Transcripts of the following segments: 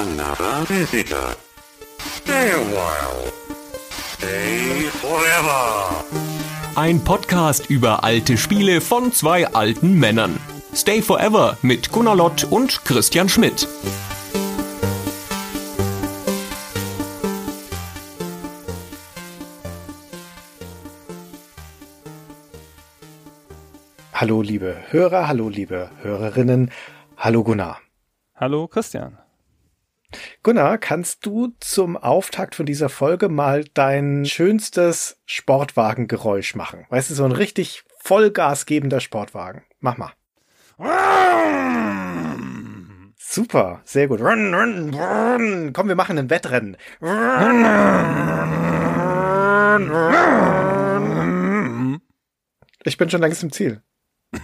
another visitor. Stay a while. Stay forever. Ein Podcast über alte Spiele von zwei alten Männern. Stay Forever mit Gunnar Lott und Christian Schmidt. Hallo liebe Hörer, hallo liebe Hörerinnen, hallo Gunnar. Hallo Christian. Gunnar, kannst du zum Auftakt von dieser Folge mal dein schönstes Sportwagengeräusch machen? Weißt du, so ein richtig vollgasgebender Sportwagen. Mach mal. Super, sehr gut. Komm, wir machen ein Wettrennen. Ich bin schon längst im Ziel.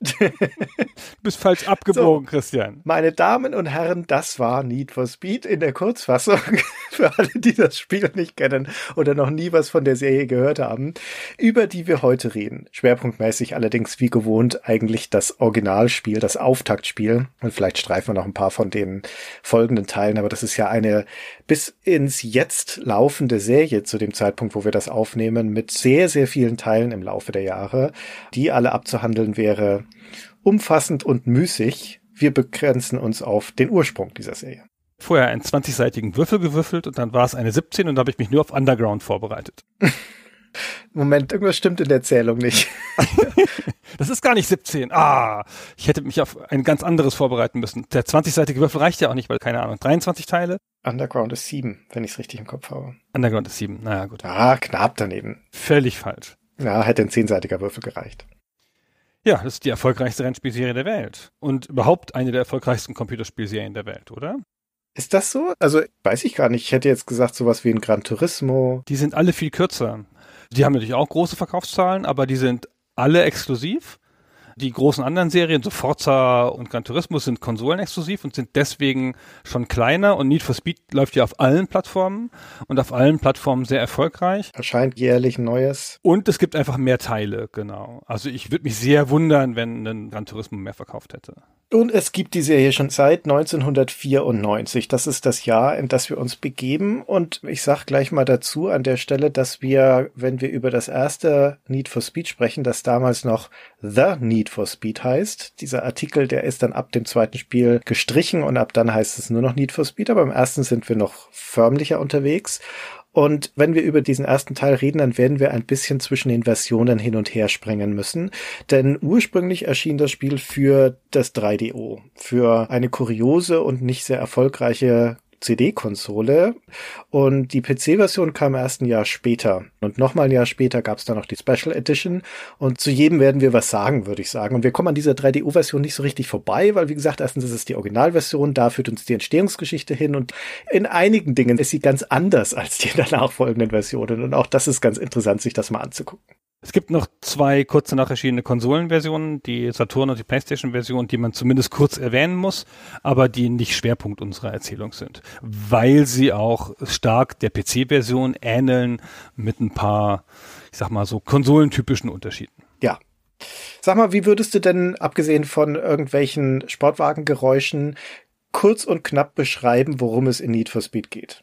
Du bist falsch abgebogen, so, Christian. Meine Damen und Herren, das war Need for Speed in der Kurzfassung. Für alle, die das Spiel nicht kennen oder noch nie was von der Serie gehört haben, über die wir heute reden. Schwerpunktmäßig allerdings wie gewohnt eigentlich das Originalspiel, das Auftaktspiel. Und vielleicht streifen wir noch ein paar von den folgenden Teilen, aber das ist ja eine bis ins Jetzt laufende Serie zu dem Zeitpunkt, wo wir das aufnehmen, mit sehr, sehr vielen Teilen im Laufe der Jahre. Die alle abzuhandeln wäre umfassend und müßig. Wir begrenzen uns auf den Ursprung dieser Serie. Vorher einen 20-seitigen Würfel gewürfelt und dann war es eine 17 und da habe ich mich nur auf Underground vorbereitet. Moment, irgendwas stimmt in der Zählung nicht. das ist gar nicht 17. Ah, ich hätte mich auf ein ganz anderes vorbereiten müssen. Der 20-seitige Würfel reicht ja auch nicht, weil, keine Ahnung, 23 Teile? Underground ist 7, wenn ich es richtig im Kopf habe. Underground ist 7, naja, gut. Ah, knapp daneben. Völlig falsch. Ja, hätte ein 10-seitiger Würfel gereicht. Ja, das ist die erfolgreichste Rennspielserie der Welt. Und überhaupt eine der erfolgreichsten Computerspielserien der Welt, oder? Ist das so? Also, weiß ich gar nicht. Ich hätte jetzt gesagt, sowas wie ein Gran Turismo. Die sind alle viel kürzer. Die haben natürlich auch große Verkaufszahlen, aber die sind alle exklusiv. Die großen anderen Serien, so Forza und Gran Turismo, sind konsolenexklusiv und sind deswegen schon kleiner. Und Need for Speed läuft ja auf allen Plattformen und auf allen Plattformen sehr erfolgreich. Erscheint jährlich Neues. Und es gibt einfach mehr Teile, genau. Also ich würde mich sehr wundern, wenn ein Gran Turismo mehr verkauft hätte. Und es gibt die Serie schon seit 1994. Das ist das Jahr, in das wir uns begeben. Und ich sag gleich mal dazu an der Stelle, dass wir, wenn wir über das erste Need for Speed sprechen, das damals noch The Need for Speed heißt. Dieser Artikel, der ist dann ab dem zweiten Spiel gestrichen und ab dann heißt es nur noch Need for Speed. Aber im ersten sind wir noch förmlicher unterwegs. Und wenn wir über diesen ersten Teil reden, dann werden wir ein bisschen zwischen den Versionen hin und her springen müssen. Denn ursprünglich erschien das Spiel für das 3DO, für eine kuriose und nicht sehr erfolgreiche CD-Konsole und die PC-Version kam erst ein Jahr später. Und nochmal ein Jahr später gab es dann noch die Special Edition. Und zu jedem werden wir was sagen, würde ich sagen. Und wir kommen an dieser 3DO-Version nicht so richtig vorbei, weil wie gesagt, erstens ist es die Originalversion, da führt uns die Entstehungsgeschichte hin. Und in einigen Dingen ist sie ganz anders als die danach folgenden Versionen. Und auch das ist ganz interessant, sich das mal anzugucken. Es gibt noch zwei kurz danach erschienene Konsolenversionen, die Saturn und die PlayStation-Version, die man zumindest kurz erwähnen muss, aber die nicht Schwerpunkt unserer Erzählung sind, weil sie auch stark der PC-Version ähneln mit ein paar, ich sag mal so, konsolentypischen Unterschieden. Ja. Sag mal, wie würdest du denn, abgesehen von irgendwelchen Sportwagengeräuschen, kurz und knapp beschreiben, worum es in Need for Speed geht?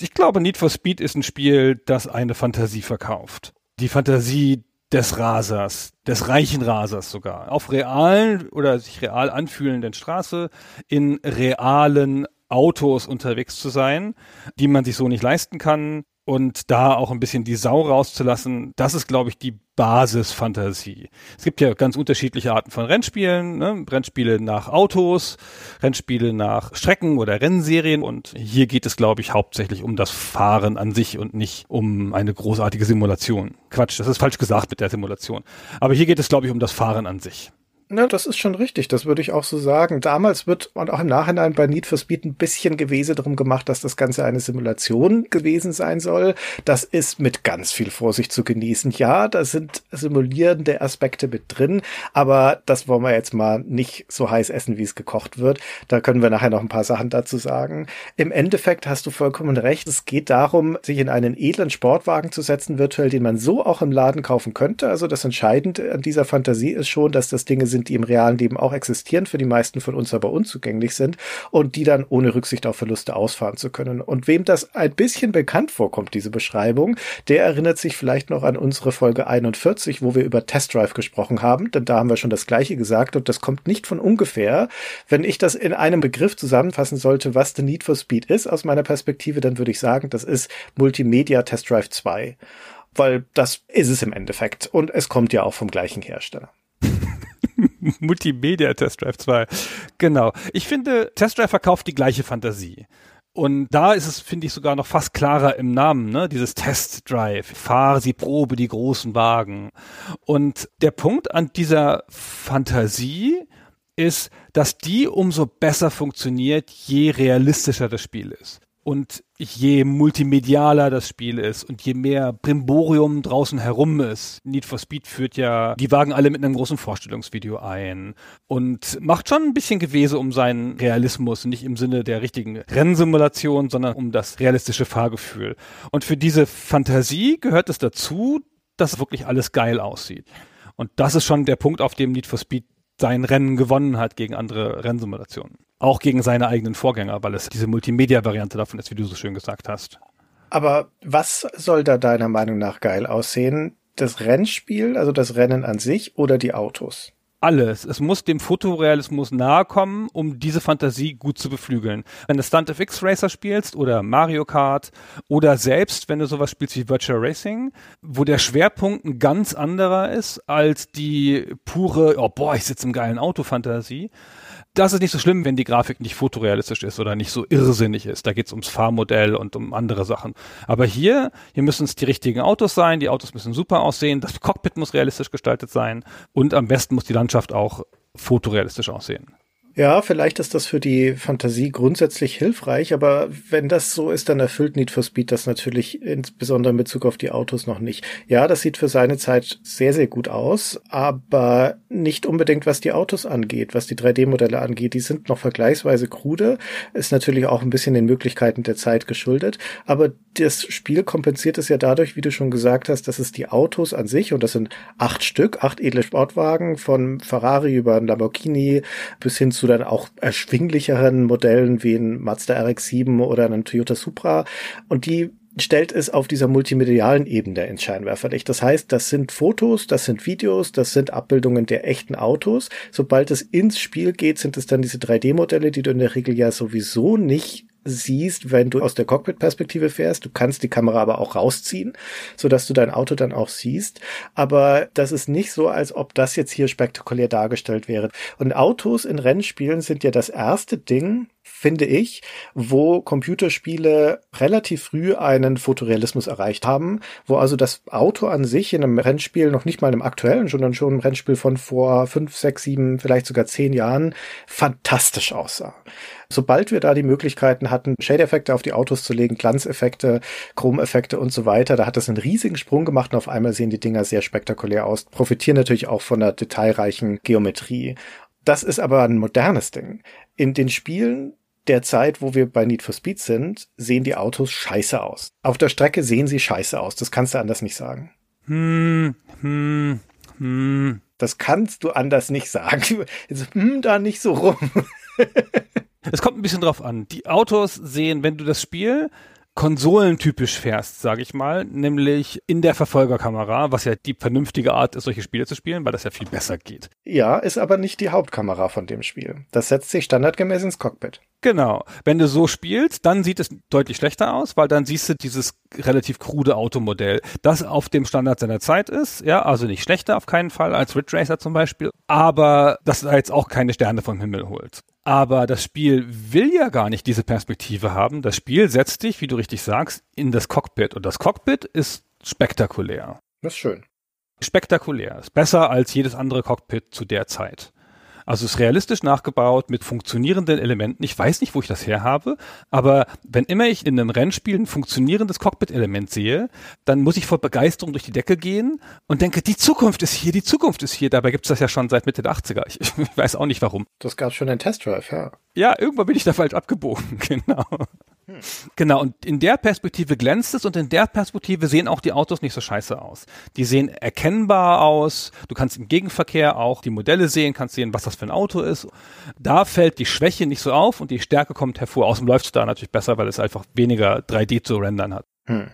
Ich glaube, Need for Speed ist ein Spiel, das eine Fantasie verkauft die Fantasie des Rasers, des reichen Rasers sogar, auf realen oder sich real anfühlenden Straße in realen Autos unterwegs zu sein, die man sich so nicht leisten kann, und da auch ein bisschen die Sau rauszulassen, das ist, glaube ich, die Basisfantasie. Es gibt ja ganz unterschiedliche Arten von Rennspielen, ne? Rennspiele nach Autos, Rennspiele nach Strecken oder Rennserien und hier geht es, glaube ich, hauptsächlich um das Fahren an sich und nicht um eine großartige Simulation. Quatsch, das ist falsch gesagt mit der Simulation. Aber hier geht es, glaube ich, um das Fahren an sich. Ja, das ist schon richtig. Das würde ich auch so sagen. Damals wird und auch im Nachhinein bei Need for Speed ein bisschen Gewese darum gemacht, dass das Ganze eine Simulation gewesen sein soll. Das ist mit ganz viel Vorsicht zu genießen. Ja, da sind simulierende Aspekte mit drin, aber das wollen wir jetzt mal nicht so heiß essen, wie es gekocht wird. Da können wir nachher noch ein paar Sachen dazu sagen. Im Endeffekt hast du vollkommen recht. Es geht darum, sich in einen edlen Sportwagen zu setzen, virtuell, den man so auch im Laden kaufen könnte. Also das Entscheidende an dieser Fantasie ist schon, dass das Ding sind, die im realen Leben auch existieren, für die meisten von uns aber unzugänglich sind und die dann ohne Rücksicht auf Verluste ausfahren zu können. Und wem das ein bisschen bekannt vorkommt, diese Beschreibung, der erinnert sich vielleicht noch an unsere Folge 41, wo wir über Test Drive gesprochen haben, denn da haben wir schon das Gleiche gesagt und das kommt nicht von ungefähr. Wenn ich das in einem Begriff zusammenfassen sollte, was The Need for Speed ist aus meiner Perspektive, dann würde ich sagen, das ist Multimedia Test Drive 2 weil das ist es im Endeffekt. Und es kommt ja auch vom gleichen Hersteller. Multimedia Test Drive 2. Genau. Ich finde, Test Drive verkauft die gleiche Fantasie. Und da ist es, finde ich, sogar noch fast klarer im Namen, ne? Dieses Test Drive. Fahr sie Probe die großen Wagen. Und der Punkt an dieser Fantasie ist, dass die umso besser funktioniert, je realistischer das Spiel ist. Und je multimedialer das Spiel ist und je mehr Brimborium draußen herum ist. Need for Speed führt ja die Wagen alle mit einem großen Vorstellungsvideo ein und macht schon ein bisschen Gewese um seinen Realismus, nicht im Sinne der richtigen Rennsimulation, sondern um das realistische Fahrgefühl. Und für diese Fantasie gehört es dazu, dass wirklich alles geil aussieht. Und das ist schon der Punkt, auf dem Need for Speed sein Rennen gewonnen hat gegen andere Rennsimulationen. Auch gegen seine eigenen Vorgänger, weil es diese Multimedia-Variante davon ist, wie du so schön gesagt hast. Aber was soll da deiner Meinung nach geil aussehen? Das Rennspiel, also das Rennen an sich oder die Autos? alles. Es muss dem Fotorealismus nahe kommen, um diese Fantasie gut zu beflügeln. Wenn du Stunt FX Racer spielst oder Mario Kart oder selbst, wenn du sowas spielst wie Virtual Racing, wo der Schwerpunkt ein ganz anderer ist als die pure, oh boah, ich sitze im geilen Auto Fantasie, das ist nicht so schlimm, wenn die Grafik nicht fotorealistisch ist oder nicht so irrsinnig ist. Da geht's ums Fahrmodell und um andere Sachen. Aber hier, hier müssen es die richtigen Autos sein, die Autos müssen super aussehen, das Cockpit muss realistisch gestaltet sein und am besten muss die Landschaft auch fotorealistisch aussehen. Ja, vielleicht ist das für die Fantasie grundsätzlich hilfreich, aber wenn das so ist, dann erfüllt Need for Speed das natürlich insbesondere in Bezug auf die Autos noch nicht. Ja, das sieht für seine Zeit sehr, sehr gut aus, aber nicht unbedingt was die Autos angeht, was die 3D-Modelle angeht. Die sind noch vergleichsweise krude, ist natürlich auch ein bisschen den Möglichkeiten der Zeit geschuldet, aber das Spiel kompensiert es ja dadurch, wie du schon gesagt hast, dass es die Autos an sich, und das sind acht Stück, acht edle Sportwagen von Ferrari über Lamborghini bis hin zu zu dann auch erschwinglicheren Modellen wie ein Mazda RX-7 oder einem Toyota Supra. Und die stellt es auf dieser multimedialen Ebene ins Scheinwerferlicht. Das heißt, das sind Fotos, das sind Videos, das sind Abbildungen der echten Autos. Sobald es ins Spiel geht, sind es dann diese 3D-Modelle, die du in der Regel ja sowieso nicht siehst, wenn du aus der Cockpit-Perspektive fährst. Du kannst die Kamera aber auch rausziehen, so dass du dein Auto dann auch siehst. Aber das ist nicht so, als ob das jetzt hier spektakulär dargestellt wäre. Und Autos in Rennspielen sind ja das erste Ding, finde ich, wo Computerspiele relativ früh einen Fotorealismus erreicht haben, wo also das Auto an sich in einem Rennspiel noch nicht mal im aktuellen, sondern schon im Rennspiel von vor fünf, sechs, sieben, vielleicht sogar zehn Jahren fantastisch aussah. Sobald wir da die Möglichkeiten hatten, Shade-Effekte auf die Autos zu legen, Glanzeffekte, Chromeffekte und so weiter, da hat es einen riesigen Sprung gemacht und auf einmal sehen die Dinger sehr spektakulär aus, profitieren natürlich auch von der detailreichen Geometrie. Das ist aber ein modernes Ding. In den Spielen der Zeit, wo wir bei Need for Speed sind, sehen die Autos scheiße aus. Auf der Strecke sehen sie scheiße aus. Das kannst du anders nicht sagen. Hm, hm, hm. Das kannst du anders nicht sagen. Jetzt, hm, da nicht so rum. Es kommt ein bisschen drauf an. Die Autos sehen, wenn du das Spiel konsolentypisch fährst, sage ich mal, nämlich in der Verfolgerkamera, was ja die vernünftige Art ist, solche Spiele zu spielen, weil das ja viel besser geht. Ja, ist aber nicht die Hauptkamera von dem Spiel. Das setzt sich standardgemäß ins Cockpit. Genau. Wenn du so spielst, dann sieht es deutlich schlechter aus, weil dann siehst du dieses relativ krude Automodell, das auf dem Standard seiner Zeit ist, ja, also nicht schlechter auf keinen Fall als Ridge Racer zum Beispiel, aber das da jetzt auch keine Sterne vom Himmel holt. Aber das Spiel will ja gar nicht diese Perspektive haben. Das Spiel setzt dich, wie du richtig sagst, in das Cockpit. Und das Cockpit ist spektakulär. Das ist schön. Spektakulär. Ist besser als jedes andere Cockpit zu der Zeit. Also ist realistisch nachgebaut mit funktionierenden Elementen. Ich weiß nicht, wo ich das her habe, aber wenn immer ich in einem Rennspiel ein funktionierendes Cockpit-Element sehe, dann muss ich vor Begeisterung durch die Decke gehen und denke, die Zukunft ist hier, die Zukunft ist hier. Dabei gibt es das ja schon seit Mitte der 80er. Ich, ich weiß auch nicht warum. Das gab schon in Test Drive, ja. Ja, irgendwann bin ich da falsch abgebogen, genau. Genau, und in der Perspektive glänzt es und in der Perspektive sehen auch die Autos nicht so scheiße aus. Die sehen erkennbar aus, du kannst im Gegenverkehr auch die Modelle sehen, kannst sehen, was das für ein Auto ist. Da fällt die Schwäche nicht so auf und die Stärke kommt hervor. Außerdem läuft es da natürlich besser, weil es einfach weniger 3D zu rendern hat. Hm.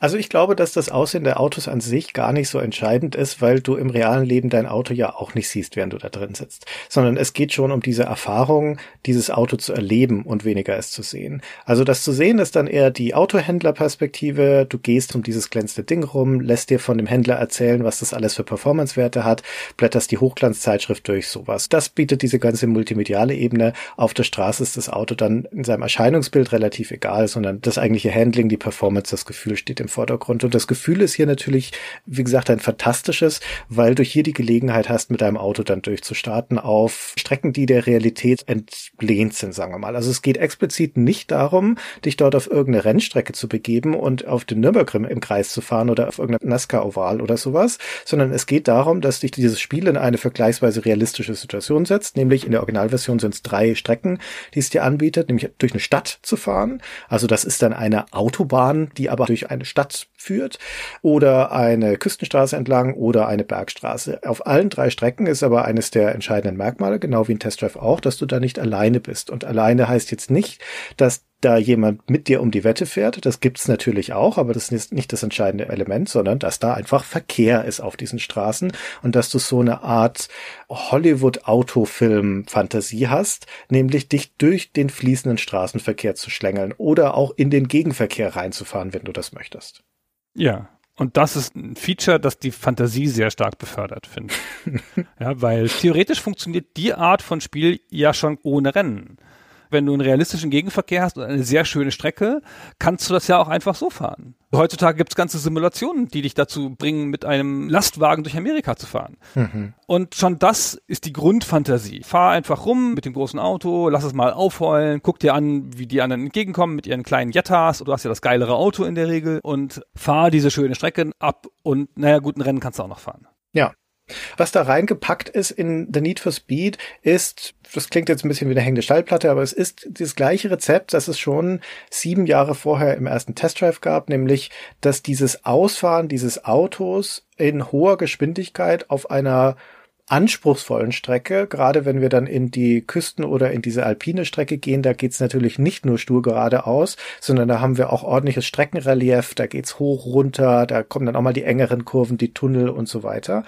Also ich glaube, dass das Aussehen der Autos an sich gar nicht so entscheidend ist, weil du im realen Leben dein Auto ja auch nicht siehst, während du da drin sitzt, sondern es geht schon um diese Erfahrung, dieses Auto zu erleben und weniger es zu sehen. Also das zu sehen ist dann eher die Autohändlerperspektive. Du gehst um dieses glänzende Ding rum, lässt dir von dem Händler erzählen, was das alles für Performancewerte hat, blätterst die Hochglanzzeitschrift durch, sowas. Das bietet diese ganze multimediale Ebene. Auf der Straße ist das Auto dann in seinem Erscheinungsbild relativ egal, sondern das eigentliche Handling, die Performance, das Gefühl steht im Vordergrund. Und das Gefühl ist hier natürlich, wie gesagt, ein fantastisches, weil du hier die Gelegenheit hast, mit deinem Auto dann durchzustarten auf Strecken, die der Realität entlehnt sind, sagen wir mal. Also es geht explizit nicht darum, dich dort auf irgendeine Rennstrecke zu begeben und auf den Nürburgring im Kreis zu fahren oder auf irgendeine NASCAR-Oval oder sowas, sondern es geht darum, dass dich dieses Spiel in eine vergleichsweise realistische Situation setzt, nämlich in der Originalversion sind es drei Strecken, die es dir anbietet, nämlich durch eine Stadt zu fahren. Also das ist dann eine Autobahn, die aber durch eine Stadt führt oder eine Küstenstraße entlang oder eine Bergstraße. Auf allen drei Strecken ist aber eines der entscheidenden Merkmale, genau wie in Test auch, dass du da nicht alleine bist. Und alleine heißt jetzt nicht, dass da jemand mit dir um die Wette fährt. Das gibt's natürlich auch, aber das ist nicht das entscheidende Element, sondern dass da einfach Verkehr ist auf diesen Straßen und dass du so eine Art Hollywood-Autofilm-Fantasie hast, nämlich dich durch den fließenden Straßenverkehr zu schlängeln oder auch in den Gegenverkehr reinzufahren, wenn du das möchtest. Ja, und das ist ein Feature, das die Fantasie sehr stark befördert, finde ich. ja, weil theoretisch funktioniert die Art von Spiel ja schon ohne Rennen wenn du einen realistischen Gegenverkehr hast und eine sehr schöne Strecke, kannst du das ja auch einfach so fahren. Heutzutage gibt's ganze Simulationen, die dich dazu bringen, mit einem Lastwagen durch Amerika zu fahren. Mhm. Und schon das ist die Grundfantasie. Fahr einfach rum mit dem großen Auto, lass es mal aufheulen, guck dir an, wie die anderen entgegenkommen mit ihren kleinen Jettas. Du hast ja das geilere Auto in der Regel und fahr diese schöne Strecke ab und naja, guten Rennen kannst du auch noch fahren. Ja, was da reingepackt ist in The Need for Speed ist, das klingt jetzt ein bisschen wie eine hängende Stallplatte, aber es ist das gleiche Rezept, das es schon sieben Jahre vorher im ersten Testdrive gab, nämlich, dass dieses Ausfahren dieses Autos in hoher Geschwindigkeit auf einer anspruchsvollen Strecke, gerade wenn wir dann in die Küsten oder in diese alpine Strecke gehen, da geht's natürlich nicht nur stur geradeaus, sondern da haben wir auch ordentliches Streckenrelief, da geht's hoch, runter, da kommen dann auch mal die engeren Kurven, die Tunnel und so weiter,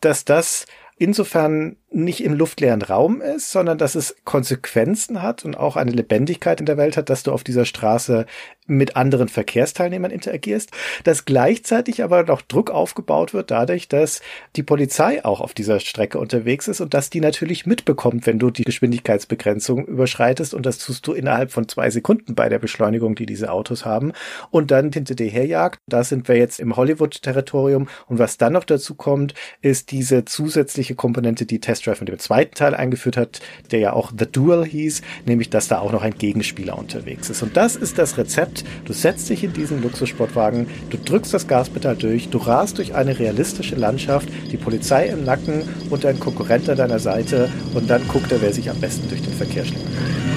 dass das insofern nicht im luftleeren Raum ist, sondern dass es Konsequenzen hat und auch eine Lebendigkeit in der Welt hat, dass du auf dieser Straße mit anderen Verkehrsteilnehmern interagierst, dass gleichzeitig aber noch Druck aufgebaut wird dadurch, dass die Polizei auch auf dieser Strecke unterwegs ist und dass die natürlich mitbekommt, wenn du die Geschwindigkeitsbegrenzung überschreitest und das tust du innerhalb von zwei Sekunden bei der Beschleunigung, die diese Autos haben und dann hinter dir herjagt. Da sind wir jetzt im Hollywood-Territorium und was dann noch dazu kommt, ist diese zusätzliche Komponente, die Test Drive mit dem zweiten Teil eingeführt hat, der ja auch The Duel hieß, nämlich dass da auch noch ein Gegenspieler unterwegs ist. Und das ist das Rezept. Du setzt dich in diesen Luxussportwagen, du drückst das Gaspedal durch, du rast durch eine realistische Landschaft, die Polizei im Nacken und dein Konkurrent an deiner Seite und dann guckt er, wer sich am besten durch den Verkehr schlägt.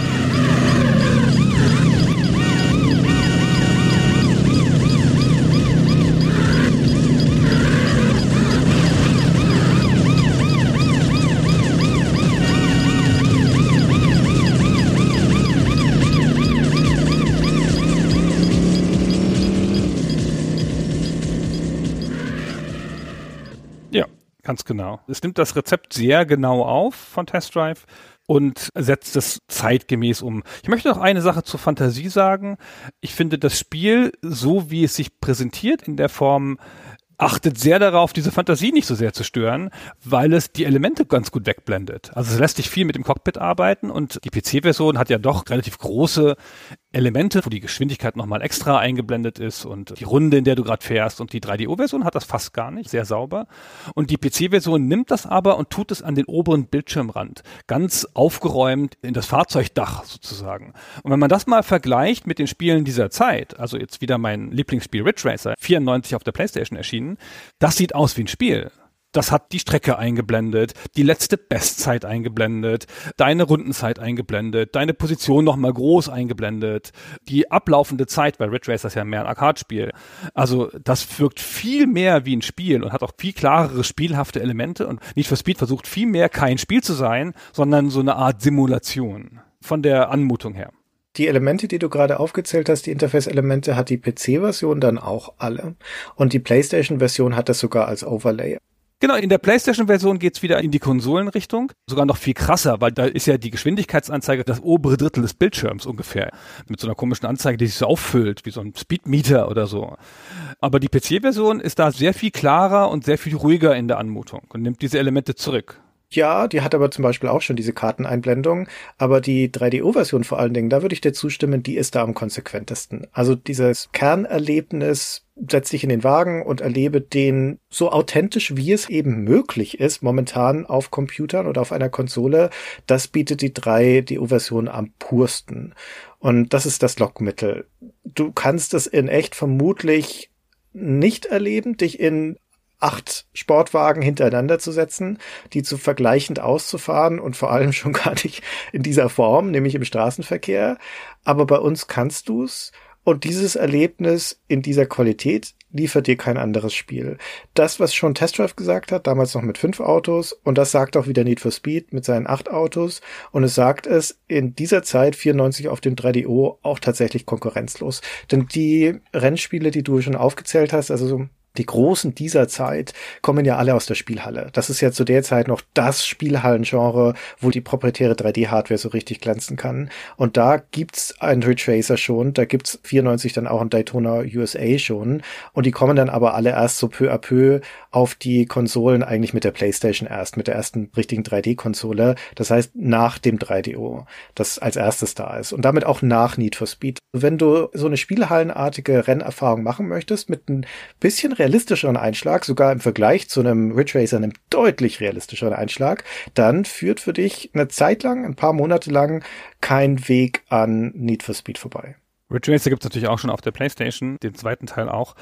Ganz genau. Es nimmt das Rezept sehr genau auf von Test Drive und setzt es zeitgemäß um. Ich möchte noch eine Sache zur Fantasie sagen. Ich finde das Spiel, so wie es sich präsentiert in der Form, achtet sehr darauf, diese Fantasie nicht so sehr zu stören, weil es die Elemente ganz gut wegblendet. Also es lässt sich viel mit dem Cockpit arbeiten und die PC-Version hat ja doch relativ große Elemente, wo die Geschwindigkeit nochmal extra eingeblendet ist und die Runde, in der du gerade fährst. Und die 3DO-Version hat das fast gar nicht, sehr sauber. Und die PC-Version nimmt das aber und tut es an den oberen Bildschirmrand, ganz aufgeräumt in das Fahrzeugdach sozusagen. Und wenn man das mal vergleicht mit den Spielen dieser Zeit, also jetzt wieder mein Lieblingsspiel Ridge Racer, 94 auf der PlayStation erschienen, das sieht aus wie ein Spiel. Das hat die Strecke eingeblendet, die letzte Bestzeit eingeblendet, deine Rundenzeit eingeblendet, deine Position nochmal groß eingeblendet, die ablaufende Zeit, weil Ridge Racer ist ja mehr ein Arcade-Spiel. Also das wirkt viel mehr wie ein Spiel und hat auch viel klarere spielhafte Elemente und Need for Speed versucht viel mehr kein Spiel zu sein, sondern so eine Art Simulation von der Anmutung her. Die Elemente, die du gerade aufgezählt hast, die Interface-Elemente, hat die PC-Version dann auch alle. Und die PlayStation-Version hat das sogar als Overlay. Genau, in der PlayStation-Version geht's wieder in die Konsolenrichtung, sogar noch viel krasser, weil da ist ja die Geschwindigkeitsanzeige das obere Drittel des Bildschirms ungefähr, mit so einer komischen Anzeige, die sich so auffüllt, wie so ein Speedmeter oder so. Aber die PC-Version ist da sehr viel klarer und sehr viel ruhiger in der Anmutung und nimmt diese Elemente zurück. Ja, die hat aber zum Beispiel auch schon diese Karteneinblendung. Aber die 3DO-Version vor allen Dingen, da würde ich dir zustimmen, die ist da am konsequentesten. Also dieses Kernerlebnis, setz dich in den Wagen und erlebe den so authentisch, wie es eben möglich ist, momentan auf Computern oder auf einer Konsole. Das bietet die 3DO-Version am pursten. Und das ist das Lockmittel. Du kannst es in echt vermutlich nicht erleben, dich in acht Sportwagen hintereinander zu setzen, die zu vergleichend auszufahren und vor allem schon gar nicht in dieser Form, nämlich im Straßenverkehr. Aber bei uns kannst du's. Und dieses Erlebnis in dieser Qualität liefert dir kein anderes Spiel. Das, was schon Test Drive gesagt hat, damals noch mit fünf Autos, und das sagt auch wieder Need for Speed mit seinen acht Autos, und es sagt es in dieser Zeit 94 auf dem 3DO auch tatsächlich konkurrenzlos. Denn die Rennspiele, die du schon aufgezählt hast, also so die Großen dieser Zeit kommen ja alle aus der Spielhalle. Das ist ja zu der Zeit noch das Spielhallengenre, wo die proprietäre 3D-Hardware so richtig glänzen kann. Und da gibt's einen Ridge Racer schon, da gibt's 94 dann auch ein Daytona USA schon. Und die kommen dann aber alle erst so peu à peu auf die Konsolen eigentlich mit der PlayStation erst, mit der ersten richtigen 3D-Konsole. Das heißt nach dem 3DO, das als erstes da ist. Und damit auch nach Need for Speed. Wenn du so eine Spielhallenartige Rennerfahrung machen möchtest, mit ein bisschen realistischeren Einschlag, sogar im Vergleich zu einem Ridge Racer, einem deutlich realistischeren Einschlag, dann führt für dich eine Zeit lang, ein paar Monate lang, kein Weg an Need for Speed vorbei. Ridge Racer gibt es natürlich auch schon auf der PlayStation, den zweiten Teil auch.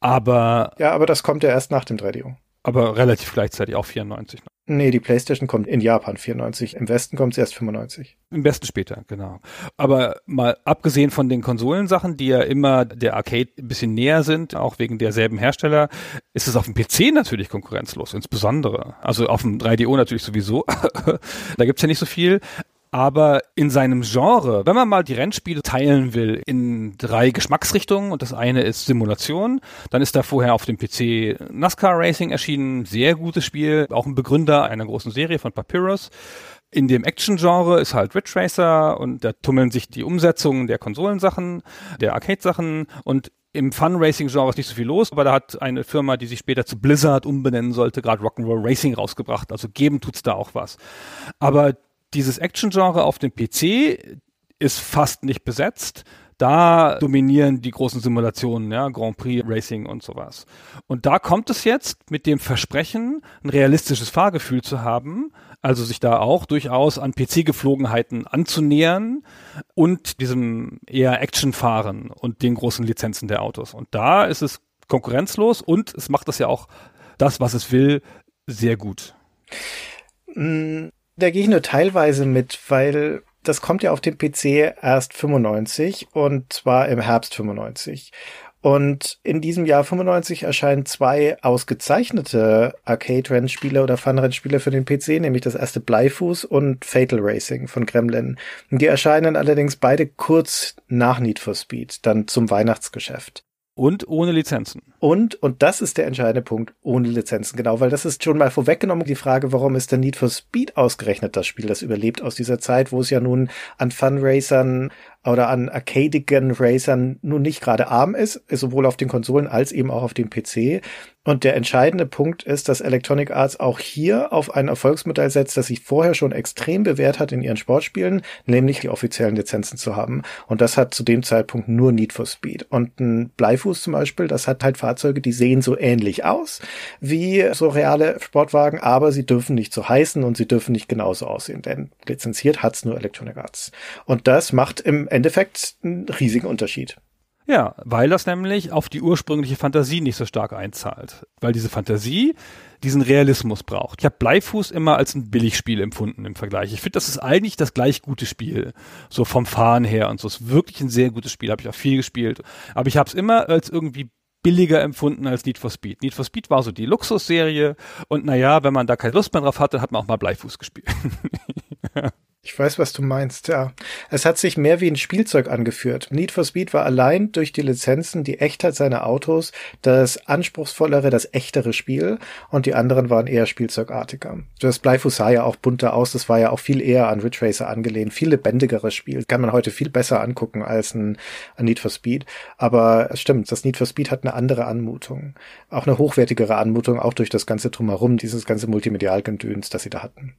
Aber. Ja, aber das kommt ja erst nach dem 3DO. Aber relativ gleichzeitig auch 94. Nee, die PlayStation kommt in Japan 94. Im Westen kommt sie erst 95. Im Westen später, genau. Aber mal abgesehen von den Konsolensachen, die ja immer der Arcade ein bisschen näher sind, auch wegen derselben Hersteller, ist es auf dem PC natürlich konkurrenzlos, insbesondere. Also auf dem 3DO natürlich sowieso. da gibt's ja nicht so viel aber in seinem Genre, wenn man mal die Rennspiele teilen will in drei Geschmacksrichtungen und das eine ist Simulation, dann ist da vorher auf dem PC NASCAR Racing erschienen, sehr gutes Spiel, auch ein Begründer einer großen Serie von Papyrus. In dem Action-Genre ist halt Ridge Racer und da tummeln sich die Umsetzungen der Konsolensachen, der Arcade-Sachen und im Fun-Racing-Genre ist nicht so viel los, aber da hat eine Firma, die sich später zu Blizzard umbenennen sollte, gerade Rock'n'Roll Racing rausgebracht. Also geben tut's da auch was. Aber dieses Action-Genre auf dem PC ist fast nicht besetzt. Da dominieren die großen Simulationen, ja, Grand Prix Racing und sowas. Und da kommt es jetzt mit dem Versprechen, ein realistisches Fahrgefühl zu haben, also sich da auch durchaus an PC-Geflogenheiten anzunähern und diesem eher Action-Fahren und den großen Lizenzen der Autos. Und da ist es konkurrenzlos und es macht das ja auch das, was es will, sehr gut. Mm, da gehe ich nur teilweise mit, weil das kommt ja auf dem PC erst 95 und zwar im Herbst 95. Und in diesem Jahr 95 erscheinen zwei ausgezeichnete Arcade-Rennspiele oder Fun-Rennspiele für den PC, nämlich das erste Bleifuß und Fatal Racing von Gremlin. Die erscheinen allerdings beide kurz nach Need for Speed, dann zum Weihnachtsgeschäft. Und ohne Lizenzen. Und, und das ist der entscheidende Punkt, ohne Lizenzen, genau, weil das ist schon mal vorweggenommen, die Frage, warum ist der Need for Speed ausgerechnet das Spiel, das überlebt aus dieser Zeit, wo es ja nun an Funracern oder an arcadigen Racern nun nicht gerade arm ist, sowohl auf den Konsolen als eben auch auf dem PC. Und der entscheidende Punkt ist, dass Electronic Arts auch hier auf ein Erfolgsmodell setzt, das sich vorher schon extrem bewährt hat in ihren Sportspielen, nämlich die offiziellen Lizenzen zu haben. Und das hat zu dem Zeitpunkt nur Need for Speed. Und ein Bleifuß zum Beispiel, das hat halt Fahrzeuge, die sehen so ähnlich aus wie so reale Sportwagen, aber sie dürfen nicht so heißen und sie dürfen nicht genauso aussehen, denn lizenziert hat's nur Electronic Arts. Und das macht im Endeffekt einen riesigen Unterschied. Ja, weil das nämlich auf die ursprüngliche Fantasie nicht so stark einzahlt. Weil diese Fantasie diesen Realismus braucht. Ich habe Bleifuß immer als ein Billigspiel empfunden im Vergleich. Ich finde, das ist eigentlich das gleich gute Spiel. So vom Fahren her und so. Es ist wirklich ein sehr gutes Spiel. Habe ich auch viel gespielt. Aber ich habe es immer als irgendwie billiger empfunden als Need for Speed. Need for Speed war so die Luxusserie und naja, wenn man da keine Lust mehr drauf hatte, hat man auch mal Bleifuß gespielt. Ich weiß, was du meinst, ja. Es hat sich mehr wie ein Spielzeug angeführt. Need for Speed war allein durch die Lizenzen, die Echtheit seiner Autos, das anspruchsvollere, das echtere Spiel und die anderen waren eher spielzeugartiger. Das Bleifuß sah ja auch bunter aus, das war ja auch viel eher an Ridge Racer angelehnt, viel lebendigeres Spiel. Kann man heute viel besser angucken als ein, ein Need for Speed. Aber es stimmt, das Need for Speed hat eine andere Anmutung. Auch eine hochwertigere Anmutung, auch durch das ganze Drumherum, dieses ganze Multimedialgedöns, das sie da hatten.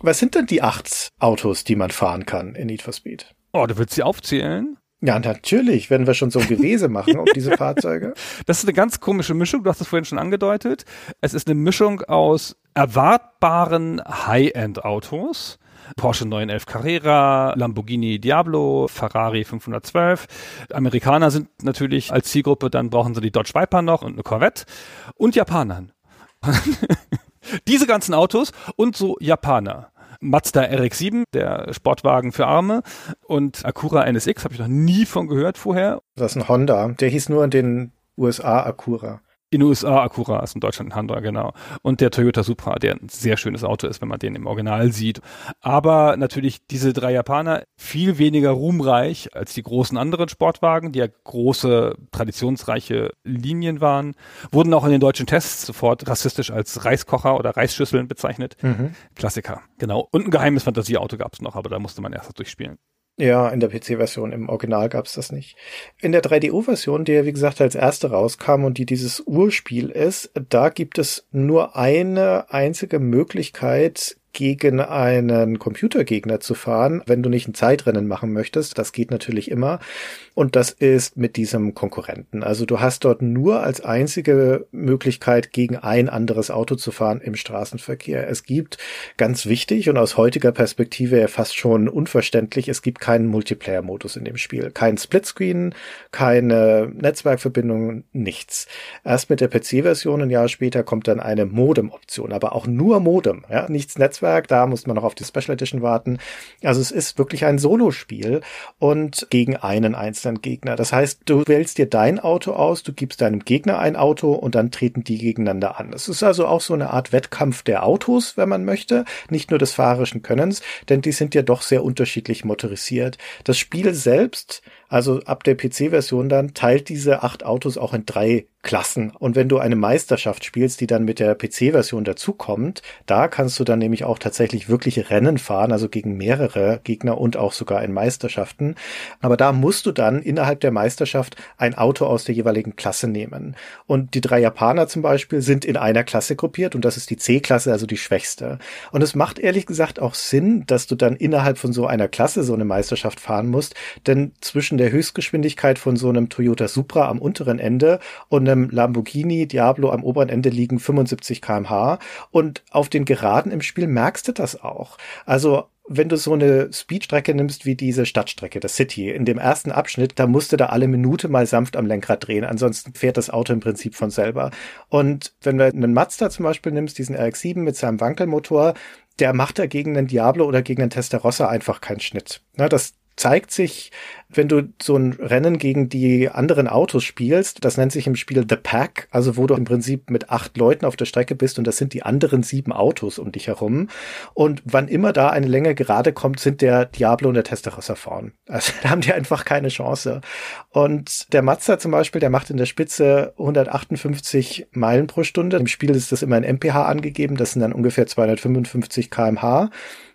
Was sind denn die acht Autos? Autos, die man fahren kann in Need for Speed. Oh, du willst sie aufzählen? Ja, natürlich, wenn wir schon so ein Gewese machen um diese Fahrzeuge. Das ist eine ganz komische Mischung, du hast es vorhin schon angedeutet. Es ist eine Mischung aus erwartbaren High-End-Autos. Porsche 911 Carrera, Lamborghini Diablo, Ferrari 512. Amerikaner sind natürlich als Zielgruppe, dann brauchen sie die Dodge Viper noch und eine Corvette. Und Japanern. Diese ganzen Autos und so Japaner. Mazda RX-7, der Sportwagen für Arme und Acura NSX, habe ich noch nie von gehört vorher. Das ist ein Honda, der hieß nur in den USA Acura in den USA Acura ist in Deutschland ein Honda, genau. Und der Toyota Supra, der ein sehr schönes Auto ist, wenn man den im Original sieht. Aber natürlich diese drei Japaner viel weniger ruhmreich als die großen anderen Sportwagen, die ja große, traditionsreiche Linien waren, wurden auch in den deutschen Tests sofort rassistisch als Reiskocher oder Reisschüsseln bezeichnet. Mhm. Klassiker, genau. Und ein geheimes Fantasieauto gab es noch, aber da musste man erst durchspielen. Ja, in der PC-Version. Im Original gab's das nicht. In der 3DO-Version, die ja wie gesagt als erste rauskam und die dieses Urspiel ist, da gibt es nur eine einzige Möglichkeit, gegen einen Computergegner zu fahren, wenn du nicht ein Zeitrennen machen möchtest. Das geht natürlich immer. Und das ist mit diesem Konkurrenten. Also du hast dort nur als einzige Möglichkeit, gegen ein anderes Auto zu fahren im Straßenverkehr. Es gibt, ganz wichtig und aus heutiger Perspektive fast schon unverständlich, es gibt keinen Multiplayer-Modus in dem Spiel. Kein Splitscreen, keine Netzwerkverbindung, nichts. Erst mit der PC-Version ein Jahr später kommt dann eine Modem-Option, aber auch nur Modem, ja, nichts Netzwerk Netzwerk, da muss man noch auf die Special Edition warten. Also es ist wirklich ein Solospiel und gegen einen einzelnen Gegner. Das heißt, du wählst dir dein Auto aus, du gibst deinem Gegner ein Auto und dann treten die gegeneinander an. Es ist also auch so eine Art Wettkampf der Autos, wenn man möchte, nicht nur des fahrerischen Könnens, denn die sind ja doch sehr unterschiedlich motorisiert. Das Spiel selbst also ab der PC-Version dann teilt diese acht Autos auch in drei Klassen. Und wenn du eine Meisterschaft spielst, die dann mit der PC-Version dazukommt, da kannst du dann nämlich auch tatsächlich wirkliche Rennen fahren, also gegen mehrere Gegner und auch sogar in Meisterschaften. Aber da musst du dann innerhalb der Meisterschaft ein Auto aus der jeweiligen Klasse nehmen. Und die drei Japaner zum Beispiel sind in einer Klasse gruppiert und das ist die C-Klasse, also die schwächste. Und es macht ehrlich gesagt auch Sinn, dass du dann innerhalb von so einer Klasse so eine Meisterschaft fahren musst, denn zwischen der der Höchstgeschwindigkeit von so einem Toyota Supra am unteren Ende und einem Lamborghini Diablo am oberen Ende liegen 75 kmh. Und auf den Geraden im Spiel merkst du das auch. Also wenn du so eine Speedstrecke nimmst wie diese Stadtstrecke, das City, in dem ersten Abschnitt, da musst du da alle Minute mal sanft am Lenkrad drehen, ansonsten fährt das Auto im Prinzip von selber. Und wenn du einen Mazda zum Beispiel nimmst, diesen RX-7 mit seinem Wankelmotor, der macht da gegen einen Diablo oder gegen einen Testarossa einfach keinen Schnitt. Na, das zeigt sich, wenn du so ein Rennen gegen die anderen Autos spielst, das nennt sich im Spiel The Pack, also wo du im Prinzip mit acht Leuten auf der Strecke bist und das sind die anderen sieben Autos um dich herum. Und wann immer da eine Länge gerade kommt, sind der Diablo und der Testarossa vorn. Also da haben die einfach keine Chance. Und der Mazda zum Beispiel, der macht in der Spitze 158 Meilen pro Stunde. Im Spiel ist das immer in MPH angegeben, das sind dann ungefähr 255 kmh.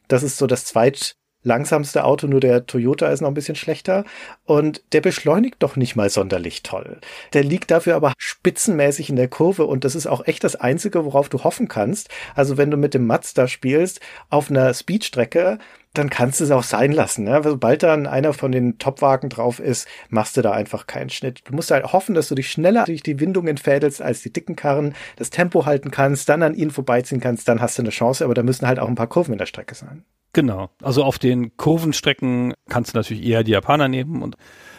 Das ist so das zweit langsamste Auto, nur der Toyota ist noch ein bisschen schlechter. Und der beschleunigt doch nicht mal sonderlich toll. Der liegt dafür aber spitzenmäßig in der Kurve und das ist auch echt das Einzige, worauf du hoffen kannst. Also wenn du mit dem Mazda spielst auf einer Speedstrecke, dann kannst du es auch sein lassen. Ne? Sobald dann einer von den Topwagen drauf ist, machst du da einfach keinen Schnitt. Du musst halt hoffen, dass du dich schneller durch die Windungen fädelst als die dicken Karren, das Tempo halten kannst, dann an ihnen vorbeiziehen kannst, dann hast du eine Chance, aber da müssen halt auch ein paar Kurven in der Strecke sein. Genau. Also auf den Kurvenstrecken kannst du natürlich eher die Japaner nehmen und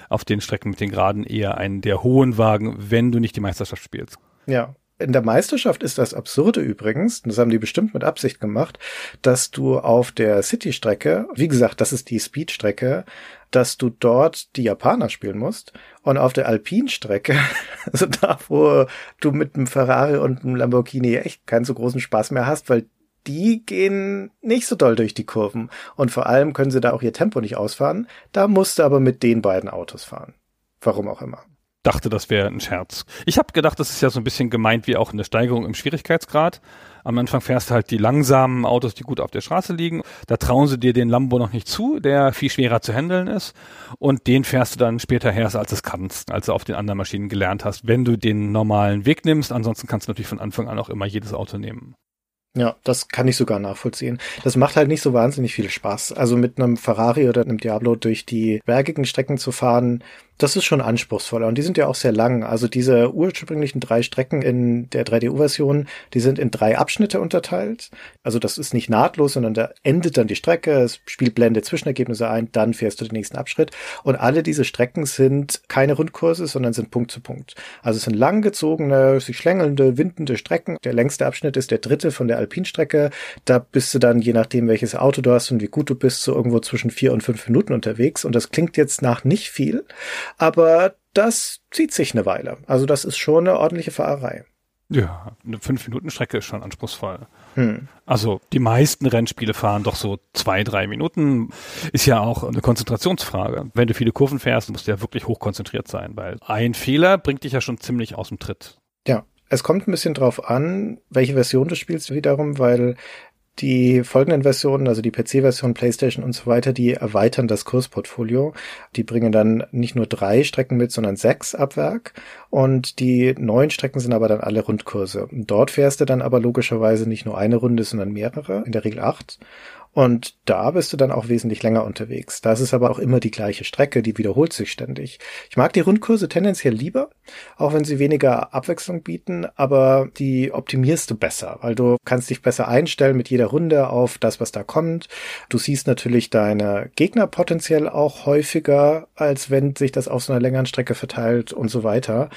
auf den Strecken mit den Geraden eher einen der hohen Wagen, wenn du nicht die Meisterschaft spielst. Ja, in der Meisterschaft ist das Absurde übrigens, das haben die bestimmt mit Absicht gemacht, dass du auf der City-Strecke, wie gesagt, das ist die Speed-Strecke, dass du dort die Japaner spielen musst und auf der Alpin-Strecke, also da, wo du mit einem Ferrari und einem Lamborghini echt keinen so großen Spaß mehr hast, weil die gehen nicht so doll durch die Kurven und vor allem können sie da auch ihr Tempo nicht ausfahren. Da musst du aber mit den beiden Autos fahren. Warum auch immer dachte, das wäre ein Scherz. Ich habe gedacht, das ist ja so ein bisschen gemeint wie auch eine Steigerung im Schwierigkeitsgrad. Am Anfang fährst du halt die langsamen Autos, die gut auf der Straße liegen. Da trauen sie dir den Lambo noch nicht zu, der viel schwerer zu handeln ist. Und den fährst du dann später her, als es kannst, als du auf den anderen Maschinen gelernt hast, wenn du den normalen Weg nimmst. Ansonsten kannst du natürlich von Anfang an auch immer jedes Auto nehmen. Ja, das kann ich sogar nachvollziehen. Das macht halt nicht so wahnsinnig viel Spaß. Also mit einem Ferrari oder einem Diablo durch die bergigen Strecken zu fahren, das ist schon anspruchsvoller und die sind ja auch sehr lang. Also diese ursprünglichen drei Strecken in der 3DU-Version, die sind in drei Abschnitte unterteilt. Also das ist nicht nahtlos, sondern da endet dann die Strecke, es spielt Blende Zwischenergebnisse ein, dann fährst du den nächsten Abschnitt. Und alle diese Strecken sind keine Rundkurse, sondern sind Punkt zu Punkt. Also es sind langgezogene, sich schlängelnde, windende Strecken. Der längste Abschnitt ist der dritte von der Alpinstrecke. Da bist du dann, je nachdem welches Auto du hast und wie gut du bist, so irgendwo zwischen vier und fünf Minuten unterwegs. Und das klingt jetzt nach nicht viel aber das zieht sich eine Weile. Also das ist schon eine ordentliche Fahrerei. Ja, eine Fünf-Minuten-Strecke ist schon anspruchsvoll. Hm. Also die meisten Rennspiele fahren doch so zwei, drei Minuten. Ist ja auch eine Konzentrationsfrage. Wenn du viele Kurven fährst, musst du ja wirklich hochkonzentriert sein, weil ein Fehler bringt dich ja schon ziemlich aus dem Tritt. Ja, es kommt ein bisschen drauf an, welche Version du spielst wiederum, weil die folgenden Versionen, also die PC-Version, PlayStation und so weiter, die erweitern das Kursportfolio. Die bringen dann nicht nur drei Strecken mit, sondern sechs ab Werk. Und die neuen Strecken sind aber dann alle Rundkurse. Dort fährst du dann aber logischerweise nicht nur eine Runde, sondern mehrere, in der Regel acht. Und da bist du dann auch wesentlich länger unterwegs. Da ist es aber auch immer die gleiche Strecke, die wiederholt sich ständig. Ich mag die Rundkurse tendenziell lieber, auch wenn sie weniger Abwechslung bieten, aber die optimierst du besser, weil du kannst dich besser einstellen mit jeder Runde auf das, was da kommt. Du siehst natürlich deine Gegner potenziell auch häufiger, als wenn sich das auf so einer längeren Strecke verteilt und so weiter.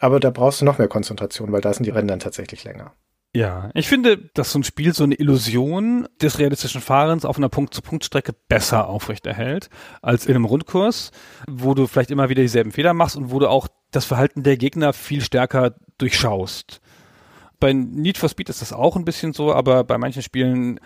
Aber da brauchst du noch mehr Konzentration, weil da sind die Rennen dann tatsächlich länger. Ja, ich finde, dass so ein Spiel so eine Illusion des realistischen Fahrens auf einer Punkt-zu-Punkt-Strecke besser aufrechterhält als in einem Rundkurs, wo du vielleicht immer wieder dieselben Fehler machst und wo du auch das Verhalten der Gegner viel stärker durchschaust. Bei Need for Speed ist das auch ein bisschen so, aber bei manchen Spielen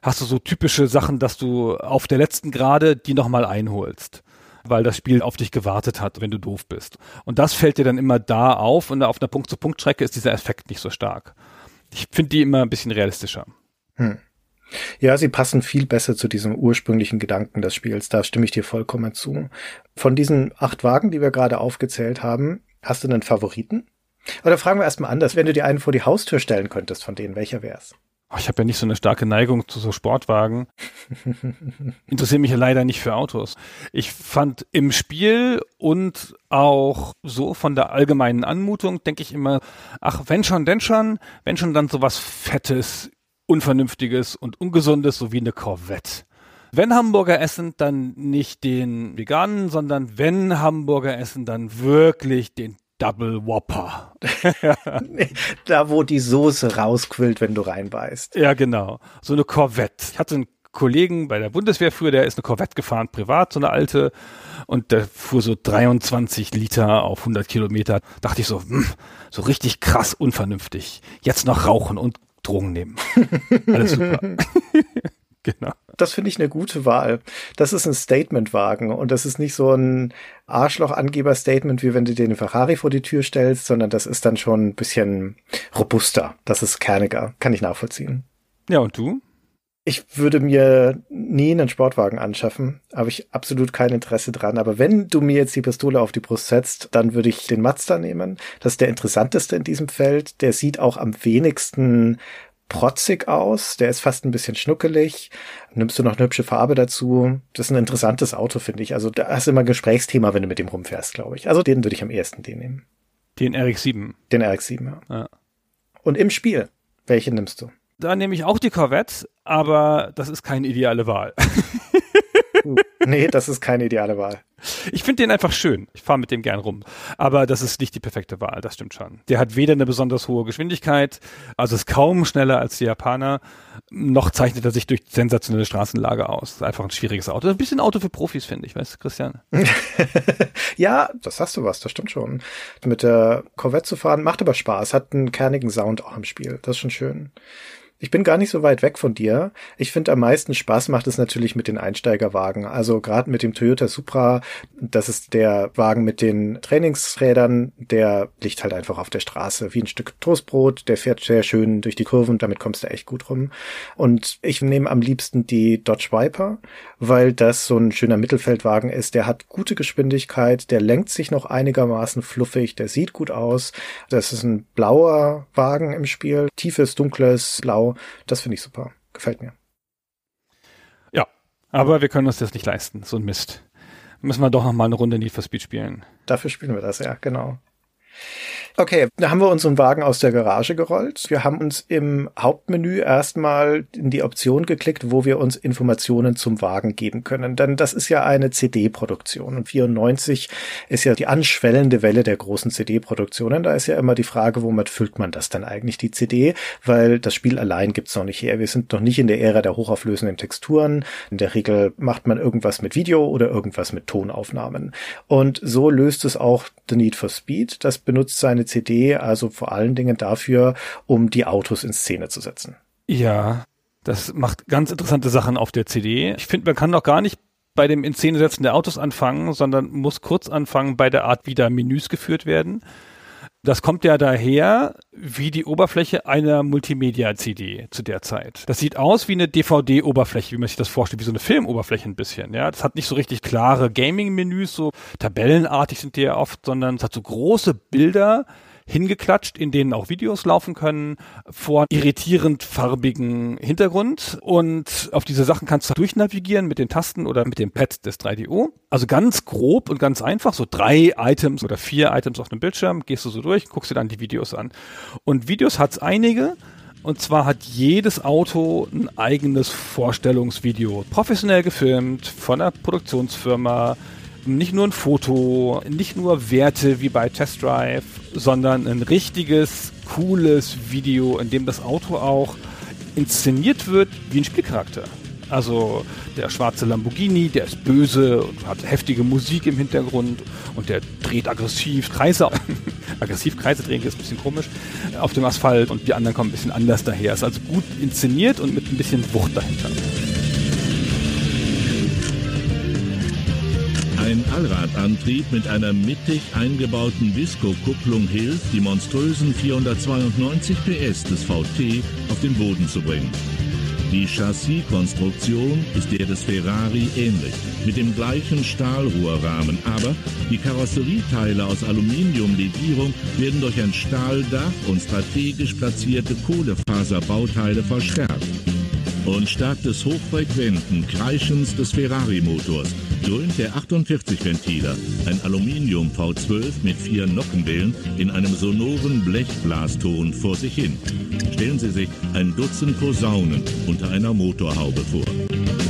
hast du so typische Sachen, dass du auf der letzten Gerade die nochmal einholst weil das Spiel auf dich gewartet hat, wenn du doof bist. Und das fällt dir dann immer da auf und auf einer Punkt-zu-Punkt-Strecke ist dieser Effekt nicht so stark ich finde die immer ein bisschen realistischer. Hm. Ja, sie passen viel besser zu diesem ursprünglichen Gedanken des Spiels. Da stimme ich dir vollkommen zu. Von diesen acht Wagen, die wir gerade aufgezählt haben, hast du einen Favoriten? Oder fragen wir erstmal anders, wenn du dir einen vor die Haustür stellen könntest von denen, welcher wär's? Oh, ich habe ja nicht so eine starke Neigung zu so Sportwagen. Interessiert mich ja leider nicht für Autos. Ich fand im Spiel und auch so von der allgemeinen Anmutung, denke ich immer, ach, wenn schon, denn schon, wenn schon dann sowas Fettes, Unvernünftiges und Ungesundes, so wie eine Corvette. Wenn Hamburger essen, dann nicht den veganen, sondern wenn Hamburger essen, dann wirklich den Double Whopper. da, wo die Soße rausquillt, wenn du reinbeißt. Ja, genau. So eine Corvette. Ich hatte einen Kollegen bei der Bundeswehr früher, der ist eine Corvette gefahren, privat, so eine alte. Und der fuhr so 23 Liter auf 100 Kilometer. Dachte ich so, mh, hm, so richtig krass unvernünftig. Jetzt noch rauchen und Drogen nehmen. Alles super. genau. Das finde ich eine gute Wahl. Das ist ein Statementwagen und das ist nicht so ein Arschloch-Angeber-Statement, wie wenn du dir den Ferrari vor die Tür stellst, sondern das ist dann schon ein bisschen robuster. Das ist kerniger. Kann ich nachvollziehen. Ja, und du? Ich würde mir nie einen Sportwagen anschaffen, habe ich absolut kein Interesse dran. Aber wenn du mir jetzt die Pistole auf die Brust setzt, dann würde ich den Mazda nehmen. Das ist der interessanteste in diesem Feld. Der sieht auch am wenigsten protzig aus. Der ist fast ein bisschen schnuckelig. Nimmst du noch eine hübsche Farbe dazu? Das ist ein interessantes Auto, finde ich. Also da hast du immer ein Gesprächsthema, wenn du mit dem rumfährst, glaube ich. Also den würde ich am ehesten den nehmen. Den RX-7. Den RX-7, ja. ja. Und im Spiel, welchen nimmst du? Da nehme ich auch die Corvette, aber das ist keine ideale Wahl. nee, das ist keine ideale Wahl. Ich finde den einfach schön. Ich fahre mit dem gern rum. Aber das ist nicht die perfekte Wahl, das stimmt schon. Der hat weder eine besonders hohe Geschwindigkeit, also ist kaum schneller als die Japaner, noch zeichnet er sich durch sensationelle Straßenlage aus. Ist einfach ein schwieriges Auto. Ein bisschen Auto für Profis, finde ich, weißt du, Christian? ja, das hast du was, das stimmt schon. Mit der Corvette zu fahren macht aber Spaß, hat einen kernigen Sound auch im Spiel. Das ist schon schön. Ich bin gar nicht so weit weg von dir. Ich finde am meisten Spaß macht es natürlich mit den Einsteigerwagen. Also gerade mit dem Toyota Supra, das ist der Wagen mit den Trainingsrädern, der liegt halt einfach auf der Straße wie ein Stück Toastbrot. Der fährt sehr schön durch die Kurven, damit kommst du echt gut rum. Und ich nehme am liebsten die Dodge Viper, weil das so ein schöner Mittelfeldwagen ist. Der hat gute Geschwindigkeit, der lenkt sich noch einigermaßen fluffig, der sieht gut aus. Das ist ein blauer Wagen im Spiel, tiefes, dunkles Blau das finde ich super. Gefällt mir. Ja, aber wir können uns das nicht leisten, so ein Mist. Müssen wir doch noch mal eine Runde Need for Speed spielen. Dafür spielen wir das, ja, genau. Okay, da haben wir unseren Wagen aus der Garage gerollt. Wir haben uns im Hauptmenü erstmal in die Option geklickt, wo wir uns Informationen zum Wagen geben können. Denn das ist ja eine CD-Produktion und 94 ist ja die anschwellende Welle der großen CD-Produktionen. Da ist ja immer die Frage, womit füllt man das dann eigentlich, die CD? Weil das Spiel allein gibt's noch nicht her. Wir sind noch nicht in der Ära der hochauflösenden Texturen. In der Regel macht man irgendwas mit Video oder irgendwas mit Tonaufnahmen. Und so löst es auch The Need for Speed. Das benutzt seine CD also vor allen Dingen dafür, um die Autos in Szene zu setzen. Ja, das macht ganz interessante Sachen auf der CD. Ich finde, man kann noch gar nicht bei dem in Szene setzen der Autos anfangen, sondern muss kurz anfangen bei der Art, wie da Menüs geführt werden. Das kommt ja daher wie die Oberfläche einer Multimedia-CD zu der Zeit. Das sieht aus wie eine DVD-Oberfläche, wie man sich das vorstellt, wie so eine Filmoberfläche ein bisschen. Ja, das hat nicht so richtig klare Gaming-Menüs, so tabellenartig sind die ja oft, sondern es hat so große Bilder, hingeklatscht, in denen auch Videos laufen können, vor irritierend farbigen Hintergrund. Und auf diese Sachen kannst du durchnavigieren mit den Tasten oder mit dem Pad des 3DO. Also ganz grob und ganz einfach, so drei Items oder vier Items auf dem Bildschirm, gehst du so durch, guckst dir dann die Videos an. Und Videos hat's einige. Und zwar hat jedes Auto ein eigenes Vorstellungsvideo. Professionell gefilmt von einer Produktionsfirma, nicht nur ein Foto, nicht nur Werte wie bei Test Drive, sondern ein richtiges, cooles Video, in dem das Auto auch inszeniert wird wie ein Spielcharakter. Also der schwarze Lamborghini, der ist böse und hat heftige Musik im Hintergrund und der dreht aggressiv Kreise. aggressiv Kreise drehen ist ein bisschen komisch auf dem Asphalt und die anderen kommen ein bisschen anders daher. Ist also gut inszeniert und mit ein bisschen Wucht dahinter. Ein Allradantrieb mit einer mittig eingebauten Visco-Kupplung hilft, die monströsen 492 PS des VT auf den Boden zu bringen. Die Chassiskonstruktion ist der des Ferrari ähnlich, mit dem gleichen Stahlrohrrahmen, aber die Karosserieteile aus Aluminiumlegierung werden durch ein Stahldach und strategisch platzierte Kohlefaserbauteile verstärkt und stark des hochfrequenten Kreischens des Ferrari-Motors dröhnt der 48 Ventiler, ein Aluminium V12 mit vier Nockenwellen in einem sonoren Blechblaston vor sich hin. Stellen Sie sich ein Dutzend Posaunen unter einer Motorhaube vor.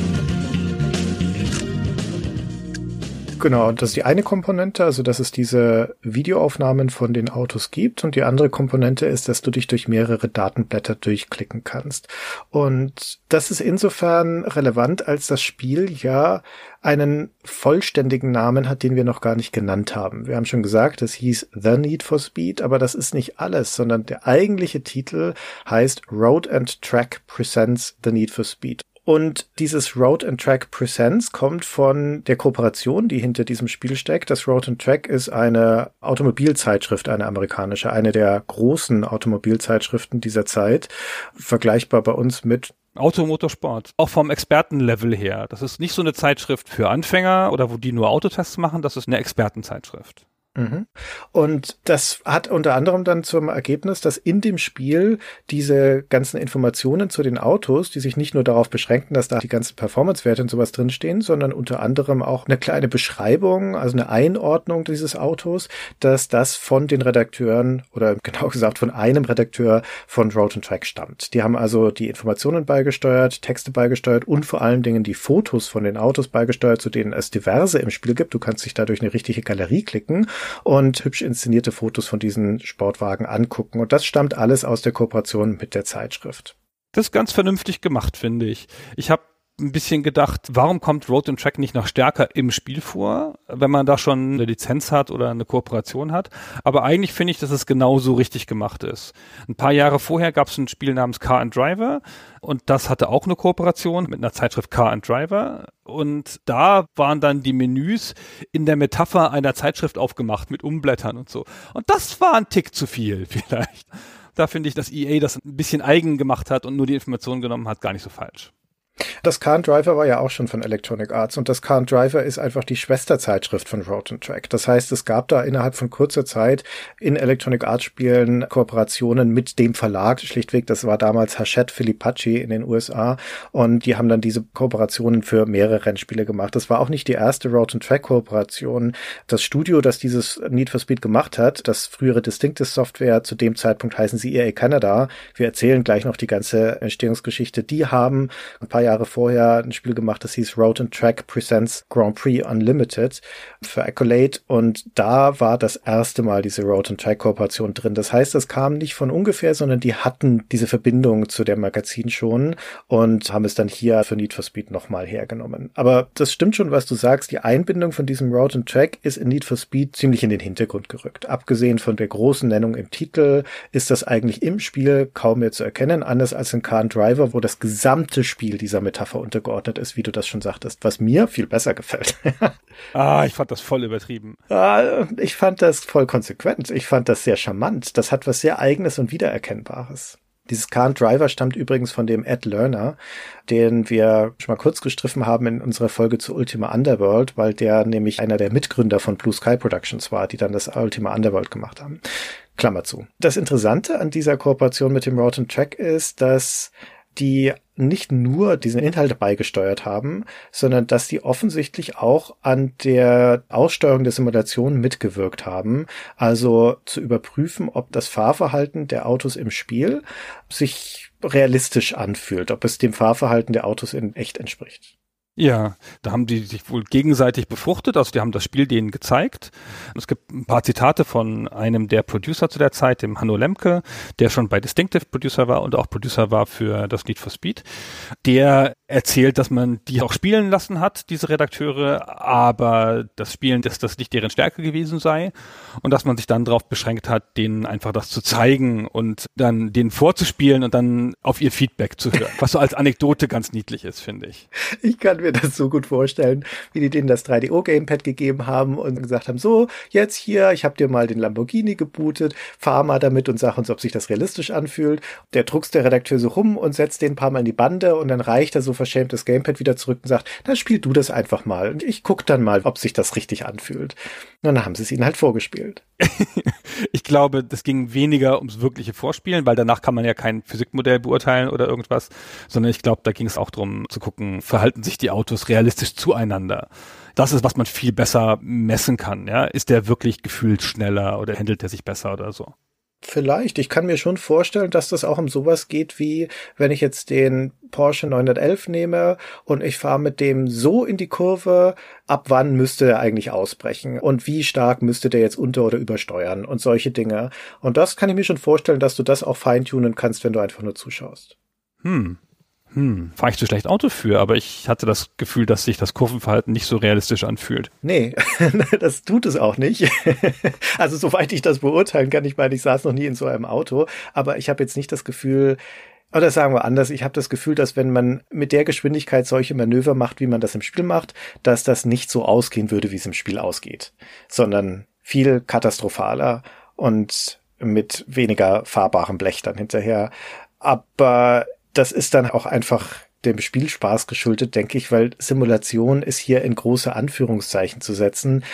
Genau, das ist die eine Komponente, also dass es diese Videoaufnahmen von den Autos gibt und die andere Komponente ist, dass du dich durch mehrere Datenblätter durchklicken kannst. Und das ist insofern relevant, als das Spiel ja einen vollständigen Namen hat, den wir noch gar nicht genannt haben. Wir haben schon gesagt, es hieß The Need for Speed, aber das ist nicht alles, sondern der eigentliche Titel heißt Road and Track Presents The Need for Speed. Und dieses Road and Track Presents kommt von der Kooperation, die hinter diesem Spiel steckt. Das Road and Track ist eine Automobilzeitschrift, eine amerikanische, eine der großen Automobilzeitschriften dieser Zeit, vergleichbar bei uns mit Automotorsport. Auch vom Expertenlevel her. Das ist nicht so eine Zeitschrift für Anfänger oder wo die nur Autotests machen, das ist eine Expertenzeitschrift. Mhm. Und das hat unter anderem dann zum Ergebnis, dass in dem Spiel diese ganzen Informationen zu den Autos, die sich nicht nur darauf beschränken, dass da die ganzen Performance-Werte und sowas drinstehen, sondern unter anderem auch eine kleine Beschreibung, also eine Einordnung dieses Autos, dass das von den Redakteuren oder genau gesagt von einem Redakteur von Road and Track stammt. Die haben also die Informationen beigesteuert, Texte beigesteuert und vor allen Dingen die Fotos von den Autos beigesteuert, zu denen es diverse im Spiel gibt. Du kannst dich dadurch eine richtige Galerie klicken und hübsch inszenierte Fotos von diesen Sportwagen angucken. Und das stammt alles aus der Kooperation mit der Zeitschrift. Das ist ganz vernünftig gemacht, finde ich. Ich habe ein bisschen gedacht, warum kommt Road and Track nicht noch stärker im Spiel vor, wenn man da schon eine Lizenz hat oder eine Kooperation hat. Aber eigentlich finde ich, dass es genauso richtig gemacht ist. Ein paar Jahre vorher gab es ein Spiel namens Car and Driver und das hatte auch eine Kooperation mit einer Zeitschrift Car and Driver. Und da waren dann die Menüs in der Metapher einer Zeitschrift aufgemacht mit Umblättern und so. Und das war ein Tick zu viel vielleicht. Da finde ich, dass EA das ein bisschen eigen gemacht hat und nur die Informationen genommen hat, gar nicht so falsch. Das Khan Driver war ja auch schon von Electronic Arts und das Khan Driver ist einfach die Schwesterzeitschrift von Road and Track. Das heißt, es gab da innerhalb von kurzer Zeit in Electronic Arts Spielen Kooperationen mit dem Verlag, schlichtweg, das war damals Hachette Filipacci in den USA und die haben dann diese Kooperationen für mehrere Rennspiele gemacht. Das war auch nicht die erste Road and Track Kooperation. Das Studio, das dieses Need for Speed gemacht hat, das frühere Distinctive Software, zu dem Zeitpunkt heißen sie EA Canada. Wir erzählen gleich noch die ganze Entstehungsgeschichte. Die haben ein paar Jahre vorher ein Spiel gemacht, das hieß Road and Track Presents Grand Prix Unlimited für Accolade und da war das erste Mal diese Road and Track Kooperation drin. Das heißt, es kam nicht von ungefähr, sondern die hatten diese Verbindung zu dem Magazin schon und haben es dann hier für Need for Speed nochmal hergenommen. Aber das stimmt schon, was du sagst. Die Einbindung von diesem Road and Track ist in Need for Speed ziemlich in den Hintergrund gerückt. Abgesehen von der großen Nennung im Titel ist das eigentlich im Spiel kaum mehr zu erkennen, anders als in Car Driver, wo das gesamte Spiel dieser dieser Metapher untergeordnet ist, wie du das schon sagtest, was mir viel besser gefällt. ah, ich fand das voll übertrieben. Ah, ich fand das voll konsequent. Ich fand das sehr charmant. Das hat was sehr eigenes und wiedererkennbares. Dieses Khan Driver stammt übrigens von dem Ed Lerner, den wir schon mal kurz gestriffen haben in unserer Folge zu Ultima Underworld, weil der nämlich einer der Mitgründer von Blue Sky Productions war, die dann das Ultima Underworld gemacht haben. Klammer zu. Das Interessante an dieser Kooperation mit dem Road Track ist, dass die nicht nur diesen Inhalt beigesteuert haben, sondern dass die offensichtlich auch an der Aussteuerung der Simulation mitgewirkt haben. Also zu überprüfen, ob das Fahrverhalten der Autos im Spiel sich realistisch anfühlt, ob es dem Fahrverhalten der Autos in echt entspricht. Ja, da haben die sich wohl gegenseitig befruchtet, also die haben das Spiel denen gezeigt. Es gibt ein paar Zitate von einem der Producer zu der Zeit, dem Hanno Lemke, der schon bei Distinctive Producer war und auch Producer war für das Need for Speed. Der erzählt, dass man die auch spielen lassen hat, diese Redakteure, aber das Spielen, dass das nicht deren Stärke gewesen sei und dass man sich dann darauf beschränkt hat, denen einfach das zu zeigen und dann denen vorzuspielen und dann auf ihr Feedback zu hören, was so als Anekdote ganz niedlich ist, finde ich. Ich kann mir das so gut vorstellen, wie die denen das 3DO-Gamepad gegeben haben und gesagt haben, so, jetzt hier, ich habe dir mal den Lamborghini gebootet, fahr mal damit und sag uns, ob sich das realistisch anfühlt. Der druckst der Redakteur so rum und setzt den ein paar Mal in die Bande und dann reicht er so verschämt das Gamepad wieder zurück und sagt, dann spiel du das einfach mal und ich guck dann mal, ob sich das richtig anfühlt. Und dann haben sie es ihnen halt vorgespielt. ich glaube, das ging weniger ums wirkliche Vorspielen, weil danach kann man ja kein Physikmodell beurteilen oder irgendwas, sondern ich glaube, da ging es auch darum zu gucken, verhalten sich die Autos realistisch zueinander. Das ist, was man viel besser messen kann. Ja? Ist der wirklich gefühlt schneller oder handelt er sich besser oder so? Vielleicht. Ich kann mir schon vorstellen, dass das auch um sowas geht, wie wenn ich jetzt den Porsche 911 nehme und ich fahre mit dem so in die Kurve, ab wann müsste er eigentlich ausbrechen und wie stark müsste der jetzt unter- oder übersteuern und solche Dinge. Und das kann ich mir schon vorstellen, dass du das auch feintunen kannst, wenn du einfach nur zuschaust. Hm hm, fahre ich zu schlecht Auto für, aber ich hatte das Gefühl, dass sich das Kurvenverhalten nicht so realistisch anfühlt. Nee, das tut es auch nicht. also soweit ich das beurteilen kann, ich meine, ich saß noch nie in so einem Auto, aber ich habe jetzt nicht das Gefühl, oder sagen wir anders, ich habe das Gefühl, dass wenn man mit der Geschwindigkeit solche Manöver macht, wie man das im Spiel macht, dass das nicht so ausgehen würde, wie es im Spiel ausgeht, sondern viel katastrophaler und mit weniger fahrbarem Blech dann hinterher. Aber das ist dann auch einfach dem Spielspaß geschuldet, denke ich, weil Simulation ist hier in große Anführungszeichen zu setzen.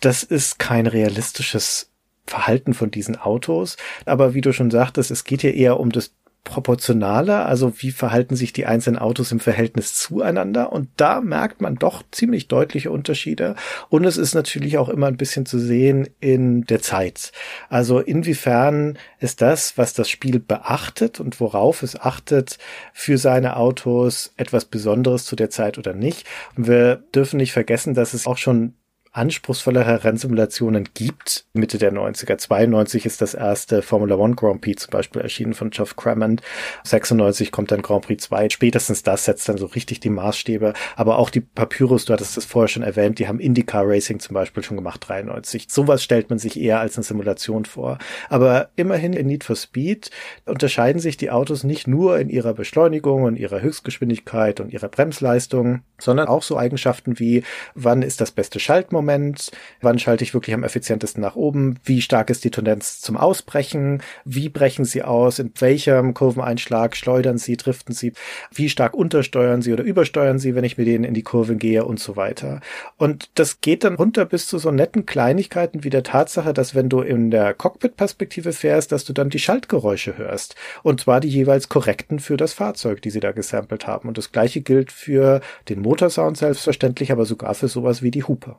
das ist kein realistisches Verhalten von diesen Autos. Aber wie du schon sagtest, es geht hier eher um das proportionaler, also wie verhalten sich die einzelnen Autos im Verhältnis zueinander und da merkt man doch ziemlich deutliche Unterschiede und es ist natürlich auch immer ein bisschen zu sehen in der Zeit. Also inwiefern ist das, was das Spiel beachtet und worauf es achtet, für seine Autos etwas Besonderes zu der Zeit oder nicht. Und wir dürfen nicht vergessen, dass es auch schon anspruchsvollere Rennsimulationen gibt. Mitte der 90er. 92 ist das erste Formula One Grand Prix zum Beispiel erschienen von Geoff Crammond. 96 kommt dann Grand Prix 2. Spätestens das setzt dann so richtig die Maßstäbe. Aber auch die Papyrus, du hattest das vorher schon erwähnt, die haben IndyCar Racing zum Beispiel schon gemacht, 93. Sowas stellt man sich eher als eine Simulation vor. Aber immerhin in Need for Speed unterscheiden sich die Autos nicht nur in ihrer Beschleunigung und ihrer Höchstgeschwindigkeit und ihrer Bremsleistung, sondern auch so Eigenschaften wie, wann ist das beste Schaltmoment Moment, wann schalte ich wirklich am effizientesten nach oben, wie stark ist die Tendenz zum Ausbrechen, wie brechen sie aus, in welchem Kurveneinschlag schleudern sie, driften sie, wie stark untersteuern sie oder übersteuern sie, wenn ich mit denen in die Kurve gehe und so weiter. Und das geht dann runter bis zu so netten Kleinigkeiten wie der Tatsache, dass wenn du in der Cockpit-Perspektive fährst, dass du dann die Schaltgeräusche hörst. Und zwar die jeweils korrekten für das Fahrzeug, die sie da gesampelt haben. Und das gleiche gilt für den Motorsound selbstverständlich, aber sogar für sowas wie die Hupe.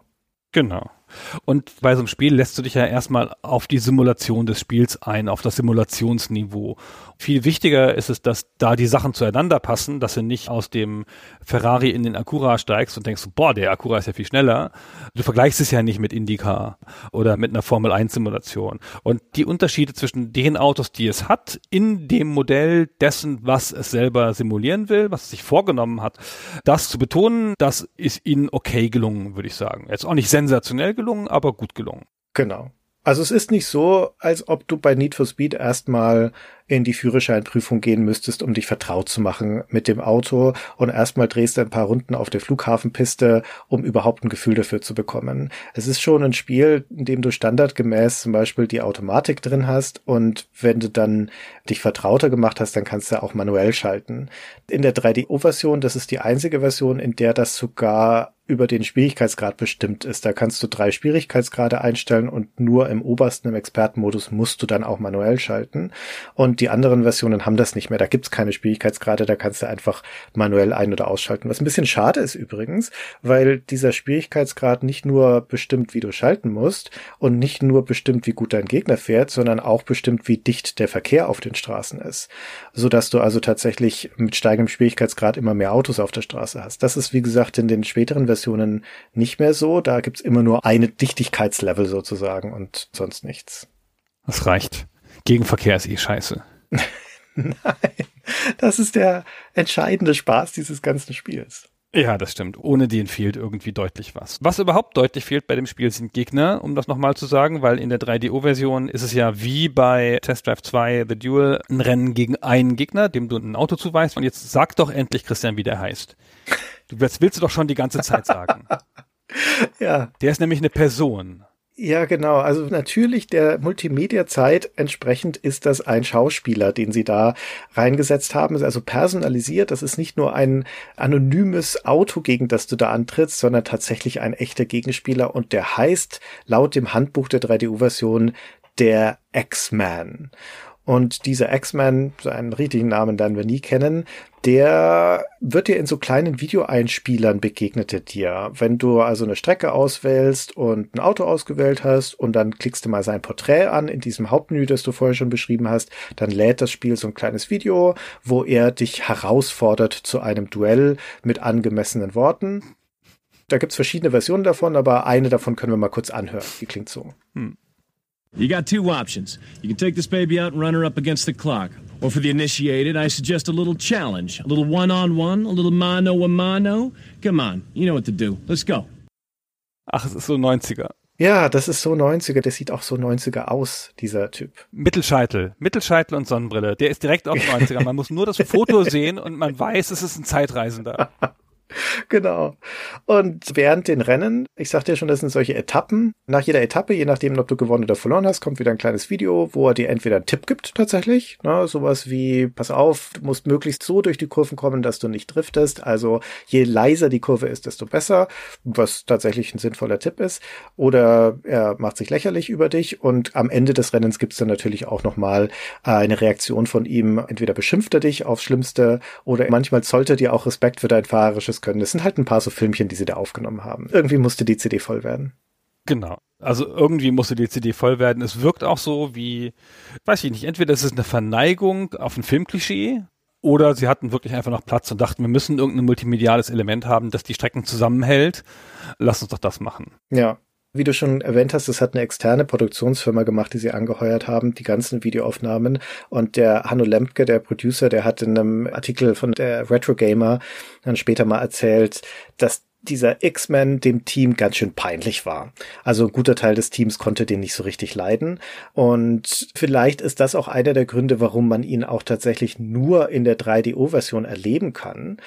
Genau. Und bei so einem Spiel lässt du dich ja erstmal auf die Simulation des Spiels ein, auf das Simulationsniveau. Viel wichtiger ist es, dass da die Sachen zueinander passen, dass du nicht aus dem Ferrari in den Acura steigst und denkst, boah, der Acura ist ja viel schneller. Du vergleichst es ja nicht mit IndyCar oder mit einer Formel 1 Simulation. Und die Unterschiede zwischen den Autos, die es hat, in dem Modell dessen, was es selber simulieren will, was es sich vorgenommen hat, das zu betonen, das ist ihnen okay gelungen, würde ich sagen. Jetzt auch nicht sensationell gelungen, gelungen, aber gut gelungen. Genau. Also es ist nicht so, als ob du bei Need for Speed erstmal in die Führerscheinprüfung gehen müsstest, um dich vertraut zu machen mit dem Auto und erstmal drehst du ein paar Runden auf der Flughafenpiste, um überhaupt ein Gefühl dafür zu bekommen. Es ist schon ein Spiel, in dem du standardgemäß zum Beispiel die Automatik drin hast und wenn du dann dich vertrauter gemacht hast, dann kannst du auch manuell schalten. In der 3DO-Version, das ist die einzige Version, in der das sogar über den Schwierigkeitsgrad bestimmt ist. Da kannst du drei Schwierigkeitsgrade einstellen und nur im obersten, im Expertenmodus musst du dann auch manuell schalten. Und die anderen Versionen haben das nicht mehr. Da gibt's keine Schwierigkeitsgrade, da kannst du einfach manuell ein- oder ausschalten. Was ein bisschen schade ist übrigens, weil dieser Schwierigkeitsgrad nicht nur bestimmt, wie du schalten musst und nicht nur bestimmt, wie gut dein Gegner fährt, sondern auch bestimmt, wie dicht der Verkehr auf den Straßen ist. Sodass du also tatsächlich mit steigendem Schwierigkeitsgrad immer mehr Autos auf der Straße hast. Das ist, wie gesagt, in den späteren Versionen nicht mehr so. Da gibt's immer nur eine Dichtigkeitslevel sozusagen und sonst nichts. Das reicht. Gegenverkehr ist eh scheiße. Nein, das ist der entscheidende Spaß dieses ganzen Spiels. Ja, das stimmt. Ohne den fehlt irgendwie deutlich was. Was überhaupt deutlich fehlt bei dem Spiel sind Gegner, um das nochmal zu sagen, weil in der 3DO-Version ist es ja wie bei Test Drive 2 The Duel ein Rennen gegen einen Gegner, dem du ein Auto zuweist. Und jetzt sag doch endlich, Christian, wie der heißt. Du, das willst du doch schon die ganze Zeit sagen. ja. Der ist nämlich eine Person. Ja, genau. Also natürlich der Multimedia-Zeit entsprechend ist das ein Schauspieler, den sie da reingesetzt haben. Ist also personalisiert. Das ist nicht nur ein anonymes Auto, gegen das du da antrittst, sondern tatsächlich ein echter Gegenspieler. Und der heißt laut dem Handbuch der 3DU-Version der X-Man. Und dieser X-Man, seinen richtigen Namen werden wir nie kennen, der wird dir in so kleinen Videoeinspielern begegnete dir. Wenn du also eine Strecke auswählst und ein Auto ausgewählt hast und dann klickst du mal sein Porträt an in diesem Hauptmenü, das du vorher schon beschrieben hast, dann lädt das Spiel so ein kleines Video, wo er dich herausfordert zu einem Duell mit angemessenen Worten. Da gibt's verschiedene Versionen davon, aber eine davon können wir mal kurz anhören. Die klingt so. Hm. You got two options. You can take this baby out and run her up against the clock. Or for the initiated, I suggest a little challenge. A little one-on-one, -on -one, a little mano-a-mano. Come on, you know what to do. Let's go. Ach, es ist so 90er. Ja, das ist so 90er. Der sieht auch so 90er aus, dieser Typ. Mittelscheitel. Mittelscheitel und Sonnenbrille. Der ist direkt auf 90er. Man muss nur das Foto sehen und man weiß, es ist ein Zeitreisender. Genau. Und während den Rennen, ich sagte ja schon, das sind solche Etappen. Nach jeder Etappe, je nachdem, ob du gewonnen oder verloren hast, kommt wieder ein kleines Video, wo er dir entweder einen Tipp gibt tatsächlich, ne, sowas wie, pass auf, du musst möglichst so durch die Kurven kommen, dass du nicht driftest. Also je leiser die Kurve ist, desto besser, was tatsächlich ein sinnvoller Tipp ist. Oder er macht sich lächerlich über dich und am Ende des Rennens gibt es dann natürlich auch nochmal äh, eine Reaktion von ihm. Entweder beschimpft er dich aufs Schlimmste oder manchmal zollt er dir auch Respekt für dein fahrerisches Können. Das sind halt ein paar so Filmchen, die sie da aufgenommen haben. Irgendwie musste die CD voll werden. Genau. Also irgendwie musste die CD voll werden. Es wirkt auch so wie, weiß ich nicht, entweder ist es eine Verneigung auf ein Filmklischee oder sie hatten wirklich einfach noch Platz und dachten, wir müssen irgendein multimediales Element haben, das die Strecken zusammenhält. Lass uns doch das machen. Ja, wie du schon erwähnt hast, es hat eine externe Produktionsfirma gemacht, die sie angeheuert haben, die ganzen Videoaufnahmen. Und der Hanno Lemke, der Producer, der hat in einem Artikel von der Retro Gamer dann später mal erzählt, dass dieser X-Men dem Team ganz schön peinlich war. Also ein guter Teil des Teams konnte den nicht so richtig leiden. Und vielleicht ist das auch einer der Gründe, warum man ihn auch tatsächlich nur in der 3DO-Version erleben kann.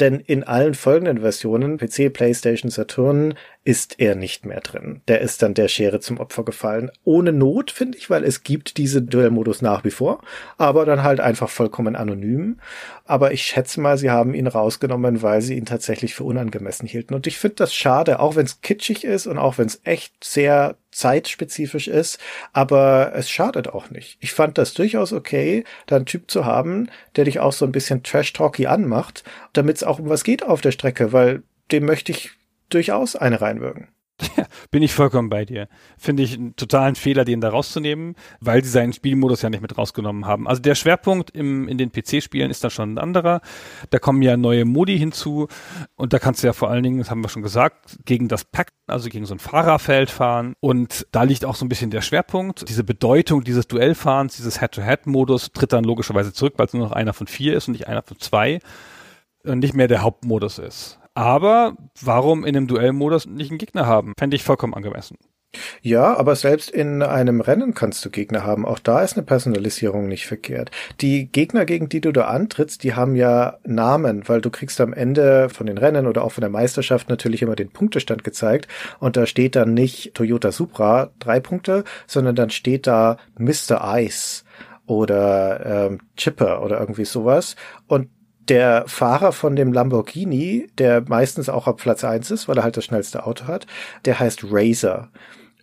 Denn in allen folgenden Versionen, PC, PlayStation, Saturn, ist er nicht mehr drin. Der ist dann der Schere zum Opfer gefallen. Ohne Not, finde ich, weil es gibt diese Duellmodus nach wie vor, aber dann halt einfach vollkommen anonym. Aber ich schätze mal, sie haben ihn rausgenommen, weil sie ihn tatsächlich für unangemessen hielten. Und ich finde das schade, auch wenn es kitschig ist und auch wenn es echt sehr zeitspezifisch ist, aber es schadet auch nicht. Ich fand das durchaus okay, da einen Typ zu haben, der dich auch so ein bisschen trash-talky anmacht, damit es auch um was geht auf der Strecke, weil dem möchte ich durchaus eine reinwirken. Ja, bin ich vollkommen bei dir. Finde ich einen totalen Fehler, den da rauszunehmen, weil sie seinen Spielmodus ja nicht mit rausgenommen haben. Also der Schwerpunkt im, in den PC-Spielen ist dann schon ein anderer. Da kommen ja neue Modi hinzu und da kannst du ja vor allen Dingen, das haben wir schon gesagt, gegen das Pack, also gegen so ein Fahrerfeld fahren und da liegt auch so ein bisschen der Schwerpunkt. Diese Bedeutung dieses Duellfahrens, dieses Head-to-Head-Modus tritt dann logischerweise zurück, weil es nur noch einer von vier ist und nicht einer von zwei und nicht mehr der Hauptmodus ist. Aber warum in einem Duellmodus nicht einen Gegner haben? Fände ich vollkommen angemessen. Ja, aber selbst in einem Rennen kannst du Gegner haben. Auch da ist eine Personalisierung nicht verkehrt. Die Gegner, gegen die du da antrittst, die haben ja Namen, weil du kriegst am Ende von den Rennen oder auch von der Meisterschaft natürlich immer den Punktestand gezeigt. Und da steht dann nicht Toyota Supra drei Punkte, sondern dann steht da Mr. Ice oder ähm, Chipper oder irgendwie sowas. Und der Fahrer von dem Lamborghini, der meistens auch auf Platz eins ist, weil er halt das schnellste Auto hat, der heißt Razor.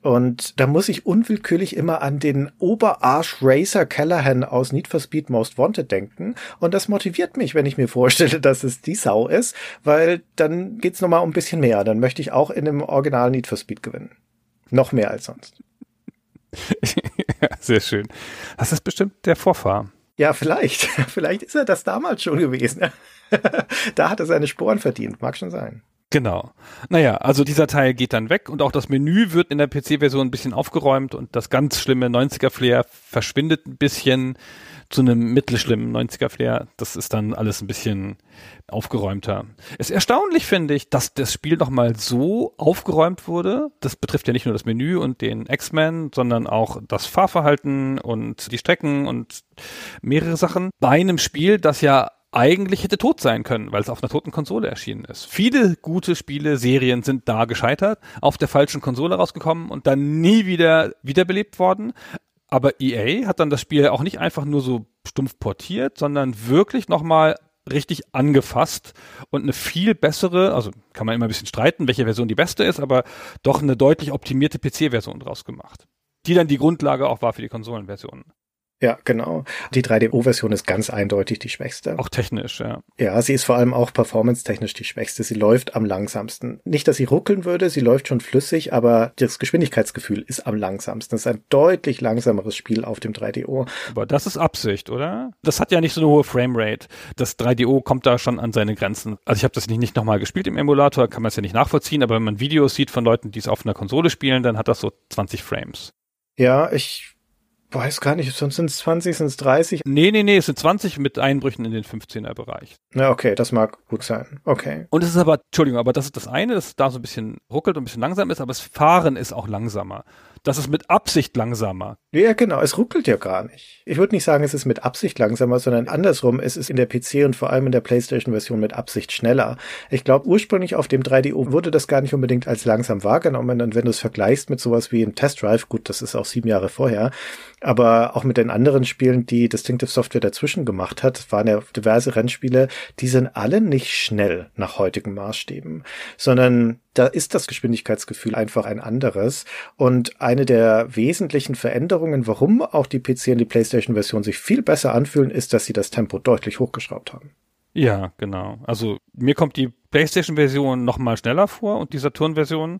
Und da muss ich unwillkürlich immer an den Oberarsch Racer Callahan aus Need for Speed Most Wanted denken. Und das motiviert mich, wenn ich mir vorstelle, dass es die Sau ist, weil dann geht's nochmal um ein bisschen mehr. Dann möchte ich auch in dem Original Need for Speed gewinnen. Noch mehr als sonst. sehr schön. Das ist bestimmt der Vorfahr. Ja, vielleicht. Vielleicht ist er das damals schon gewesen. da hat er seine Sporen verdient. Mag schon sein. Genau. Naja, also dieser Teil geht dann weg und auch das Menü wird in der PC-Version ein bisschen aufgeräumt und das ganz schlimme 90er-Flair verschwindet ein bisschen zu einem mittelschlimmen 90er-Flair. Das ist dann alles ein bisschen aufgeräumter. Es ist erstaunlich, finde ich, dass das Spiel nochmal so aufgeräumt wurde. Das betrifft ja nicht nur das Menü und den X-Men, sondern auch das Fahrverhalten und die Strecken und mehrere Sachen. Bei einem Spiel, das ja eigentlich hätte tot sein können, weil es auf einer toten Konsole erschienen ist. Viele gute Spiele, Serien sind da gescheitert, auf der falschen Konsole rausgekommen und dann nie wieder wiederbelebt worden. Aber EA hat dann das Spiel auch nicht einfach nur so stumpf portiert, sondern wirklich nochmal richtig angefasst und eine viel bessere, also kann man immer ein bisschen streiten, welche Version die beste ist, aber doch eine deutlich optimierte PC-Version draus gemacht. Die dann die Grundlage auch war für die Konsolenversionen. Ja, genau. Die 3DO-Version ist ganz eindeutig die schwächste. Auch technisch, ja. Ja, sie ist vor allem auch performance-technisch die schwächste. Sie läuft am langsamsten. Nicht, dass sie ruckeln würde, sie läuft schon flüssig, aber das Geschwindigkeitsgefühl ist am langsamsten. Es ist ein deutlich langsameres Spiel auf dem 3DO. Aber das ist Absicht, oder? Das hat ja nicht so eine hohe Framerate. Das 3DO kommt da schon an seine Grenzen. Also ich habe das nicht, nicht nochmal gespielt im Emulator, kann man es ja nicht nachvollziehen, aber wenn man Videos sieht von Leuten, die es auf einer Konsole spielen, dann hat das so 20 Frames. Ja, ich weiß gar nicht, sonst sind es 20, sind es 30? Nee, nee, nee, es sind 20 mit Einbrüchen in den 15er Bereich. Na, okay, das mag gut sein. Okay. Und es ist aber, Entschuldigung, aber das ist das eine, dass da so ein bisschen ruckelt und ein bisschen langsam ist, aber das Fahren ist auch langsamer. Das ist mit Absicht langsamer. Ja, genau. Es ruckelt ja gar nicht. Ich würde nicht sagen, es ist mit Absicht langsamer, sondern andersrum. Es ist in der PC und vor allem in der PlayStation-Version mit Absicht schneller. Ich glaube, ursprünglich auf dem 3DO wurde das gar nicht unbedingt als langsam wahrgenommen. Und wenn du es vergleichst mit sowas wie im Test Drive, gut, das ist auch sieben Jahre vorher, aber auch mit den anderen Spielen, die Distinctive Software dazwischen gemacht hat, waren ja diverse Rennspiele, die sind alle nicht schnell nach heutigen Maßstäben, sondern da ist das Geschwindigkeitsgefühl einfach ein anderes. Und eine der wesentlichen Veränderungen, warum auch die PC und die PlayStation-Version sich viel besser anfühlen, ist, dass sie das Tempo deutlich hochgeschraubt haben. Ja, genau. Also mir kommt die PlayStation-Version noch mal schneller vor und die Saturn-Version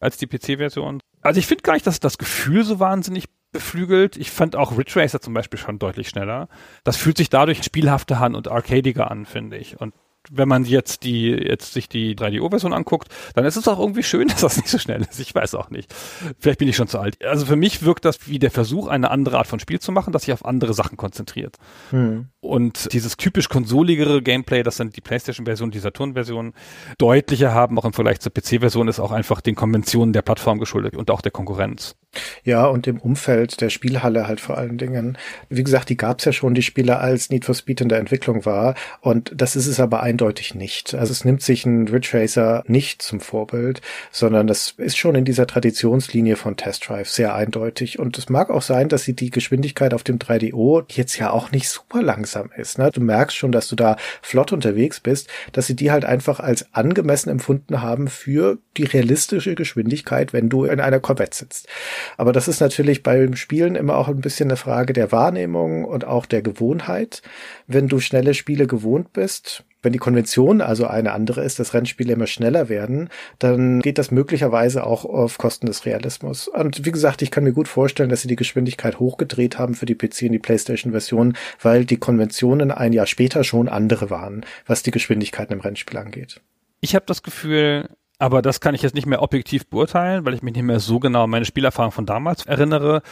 als die PC-Version. Also ich finde gar nicht, dass das Gefühl so wahnsinnig beflügelt. Ich fand auch Ridge Racer zum Beispiel schon deutlich schneller. Das fühlt sich dadurch spielhafter an und arcadiger an, finde ich. Und wenn man jetzt die, jetzt sich die 3DO-Version anguckt, dann ist es auch irgendwie schön, dass das nicht so schnell ist. Ich weiß auch nicht. Vielleicht bin ich schon zu alt. Also für mich wirkt das wie der Versuch, eine andere Art von Spiel zu machen, das sich auf andere Sachen konzentriert. Hm. Und dieses typisch konsoligere Gameplay, das dann die PlayStation-Version, die Saturn-Version deutlicher haben, auch im Vergleich zur PC-Version, ist auch einfach den Konventionen der Plattform geschuldet und auch der Konkurrenz. Ja, und im Umfeld der Spielhalle halt vor allen Dingen. Wie gesagt, die gab's ja schon, die Spiele, als Need for Speed in der Entwicklung war. Und das ist es aber eindeutig nicht. Also es nimmt sich ein Ridge Racer nicht zum Vorbild, sondern das ist schon in dieser Traditionslinie von Test Drive sehr eindeutig. Und es mag auch sein, dass sie die Geschwindigkeit auf dem 3DO jetzt ja auch nicht super langsam ist. Ne? Du merkst schon, dass du da flott unterwegs bist, dass sie die halt einfach als angemessen empfunden haben für die realistische Geschwindigkeit, wenn du in einer Corvette sitzt. Aber das ist natürlich beim Spielen immer auch ein bisschen eine Frage der Wahrnehmung und auch der Gewohnheit. Wenn du schnelle Spiele gewohnt bist, wenn die Konvention also eine andere ist, dass Rennspiele immer schneller werden, dann geht das möglicherweise auch auf Kosten des Realismus. Und wie gesagt, ich kann mir gut vorstellen, dass sie die Geschwindigkeit hochgedreht haben für die PC und die PlayStation-Version, weil die Konventionen ein Jahr später schon andere waren, was die Geschwindigkeiten im Rennspiel angeht. Ich habe das Gefühl, aber das kann ich jetzt nicht mehr objektiv beurteilen, weil ich mich nicht mehr so genau an meine Spielerfahrung von damals erinnere.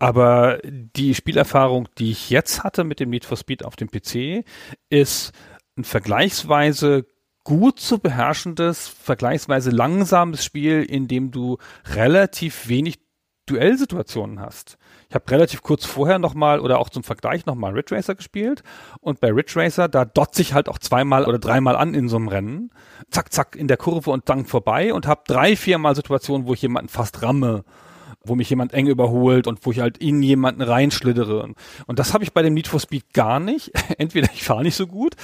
Aber die Spielerfahrung, die ich jetzt hatte mit dem Need for Speed auf dem PC, ist ein vergleichsweise gut zu beherrschendes, vergleichsweise langsames Spiel, in dem du relativ wenig Duellsituationen hast. Ich habe relativ kurz vorher nochmal oder auch zum Vergleich nochmal Ridge Racer gespielt und bei Ridge Racer, da dotze ich halt auch zweimal oder dreimal an in so einem Rennen, zack, zack, in der Kurve und dann vorbei und habe drei, viermal Situationen, wo ich jemanden fast ramme wo mich jemand eng überholt und wo ich halt in jemanden reinschlittere. Und das habe ich bei dem Need for Speed gar nicht. Entweder ich fahre nicht so gut,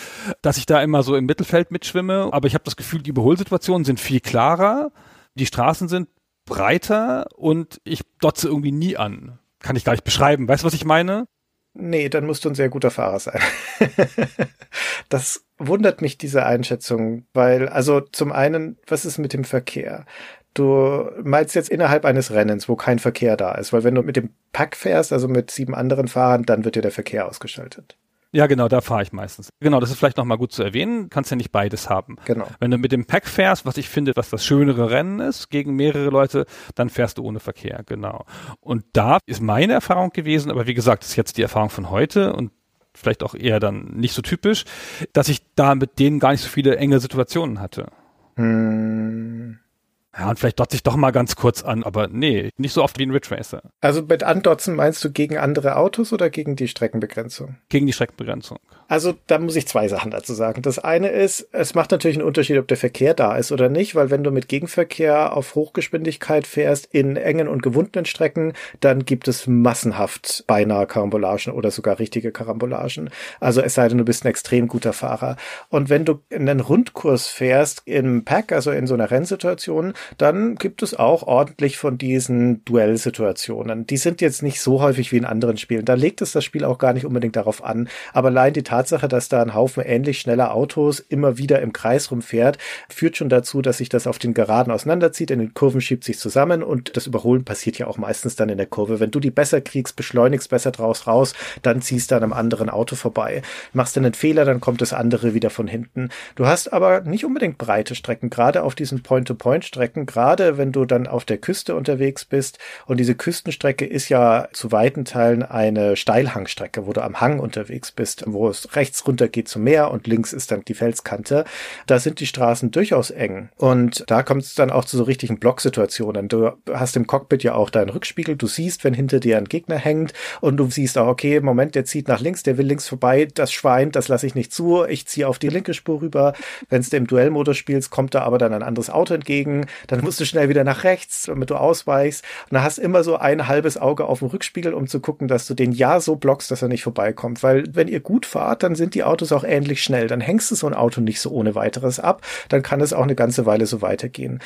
dass ich da immer so im Mittelfeld mitschwimme, aber ich habe das Gefühl, die Überholsituationen sind viel klarer, die Straßen sind breiter und ich dotze irgendwie nie an kann ich gar nicht beschreiben. Weißt du, was ich meine? Nee, dann musst du ein sehr guter Fahrer sein. das wundert mich, diese Einschätzung, weil, also zum einen, was ist mit dem Verkehr? Du meinst jetzt innerhalb eines Rennens, wo kein Verkehr da ist, weil wenn du mit dem Pack fährst, also mit sieben anderen Fahrern, dann wird dir der Verkehr ausgeschaltet. Ja, genau, da fahre ich meistens. Genau, das ist vielleicht nochmal gut zu erwähnen. Kannst ja nicht beides haben. Genau. Wenn du mit dem Pack fährst, was ich finde, was das schönere Rennen ist, gegen mehrere Leute, dann fährst du ohne Verkehr, genau. Und da ist meine Erfahrung gewesen, aber wie gesagt, das ist jetzt die Erfahrung von heute und vielleicht auch eher dann nicht so typisch, dass ich da mit denen gar nicht so viele enge Situationen hatte. Hm. Ja, und vielleicht dotze ich doch mal ganz kurz an, aber nee, nicht so oft wie ein Ridge Racer. Also mit Andotzen meinst du gegen andere Autos oder gegen die Streckenbegrenzung? Gegen die Streckenbegrenzung. Also da muss ich zwei Sachen dazu sagen. Das eine ist, es macht natürlich einen Unterschied, ob der Verkehr da ist oder nicht, weil wenn du mit Gegenverkehr auf Hochgeschwindigkeit fährst in engen und gewundenen Strecken, dann gibt es massenhaft beinahe Karambolagen oder sogar richtige Karambolagen. Also es sei denn, du bist ein extrem guter Fahrer. Und wenn du einen Rundkurs fährst im Pack, also in so einer Rennsituation, dann gibt es auch ordentlich von diesen Duellsituationen. Die sind jetzt nicht so häufig wie in anderen Spielen. Da legt es das Spiel auch gar nicht unbedingt darauf an. Aber allein die Tatsache, dass da ein Haufen ähnlich schneller Autos immer wieder im Kreis rumfährt, führt schon dazu, dass sich das auf den Geraden auseinanderzieht. In den Kurven schiebt sich zusammen und das Überholen passiert ja auch meistens dann in der Kurve. Wenn du die besser kriegst, beschleunigst besser draus raus, dann ziehst du an einem anderen Auto vorbei. Machst du einen Fehler, dann kommt das andere wieder von hinten. Du hast aber nicht unbedingt breite Strecken, gerade auf diesen Point-to-Point-Strecken Strecken, gerade wenn du dann auf der Küste unterwegs bist. Und diese Küstenstrecke ist ja zu weiten Teilen eine Steilhangstrecke, wo du am Hang unterwegs bist, wo es rechts runter geht zum Meer und links ist dann die Felskante. Da sind die Straßen durchaus eng. Und da kommt es dann auch zu so richtigen Blocksituationen. Du hast im Cockpit ja auch deinen Rückspiegel. Du siehst, wenn hinter dir ein Gegner hängt und du siehst auch, okay, Moment, der zieht nach links, der will links vorbei, das Schwein, das lasse ich nicht zu, ich ziehe auf die linke Spur rüber. Wenn es im Duellmodus spielst, kommt da aber dann ein anderes Auto entgegen, dann musst du schnell wieder nach rechts, damit du ausweichst. Und dann hast immer so ein halbes Auge auf dem Rückspiegel, um zu gucken, dass du den ja so blockst, dass er nicht vorbeikommt. Weil wenn ihr gut fahrt, dann sind die Autos auch ähnlich schnell. Dann hängst du so ein Auto nicht so ohne weiteres ab. Dann kann es auch eine ganze Weile so weitergehen.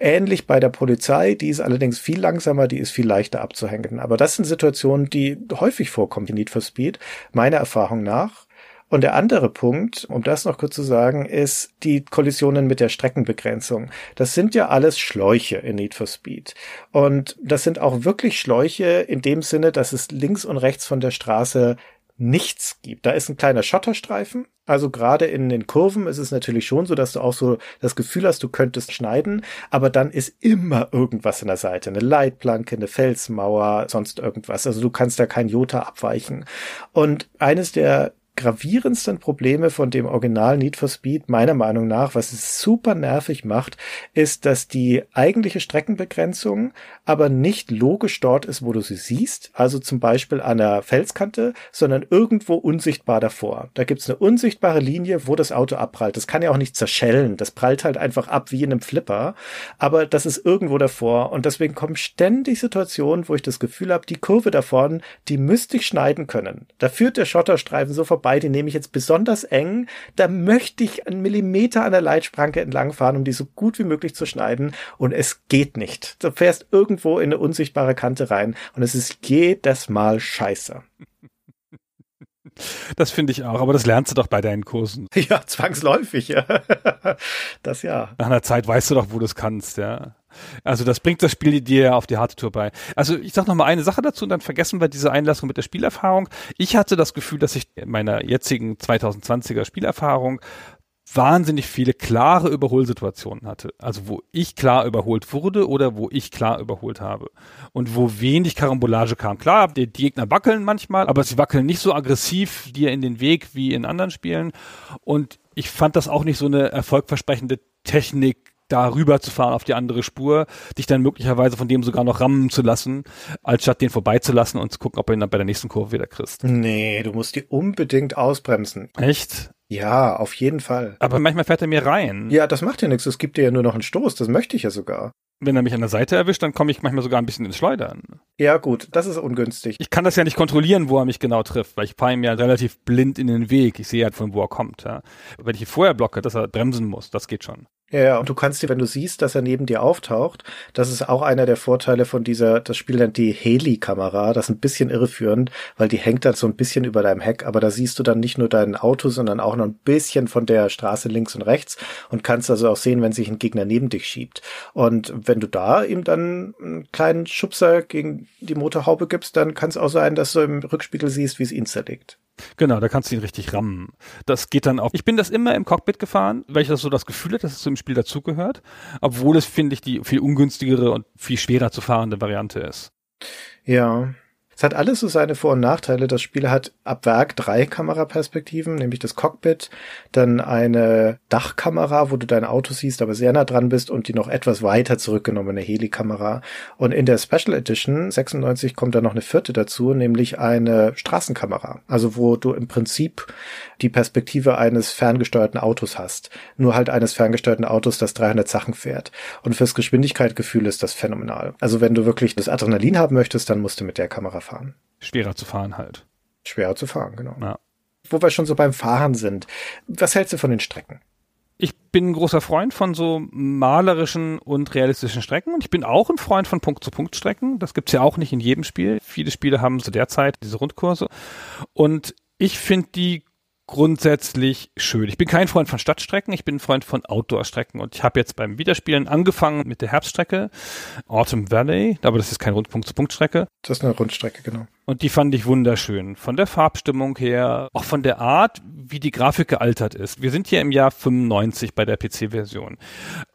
Ähnlich bei der Polizei, die ist allerdings viel langsamer, die ist viel leichter abzuhängen. Aber das sind Situationen, die häufig vorkommen in Need for Speed, meiner Erfahrung nach. Und der andere Punkt, um das noch kurz zu sagen, ist die Kollisionen mit der Streckenbegrenzung. Das sind ja alles Schläuche in Need for Speed. Und das sind auch wirklich Schläuche in dem Sinne, dass es links und rechts von der Straße nichts gibt. Da ist ein kleiner Schotterstreifen. Also gerade in den Kurven ist es natürlich schon so, dass du auch so das Gefühl hast, du könntest schneiden, aber dann ist immer irgendwas in der Seite. Eine Leitplanke, eine Felsmauer, sonst irgendwas. Also du kannst da kein Jota abweichen. Und eines der gravierendsten Probleme von dem Original Need for Speed, meiner Meinung nach, was es super nervig macht, ist, dass die eigentliche Streckenbegrenzung aber nicht logisch dort ist, wo du sie siehst, also zum Beispiel an der Felskante, sondern irgendwo unsichtbar davor. Da gibt's eine unsichtbare Linie, wo das Auto abprallt. Das kann ja auch nicht zerschellen, das prallt halt einfach ab wie in einem Flipper, aber das ist irgendwo davor und deswegen kommen ständig Situationen, wo ich das Gefühl habe, die Kurve davon, die müsste ich schneiden können. Da führt der Schotterstreifen so den nehme ich jetzt besonders eng, da möchte ich einen Millimeter an der Leitspranke entlangfahren, um die so gut wie möglich zu schneiden und es geht nicht. Du fährst irgendwo in eine unsichtbare Kante rein und es ist jedes Mal scheiße. Das finde ich auch, aber das lernst du doch bei deinen Kursen. Ja, zwangsläufig, ja. Das ja. Nach einer Zeit weißt du doch, wo du es kannst, ja. Also das bringt das Spiel dir auf die harte Tour bei. Also ich sag noch mal eine Sache dazu und dann vergessen wir diese Einlassung mit der Spielerfahrung. Ich hatte das Gefühl, dass ich in meiner jetzigen 2020er Spielerfahrung wahnsinnig viele klare Überholsituationen hatte. Also wo ich klar überholt wurde oder wo ich klar überholt habe. Und wo wenig Karambolage kam. Klar, die, die Gegner wackeln manchmal, aber sie wackeln nicht so aggressiv dir in den Weg wie in anderen Spielen. Und ich fand das auch nicht so eine erfolgversprechende Technik, da rüber zu fahren auf die andere Spur, dich dann möglicherweise von dem sogar noch rammen zu lassen, als statt den vorbeizulassen und zu gucken, ob er ihn dann bei der nächsten Kurve wieder kriegst. Nee, du musst die unbedingt ausbremsen. Echt? Ja, auf jeden Fall. Aber manchmal fährt er mir rein. Ja, das macht ja nichts. Es gibt dir ja nur noch einen Stoß. Das möchte ich ja sogar. Wenn er mich an der Seite erwischt, dann komme ich manchmal sogar ein bisschen ins Schleudern. Ja, gut, das ist ungünstig. Ich kann das ja nicht kontrollieren, wo er mich genau trifft, weil ich fahre ihm ja relativ blind in den Weg. Ich sehe halt von wo er kommt. Ja. Wenn ich ihn vorher blocke, dass er bremsen muss, das geht schon. Ja, ja, und du kannst dir, wenn du siehst, dass er neben dir auftaucht, das ist auch einer der Vorteile von dieser, das Spiel nennt die Heli-Kamera, das ist ein bisschen irreführend, weil die hängt dann so ein bisschen über deinem Heck, aber da siehst du dann nicht nur dein Auto, sondern auch noch ein bisschen von der Straße links und rechts und kannst also auch sehen, wenn sich ein Gegner neben dich schiebt. Und wenn du da ihm dann einen kleinen Schubser gegen die Motorhaube gibst, dann kann es auch sein, dass du im Rückspiegel siehst, wie es ihn zerlegt. Genau, da kannst du ihn richtig rammen. Das geht dann auch. Ich bin das immer im Cockpit gefahren, weil ich das so das Gefühl hatte, dass es zum Spiel dazugehört, obwohl es, finde ich, die viel ungünstigere und viel schwerer zu fahrende Variante ist. Ja, es hat alles so seine Vor- und Nachteile. Das Spiel hat ab Werk drei Kameraperspektiven, nämlich das Cockpit, dann eine Dachkamera, wo du dein Auto siehst, aber sehr nah dran bist und die noch etwas weiter zurückgenommene Helikamera. Und in der Special Edition 96 kommt dann noch eine vierte dazu, nämlich eine Straßenkamera. Also wo du im Prinzip die Perspektive eines ferngesteuerten Autos hast. Nur halt eines ferngesteuerten Autos, das 300 Sachen fährt. Und fürs Geschwindigkeitsgefühl ist das phänomenal. Also wenn du wirklich das Adrenalin haben möchtest, dann musst du mit der Kamera fahren. Schwerer zu fahren halt. Schwerer zu fahren, genau. Ja. Wo wir schon so beim Fahren sind. Was hältst du von den Strecken? Ich bin ein großer Freund von so malerischen und realistischen Strecken und ich bin auch ein Freund von Punkt-zu-Punkt-Strecken. Das gibt's ja auch nicht in jedem Spiel. Viele Spiele haben zu der Zeit diese Rundkurse. Und ich finde die grundsätzlich schön. Ich bin kein Freund von Stadtstrecken, ich bin ein Freund von Outdoor-Strecken und ich habe jetzt beim Wiederspielen angefangen mit der Herbststrecke Autumn Valley, aber das ist keine Rundpunkt-zu-Punkt-Strecke. Das ist eine Rundstrecke, genau. Und die fand ich wunderschön. Von der Farbstimmung her, auch von der Art, wie die Grafik gealtert ist. Wir sind hier im Jahr 95 bei der PC-Version.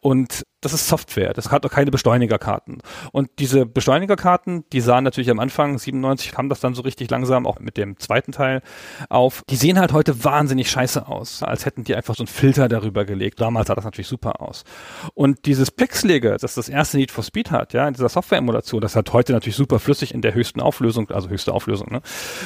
Und das ist Software, das hat doch keine Beschleunigerkarten. Und diese Beschleunigerkarten, die sahen natürlich am Anfang, 97 kam das dann so richtig langsam, auch mit dem zweiten Teil auf. Die sehen halt heute wahnsinnig scheiße aus, als hätten die einfach so einen Filter darüber gelegt. Damals sah das natürlich super aus. Und dieses Pixlige, das das erste Need for Speed hat, ja, in dieser Software-Emulation, das hat heute natürlich super flüssig in der höchsten Auflösung, also höchste Auflösung, ne?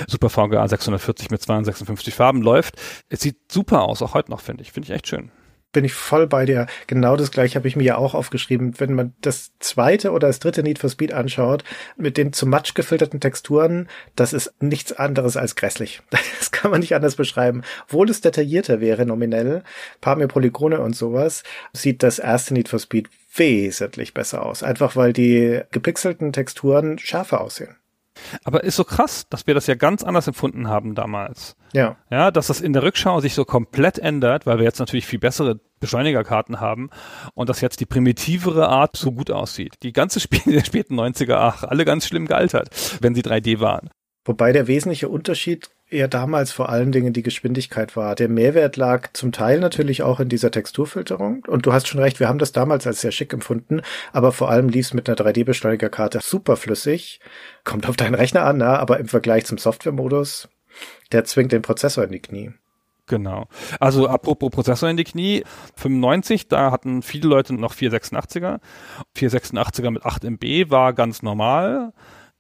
Super VGA 640 mit 256 Farben läuft. Es sieht super aus, auch heute noch, finde ich. Finde ich echt schön bin ich voll bei dir. Genau das gleiche habe ich mir ja auch aufgeschrieben. Wenn man das zweite oder das dritte Need for Speed anschaut, mit den zu matsch gefilterten Texturen, das ist nichts anderes als grässlich. Das kann man nicht anders beschreiben. Obwohl es detaillierter wäre, nominell, paar mehr Polygone und sowas, sieht das erste Need for Speed wesentlich besser aus. Einfach weil die gepixelten Texturen schärfer aussehen. Aber ist so krass, dass wir das ja ganz anders empfunden haben damals. Ja. Ja, dass das in der Rückschau sich so komplett ändert, weil wir jetzt natürlich viel bessere Beschleunigerkarten haben und dass jetzt die primitivere Art so gut aussieht. Die ganze Spiele der späten 90er, ach, alle ganz schlimm gealtert, wenn sie 3D waren. Wobei der wesentliche Unterschied eher damals vor allen Dingen die Geschwindigkeit war. Der Mehrwert lag zum Teil natürlich auch in dieser Texturfilterung. Und du hast schon recht, wir haben das damals als sehr schick empfunden, aber vor allem lief es mit einer 3D-Beschleunigerkarte super flüssig. Kommt auf deinen Rechner an, na, aber im Vergleich zum Software-Modus, der zwingt den Prozessor in die Knie. Genau. Also apropos Prozessor in die Knie, 95, da hatten viele Leute noch 486er. 486er mit 8 MB war ganz normal.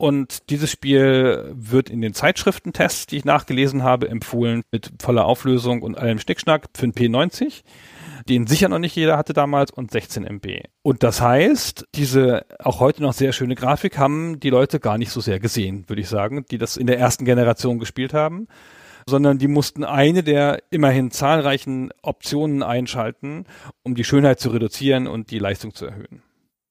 Und dieses Spiel wird in den Zeitschriftentests, die ich nachgelesen habe, empfohlen mit voller Auflösung und allem Schnickschnack für ein P90 den sicher noch nicht jeder hatte damals und 16 MB. Und das heißt, diese auch heute noch sehr schöne Grafik haben die Leute gar nicht so sehr gesehen, würde ich sagen, die das in der ersten Generation gespielt haben, sondern die mussten eine der immerhin zahlreichen Optionen einschalten, um die Schönheit zu reduzieren und die Leistung zu erhöhen.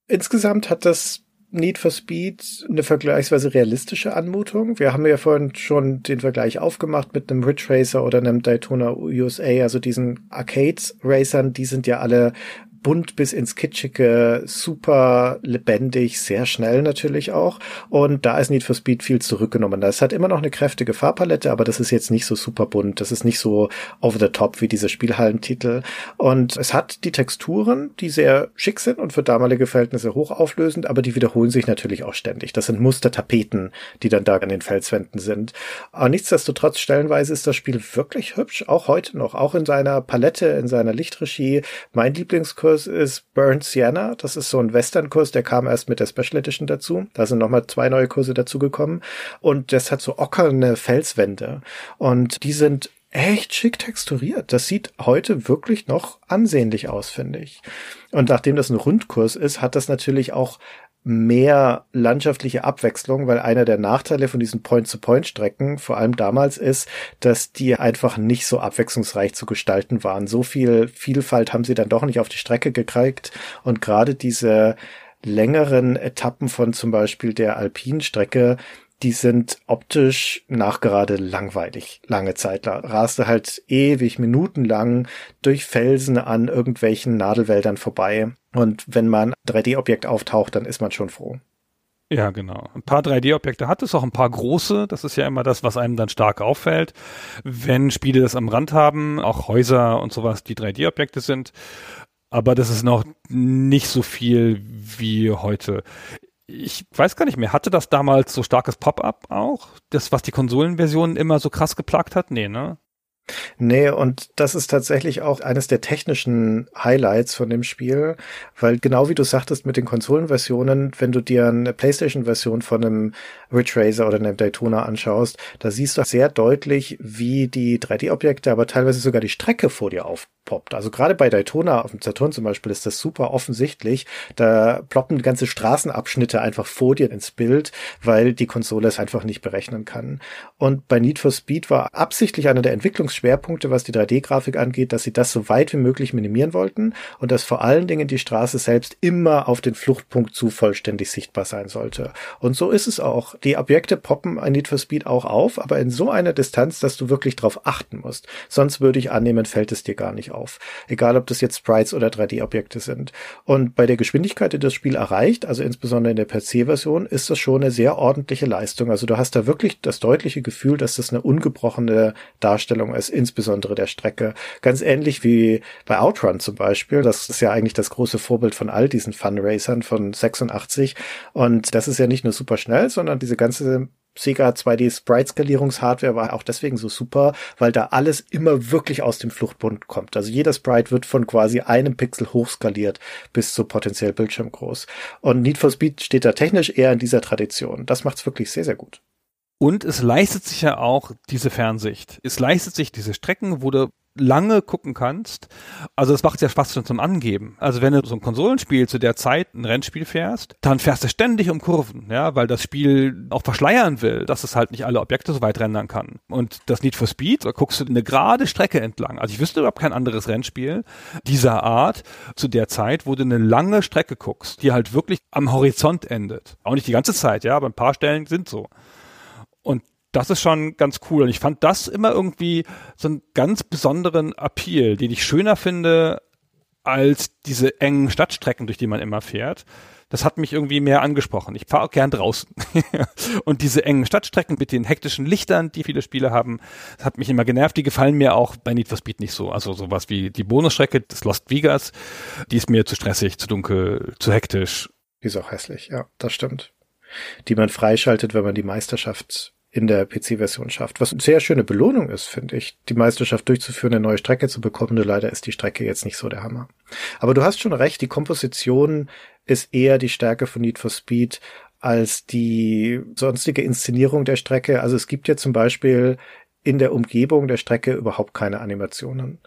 Insgesamt hat das Need for Speed eine vergleichsweise realistische Anmutung. Wir haben ja vorhin schon den Vergleich aufgemacht mit einem Ridge Racer oder einem Daytona USA, also diesen Arcade Racern, die sind ja alle bunt bis ins Kitschige, super lebendig, sehr schnell natürlich auch. Und da ist Need for Speed viel zurückgenommen. Das hat immer noch eine kräftige Farbpalette, aber das ist jetzt nicht so super bunt. Das ist nicht so over the top wie diese Spielhallentitel. Und es hat die Texturen, die sehr schick sind und für damalige Verhältnisse hochauflösend, aber die wiederholen sich natürlich auch ständig. Das sind Mustertapeten, die dann da an den Felswänden sind. Aber nichtsdestotrotz, stellenweise ist das Spiel wirklich hübsch, auch heute noch, auch in seiner Palette, in seiner Lichtregie. Mein Lieblingskurs Kurs ist Burnt Sienna. Das ist so ein Western-Kurs, der kam erst mit der Special Edition dazu. Da sind nochmal zwei neue Kurse dazugekommen. Und das hat so ockerne Felswände. Und die sind echt schick texturiert. Das sieht heute wirklich noch ansehnlich aus, finde ich. Und nachdem das ein Rundkurs ist, hat das natürlich auch mehr landschaftliche Abwechslung, weil einer der Nachteile von diesen Point-to-Point-Strecken, vor allem damals, ist, dass die einfach nicht so abwechslungsreich zu gestalten waren. So viel Vielfalt haben sie dann doch nicht auf die Strecke gekriegt und gerade diese längeren Etappen von zum Beispiel der Alpinstrecke, die sind optisch nachgerade langweilig. Lange Zeit raste halt ewig, minutenlang durch Felsen an irgendwelchen Nadelwäldern vorbei. Und wenn man 3D-Objekt auftaucht, dann ist man schon froh. Ja, genau. Ein paar 3D-Objekte hat es, auch ein paar große. Das ist ja immer das, was einem dann stark auffällt. Wenn Spiele das am Rand haben, auch Häuser und sowas, die 3D-Objekte sind. Aber das ist noch nicht so viel wie heute ich weiß gar nicht mehr, hatte das damals so starkes Pop-up auch? Das, was die Konsolenversionen immer so krass geplagt hat? Nee, ne? Nee, und das ist tatsächlich auch eines der technischen Highlights von dem Spiel, weil genau wie du sagtest mit den Konsolenversionen, wenn du dir eine PlayStation-Version von einem Ridge Racer oder einem Daytona anschaust, da siehst du sehr deutlich, wie die 3D-Objekte, aber teilweise sogar die Strecke vor dir aufpoppt. Also gerade bei Daytona auf dem Saturn zum Beispiel ist das super offensichtlich. Da ploppen ganze Straßenabschnitte einfach vor dir ins Bild, weil die Konsole es einfach nicht berechnen kann. Und bei Need for Speed war absichtlich einer der Entwicklungs Entwicklungsschwerpunkte, was die 3D-Grafik angeht, dass sie das so weit wie möglich minimieren wollten und dass vor allen Dingen die Straße selbst immer auf den Fluchtpunkt zu vollständig sichtbar sein sollte. Und so ist es auch. Die Objekte poppen ein Need for Speed auch auf, aber in so einer Distanz, dass du wirklich darauf achten musst. Sonst würde ich annehmen, fällt es dir gar nicht auf. Egal, ob das jetzt Sprites oder 3D-Objekte sind. Und bei der Geschwindigkeit, die das Spiel erreicht, also insbesondere in der PC-Version, ist das schon eine sehr ordentliche Leistung. Also du hast da wirklich das deutliche Gefühl, dass das eine ungebrochene Darstellung insbesondere der Strecke. Ganz ähnlich wie bei Outrun zum Beispiel. Das ist ja eigentlich das große Vorbild von all diesen Fun Racern von 86. Und das ist ja nicht nur super schnell, sondern diese ganze Sega 2D Sprite Skalierungshardware war auch deswegen so super, weil da alles immer wirklich aus dem Fluchtpunkt kommt. Also jeder Sprite wird von quasi einem Pixel hochskaliert bis zu potenziell Bildschirmgroß. Und Need for Speed steht da technisch eher in dieser Tradition. Das macht's wirklich sehr, sehr gut. Und es leistet sich ja auch diese Fernsicht. Es leistet sich diese Strecken, wo du lange gucken kannst. Also das macht ja Spaß schon zum Angeben. Also wenn du so ein Konsolenspiel zu der Zeit ein Rennspiel fährst, dann fährst du ständig um Kurven, ja, weil das Spiel auch verschleiern will, dass es halt nicht alle Objekte so weit rendern kann. Und das Need for Speed, da guckst du eine gerade Strecke entlang. Also ich wüsste überhaupt kein anderes Rennspiel dieser Art zu der Zeit, wo du eine lange Strecke guckst, die halt wirklich am Horizont endet. Auch nicht die ganze Zeit, ja, aber ein paar Stellen sind so. Und das ist schon ganz cool. Und ich fand das immer irgendwie so einen ganz besonderen Appeal, den ich schöner finde als diese engen Stadtstrecken, durch die man immer fährt. Das hat mich irgendwie mehr angesprochen. Ich fahre auch gern draußen. und diese engen Stadtstrecken mit den hektischen Lichtern, die viele Spiele haben, das hat mich immer genervt. Die gefallen mir auch bei Need for Speed nicht so. Also sowas wie die Bonusstrecke des Lost Vegas, die ist mir zu stressig, zu dunkel, zu hektisch. Die ist auch hässlich, ja, das stimmt. Die man freischaltet, wenn man die Meisterschaft in der PC-Version schafft. Was eine sehr schöne Belohnung ist, finde ich, die Meisterschaft durchzuführen, eine neue Strecke zu bekommen. Nur leider ist die Strecke jetzt nicht so der Hammer. Aber du hast schon recht, die Komposition ist eher die Stärke von Need for Speed als die sonstige Inszenierung der Strecke. Also es gibt ja zum Beispiel in der Umgebung der Strecke überhaupt keine Animationen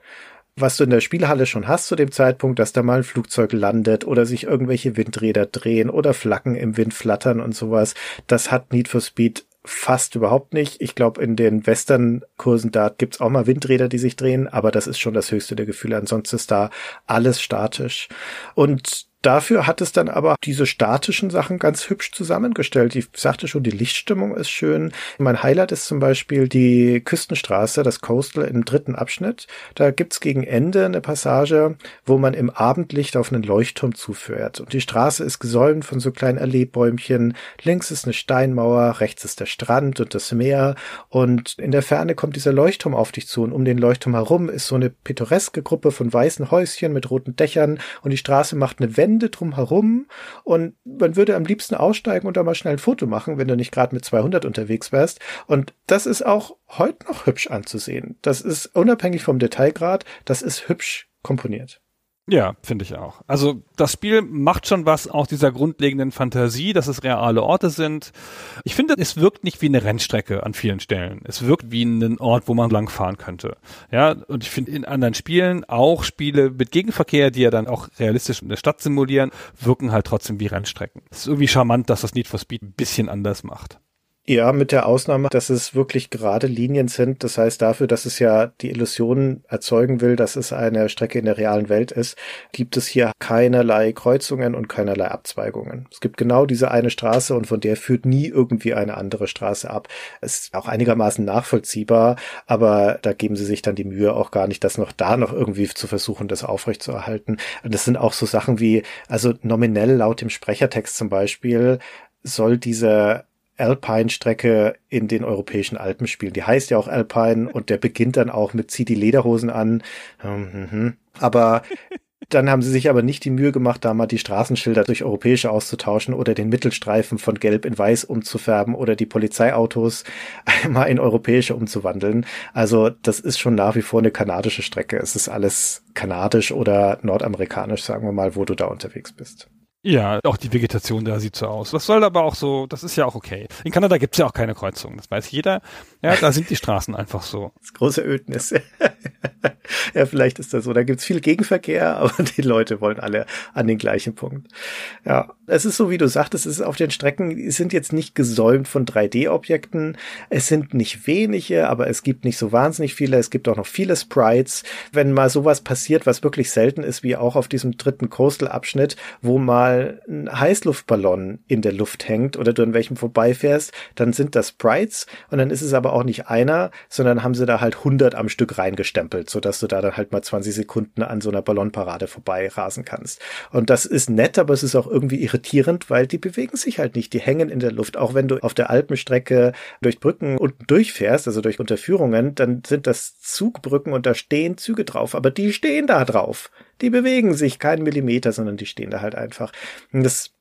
was du in der Spielhalle schon hast zu dem Zeitpunkt, dass da mal ein Flugzeug landet oder sich irgendwelche Windräder drehen oder Flaggen im Wind flattern und sowas, das hat Need for Speed fast überhaupt nicht. Ich glaube, in den Western-Kursen da gibt's auch mal Windräder, die sich drehen, aber das ist schon das höchste der Gefühle. Ansonsten ist da alles statisch. Und Dafür hat es dann aber diese statischen Sachen ganz hübsch zusammengestellt. Ich sagte schon, die Lichtstimmung ist schön. Mein Highlight ist zum Beispiel die Küstenstraße, das Coastal im dritten Abschnitt. Da gibt's gegen Ende eine Passage, wo man im Abendlicht auf einen Leuchtturm zuführt. Und die Straße ist gesäumt von so kleinen Erlebbäumchen. Links ist eine Steinmauer, rechts ist der Strand und das Meer. Und in der Ferne kommt dieser Leuchtturm auf dich zu. Und um den Leuchtturm herum ist so eine pittoreske Gruppe von weißen Häuschen mit roten Dächern. Und die Straße macht eine Wende Wände drumherum und man würde am liebsten aussteigen und da mal schnell ein Foto machen, wenn du nicht gerade mit 200 unterwegs wärst. Und das ist auch heute noch hübsch anzusehen. Das ist unabhängig vom Detailgrad, das ist hübsch komponiert. Ja, finde ich auch. Also das Spiel macht schon was auch dieser grundlegenden Fantasie, dass es reale Orte sind. Ich finde, es wirkt nicht wie eine Rennstrecke an vielen Stellen. Es wirkt wie ein Ort, wo man langfahren könnte. Ja, und ich finde in anderen Spielen auch Spiele mit Gegenverkehr, die ja dann auch realistisch eine Stadt simulieren, wirken halt trotzdem wie Rennstrecken. Es ist irgendwie charmant, dass das Need for Speed ein bisschen anders macht. Ja, mit der Ausnahme, dass es wirklich gerade Linien sind. Das heißt, dafür, dass es ja die Illusion erzeugen will, dass es eine Strecke in der realen Welt ist, gibt es hier keinerlei Kreuzungen und keinerlei Abzweigungen. Es gibt genau diese eine Straße und von der führt nie irgendwie eine andere Straße ab. Es ist auch einigermaßen nachvollziehbar, aber da geben sie sich dann die Mühe auch gar nicht, das noch da noch irgendwie zu versuchen, das aufrechtzuerhalten. Und das sind auch so Sachen wie, also nominell laut dem Sprechertext zum Beispiel, soll diese Alpine-Strecke in den europäischen Alpen spielen. Die heißt ja auch Alpine und der beginnt dann auch mit zieh die Lederhosen an. Mhm. Aber dann haben sie sich aber nicht die Mühe gemacht, da mal die Straßenschilder durch europäische auszutauschen oder den Mittelstreifen von gelb in weiß umzufärben oder die Polizeiautos einmal in europäische umzuwandeln. Also das ist schon nach wie vor eine kanadische Strecke. Es ist alles kanadisch oder nordamerikanisch, sagen wir mal, wo du da unterwegs bist. Ja, auch die Vegetation da sieht so aus. Das soll aber auch so, das ist ja auch okay. In Kanada gibt's ja auch keine Kreuzungen, das weiß jeder. Ja, da sind die Straßen einfach so. Das große Ödnis. ja, vielleicht ist das so. Da gibt's viel Gegenverkehr, aber die Leute wollen alle an den gleichen Punkt. Ja, es ist so, wie du sagtest, es ist auf den Strecken, die sind jetzt nicht gesäumt von 3D-Objekten. Es sind nicht wenige, aber es gibt nicht so wahnsinnig viele. Es gibt auch noch viele Sprites. Wenn mal sowas passiert, was wirklich selten ist, wie auch auf diesem dritten Coastal-Abschnitt, wo mal mal ein Heißluftballon in der Luft hängt oder du an welchem vorbeifährst, dann sind das Sprites und dann ist es aber auch nicht einer, sondern haben sie da halt 100 am Stück reingestempelt, sodass du da dann halt mal 20 Sekunden an so einer Ballonparade vorbei kannst. Und das ist nett, aber es ist auch irgendwie irritierend, weil die bewegen sich halt nicht, die hängen in der Luft. Auch wenn du auf der Alpenstrecke durch Brücken unten durchfährst, also durch Unterführungen, dann sind das Zugbrücken und da stehen Züge drauf, aber die stehen da drauf die bewegen sich keinen Millimeter, sondern die stehen da halt einfach. Und das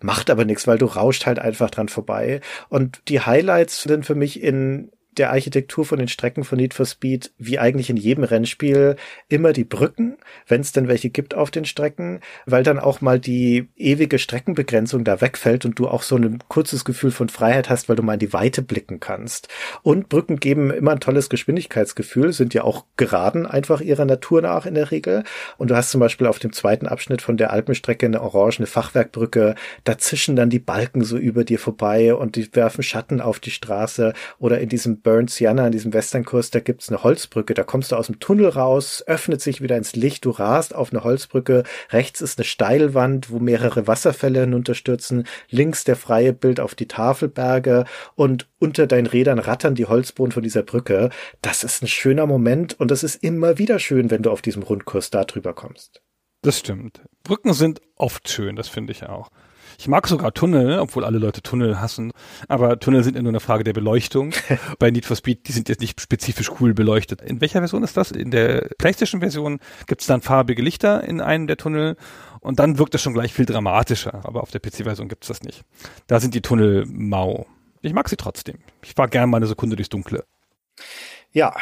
macht aber nichts, weil du rauscht halt einfach dran vorbei. Und die Highlights sind für mich in der Architektur von den Strecken von Need for Speed, wie eigentlich in jedem Rennspiel, immer die Brücken, wenn es denn welche gibt auf den Strecken, weil dann auch mal die ewige Streckenbegrenzung da wegfällt und du auch so ein kurzes Gefühl von Freiheit hast, weil du mal in die Weite blicken kannst. Und Brücken geben immer ein tolles Geschwindigkeitsgefühl, sind ja auch geraden einfach ihrer Natur nach in der Regel. Und du hast zum Beispiel auf dem zweiten Abschnitt von der Alpenstrecke eine orangene Fachwerkbrücke, da zischen dann die Balken so über dir vorbei und die werfen Schatten auf die Straße oder in diesem Burns Sienna, an diesem Westernkurs, da gibt's eine Holzbrücke, da kommst du aus dem Tunnel raus, öffnet sich wieder ins Licht, du rast auf eine Holzbrücke, rechts ist eine Steilwand, wo mehrere Wasserfälle hinunterstürzen, links der freie Bild auf die Tafelberge und unter deinen Rädern rattern die Holzboden von dieser Brücke. Das ist ein schöner Moment und das ist immer wieder schön, wenn du auf diesem Rundkurs da drüber kommst. Das stimmt. Brücken sind oft schön, das finde ich auch. Ich mag sogar Tunnel, obwohl alle Leute Tunnel hassen. Aber Tunnel sind ja nur eine Frage der Beleuchtung. Bei Need for Speed, die sind jetzt nicht spezifisch cool beleuchtet. In welcher Version ist das? In der PlayStation-Version gibt es dann farbige Lichter in einem der Tunnel und dann wirkt das schon gleich viel dramatischer. Aber auf der PC-Version gibt es das nicht. Da sind die Tunnel mau. Ich mag sie trotzdem. Ich fahr gerne mal eine Sekunde durchs Dunkle. Ja.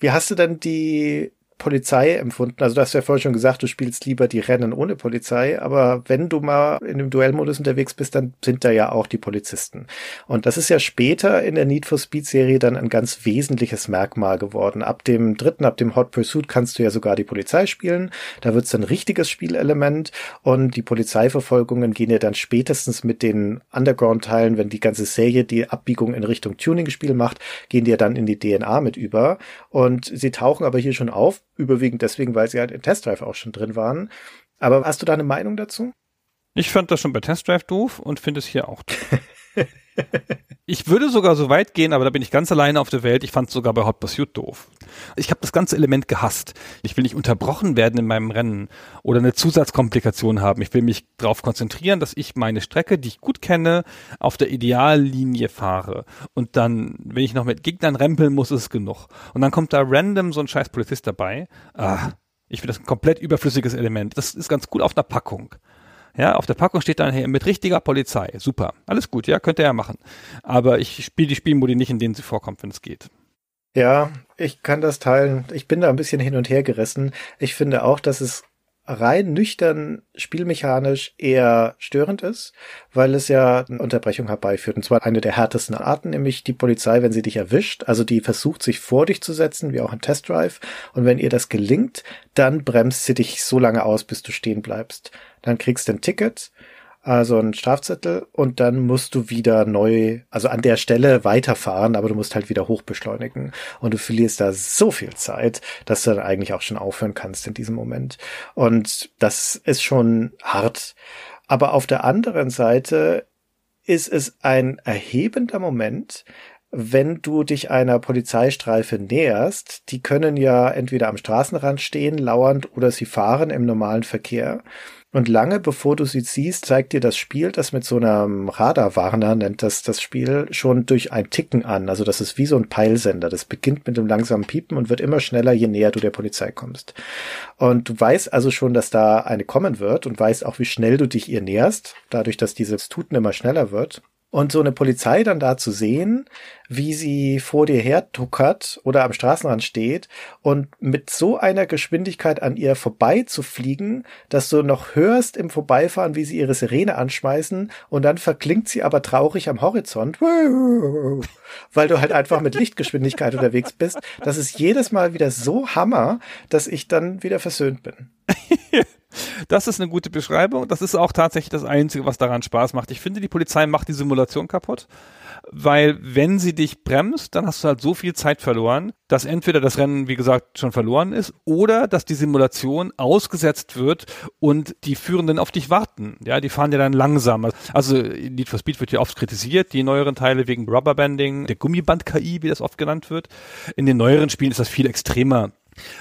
Wie hast du denn die Polizei empfunden. Also du hast ja vorhin schon gesagt, du spielst lieber die Rennen ohne Polizei, aber wenn du mal in dem Duellmodus unterwegs bist, dann sind da ja auch die Polizisten. Und das ist ja später in der Need for Speed Serie dann ein ganz wesentliches Merkmal geworden. Ab dem dritten, ab dem Hot Pursuit kannst du ja sogar die Polizei spielen. Da wird's ein richtiges Spielelement und die Polizeiverfolgungen gehen ja dann spätestens mit den Underground-Teilen, wenn die ganze Serie die Abbiegung in Richtung Tuning-Spiel macht, gehen die ja dann in die DNA mit über. Und sie tauchen aber hier schon auf Überwiegend deswegen, weil sie halt in Test Drive auch schon drin waren. Aber hast du da eine Meinung dazu? Ich fand das schon bei Test Drive doof und finde es hier auch doof. ich würde sogar so weit gehen, aber da bin ich ganz alleine auf der Welt. Ich fand es sogar bei Hot Pursuit doof. Ich habe das ganze Element gehasst. Ich will nicht unterbrochen werden in meinem Rennen oder eine Zusatzkomplikation haben. Ich will mich darauf konzentrieren, dass ich meine Strecke, die ich gut kenne, auf der Ideallinie fahre. Und dann, wenn ich noch mit Gegnern rempeln muss, ist es genug. Und dann kommt da random so ein scheiß Polizist dabei. Ah, ich finde das ein komplett überflüssiges Element. Das ist ganz gut auf einer Packung. Ja, auf der Packung steht dann hier mit richtiger Polizei. Super. Alles gut, ja, könnt ihr ja machen. Aber ich spiele die Spielmodi nicht, in denen sie vorkommt, wenn es geht. Ja, ich kann das teilen. Ich bin da ein bisschen hin und her gerissen. Ich finde auch, dass es rein nüchtern spielmechanisch eher störend ist, weil es ja eine Unterbrechung herbeiführt. Und zwar eine der härtesten Arten, nämlich die Polizei, wenn sie dich erwischt. Also die versucht sich vor dich zu setzen, wie auch im Test Drive. Und wenn ihr das gelingt, dann bremst sie dich so lange aus, bis du stehen bleibst. Dann kriegst du ein Ticket also ein Strafzettel und dann musst du wieder neu, also an der Stelle weiterfahren, aber du musst halt wieder hochbeschleunigen und du verlierst da so viel Zeit, dass du dann eigentlich auch schon aufhören kannst in diesem Moment. Und das ist schon hart. Aber auf der anderen Seite ist es ein erhebender Moment, wenn du dich einer Polizeistreife näherst, die können ja entweder am Straßenrand stehen, lauernd, oder sie fahren im normalen Verkehr. Und lange bevor du sie siehst, zeigt dir das Spiel, das mit so einem Radarwarner nennt das das Spiel, schon durch ein Ticken an. Also das ist wie so ein Peilsender. Das beginnt mit einem langsamen Piepen und wird immer schneller, je näher du der Polizei kommst. Und du weißt also schon, dass da eine kommen wird und weißt auch, wie schnell du dich ihr näherst, dadurch, dass dieses Tuten immer schneller wird. Und so eine Polizei dann da zu sehen, wie sie vor dir hertuckert oder am Straßenrand steht und mit so einer Geschwindigkeit an ihr vorbeizufliegen, dass du noch hörst im Vorbeifahren, wie sie ihre Sirene anschmeißen und dann verklingt sie aber traurig am Horizont, weil du halt einfach mit Lichtgeschwindigkeit unterwegs bist. Das ist jedes Mal wieder so Hammer, dass ich dann wieder versöhnt bin. Das ist eine gute Beschreibung. Das ist auch tatsächlich das Einzige, was daran Spaß macht. Ich finde, die Polizei macht die Simulation kaputt weil wenn sie dich bremst, dann hast du halt so viel Zeit verloren, dass entweder das Rennen, wie gesagt, schon verloren ist oder dass die Simulation ausgesetzt wird und die Führenden auf dich warten. Ja, die fahren ja dann langsamer. Also Need for Speed wird ja oft kritisiert, die neueren Teile wegen Rubberbanding, der Gummiband-KI, wie das oft genannt wird. In den neueren Spielen ist das viel extremer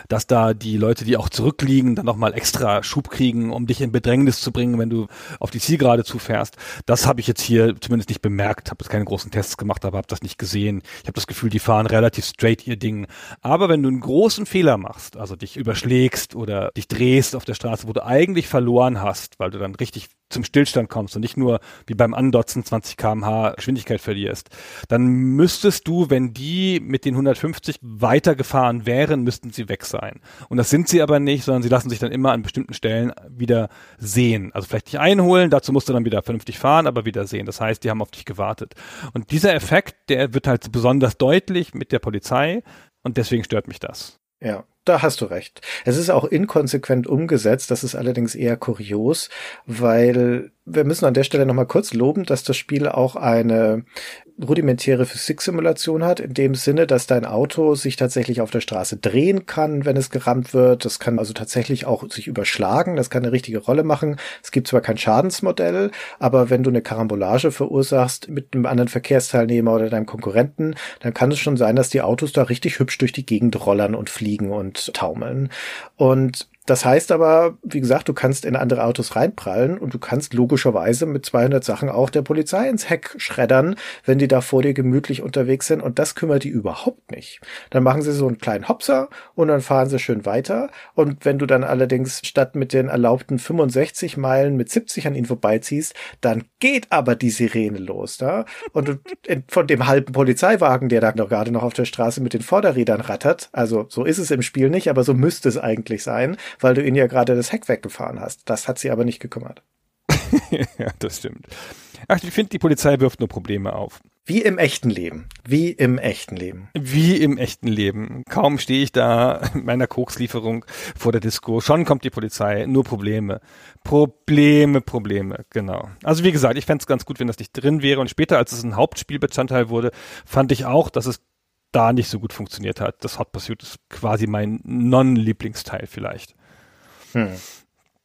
dass da die Leute, die auch zurückliegen, dann nochmal extra Schub kriegen, um dich in Bedrängnis zu bringen, wenn du auf die Zielgerade zufährst. Das habe ich jetzt hier zumindest nicht bemerkt, habe jetzt keine großen Tests gemacht, aber habe das nicht gesehen. Ich habe das Gefühl, die fahren relativ straight ihr Ding. Aber wenn du einen großen Fehler machst, also dich überschlägst oder dich drehst auf der Straße, wo du eigentlich verloren hast, weil du dann richtig zum Stillstand kommst und nicht nur wie beim Andotzen 20 kmh Geschwindigkeit verlierst, dann müsstest du, wenn die mit den 150 weitergefahren wären, müssten sie weg sein. Und das sind sie aber nicht, sondern sie lassen sich dann immer an bestimmten Stellen wieder sehen. Also vielleicht nicht einholen, dazu musst du dann wieder vernünftig fahren, aber wieder sehen. Das heißt, die haben auf dich gewartet. Und dieser Effekt, der wird halt besonders deutlich mit der Polizei und deswegen stört mich das. Ja, da hast du recht. Es ist auch inkonsequent umgesetzt, das ist allerdings eher kurios, weil wir müssen an der Stelle nochmal kurz loben, dass das Spiel auch eine rudimentäre Physiksimulation hat, in dem Sinne, dass dein Auto sich tatsächlich auf der Straße drehen kann, wenn es gerammt wird. Das kann also tatsächlich auch sich überschlagen, das kann eine richtige Rolle machen. Es gibt zwar kein Schadensmodell, aber wenn du eine Karambolage verursachst mit einem anderen Verkehrsteilnehmer oder deinem Konkurrenten, dann kann es schon sein, dass die Autos da richtig hübsch durch die Gegend rollern und fliegen und taumeln. Und das heißt aber, wie gesagt, du kannst in andere Autos reinprallen und du kannst logischerweise mit 200 Sachen auch der Polizei ins Heck schreddern, wenn die da vor dir gemütlich unterwegs sind. Und das kümmert die überhaupt nicht. Dann machen sie so einen kleinen Hopser und dann fahren sie schön weiter. Und wenn du dann allerdings statt mit den erlaubten 65 Meilen mit 70 an ihnen vorbeiziehst, dann geht aber die Sirene los, da. Und von dem halben Polizeiwagen, der da noch gerade noch auf der Straße mit den Vorderrädern rattert, also so ist es im Spiel nicht, aber so müsste es eigentlich sein, weil du ihn ja gerade das Heck weggefahren hast. Das hat sie aber nicht gekümmert. ja, das stimmt. Ach, ich finde, die Polizei wirft nur Probleme auf. Wie im echten Leben. Wie im echten Leben. Wie im echten Leben. Kaum stehe ich da mit meiner Kokslieferung vor der Disco. Schon kommt die Polizei. Nur Probleme. Probleme, Probleme. Genau. Also wie gesagt, ich fände es ganz gut, wenn das nicht drin wäre. Und später, als es ein Hauptspielbestandteil wurde, fand ich auch, dass es da nicht so gut funktioniert hat. Das Hot Pursuit ist quasi mein Non-Lieblingsteil vielleicht. Hm.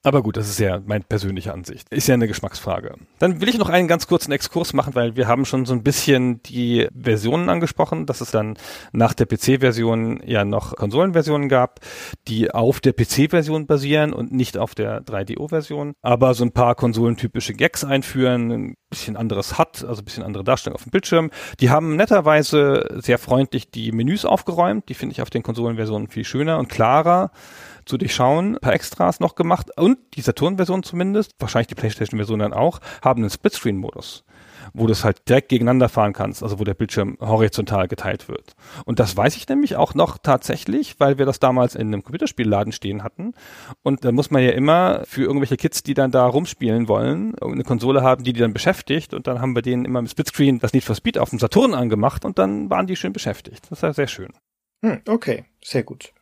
Aber gut, das ist ja meine persönliche Ansicht. Ist ja eine Geschmacksfrage. Dann will ich noch einen ganz kurzen Exkurs machen, weil wir haben schon so ein bisschen die Versionen angesprochen, dass es dann nach der PC-Version ja noch Konsolenversionen gab, die auf der PC-Version basieren und nicht auf der 3DO-Version, aber so ein paar konsolentypische Gags einführen, ein bisschen anderes hat, also ein bisschen andere Darstellung auf dem Bildschirm. Die haben netterweise sehr freundlich die Menüs aufgeräumt, die finde ich auf den Konsolenversionen viel schöner und klarer zu durchschauen, ein paar Extras noch gemacht und die Saturn-Version zumindest, wahrscheinlich die PlayStation-Version dann auch, haben einen Splitscreen-Modus wo du es halt direkt gegeneinander fahren kannst, also wo der Bildschirm horizontal geteilt wird. Und das weiß ich nämlich auch noch tatsächlich, weil wir das damals in einem Computerspielladen stehen hatten. Und da muss man ja immer für irgendwelche Kids, die dann da rumspielen wollen, eine Konsole haben, die die dann beschäftigt. Und dann haben wir denen immer im Splitscreen das Need for Speed auf dem Saturn angemacht und dann waren die schön beschäftigt. Das war sehr schön. Hm, okay, sehr gut.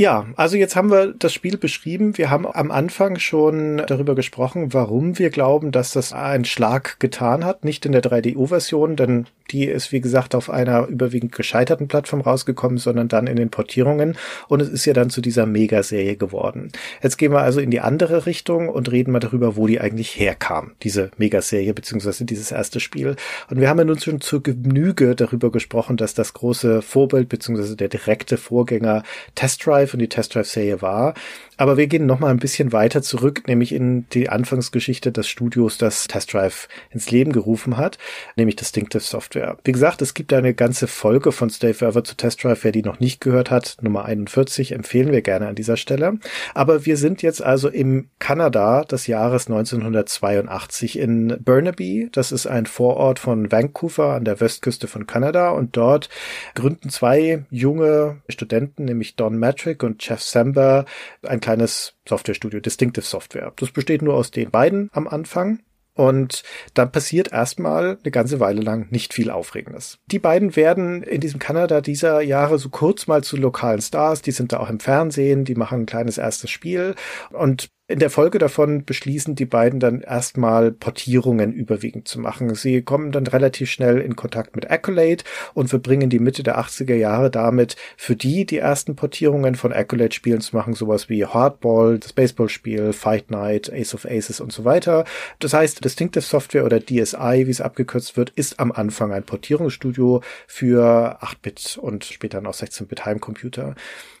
Ja, also jetzt haben wir das Spiel beschrieben. Wir haben am Anfang schon darüber gesprochen, warum wir glauben, dass das einen Schlag getan hat. Nicht in der 3DO-Version, denn die ist, wie gesagt, auf einer überwiegend gescheiterten Plattform rausgekommen, sondern dann in den Portierungen. Und es ist ja dann zu dieser Megaserie geworden. Jetzt gehen wir also in die andere Richtung und reden mal darüber, wo die eigentlich herkam, diese Megaserie, beziehungsweise dieses erste Spiel. Und wir haben ja nun schon zur Genüge darüber gesprochen, dass das große Vorbild, beziehungsweise der direkte Vorgänger Test Drive und die Test Drive-Serie war. Aber wir gehen noch mal ein bisschen weiter zurück, nämlich in die Anfangsgeschichte des Studios, das Test Drive ins Leben gerufen hat, nämlich Distinctive Software. Wie gesagt, es gibt eine ganze Folge von Stay Forever zu Test Drive. Wer die noch nicht gehört hat, Nummer 41, empfehlen wir gerne an dieser Stelle. Aber wir sind jetzt also im Kanada des Jahres 1982 in Burnaby. Das ist ein Vorort von Vancouver an der Westküste von Kanada und dort gründen zwei junge Studenten, nämlich Don Matrick und Jeff Samber, ein kleines Softwarestudio, Distinctive Software. Das besteht nur aus den beiden am Anfang. Und dann passiert erstmal eine ganze Weile lang nicht viel Aufregendes. Die beiden werden in diesem Kanada dieser Jahre so kurz mal zu lokalen Stars. Die sind da auch im Fernsehen, die machen ein kleines erstes Spiel. Und in der Folge davon beschließen die beiden dann erstmal Portierungen überwiegend zu machen. Sie kommen dann relativ schnell in Kontakt mit Accolade und verbringen die Mitte der 80er Jahre damit, für die die ersten Portierungen von Accolade-Spielen zu machen, sowas wie Hardball, das Baseballspiel, Fight Night, Ace of Aces und so weiter. Das heißt, Distinctive Software oder DSI, wie es abgekürzt wird, ist am Anfang ein Portierungsstudio für 8-Bit und später noch 16-Bit Heimcomputer.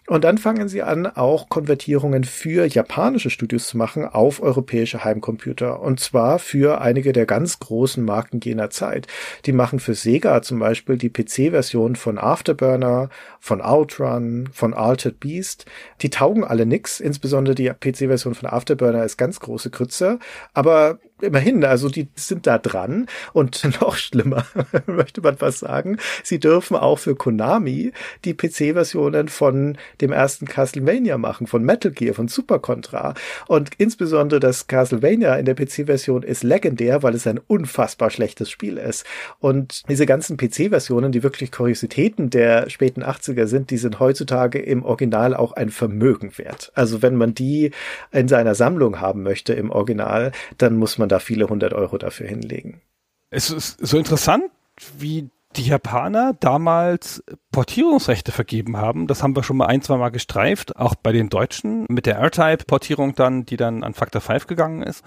Und dann fangen sie an, auch Konvertierungen für japanische Studios zu machen auf europäische Heimcomputer. Und zwar für einige der ganz großen Marken jener Zeit. Die machen für Sega zum Beispiel die PC-Version von Afterburner, von Outrun, von Altered Beast. Die taugen alle nix. Insbesondere die PC-Version von Afterburner ist ganz große Krütze. Aber immerhin, also die sind da dran und noch schlimmer, möchte man was sagen. Sie dürfen auch für Konami die PC-Versionen von dem ersten Castlevania machen, von Metal Gear, von Super Contra. Und insbesondere das Castlevania in der PC-Version ist legendär, weil es ein unfassbar schlechtes Spiel ist. Und diese ganzen PC-Versionen, die wirklich Kuriositäten der späten 80er sind, die sind heutzutage im Original auch ein Vermögen wert. Also wenn man die in seiner Sammlung haben möchte im Original, dann muss man da viele hundert Euro dafür hinlegen. Es ist so interessant, wie die Japaner damals Portierungsrechte vergeben haben. Das haben wir schon mal ein, zwei Mal gestreift, auch bei den Deutschen mit der R-Type-Portierung dann, die dann an Factor 5 gegangen ist.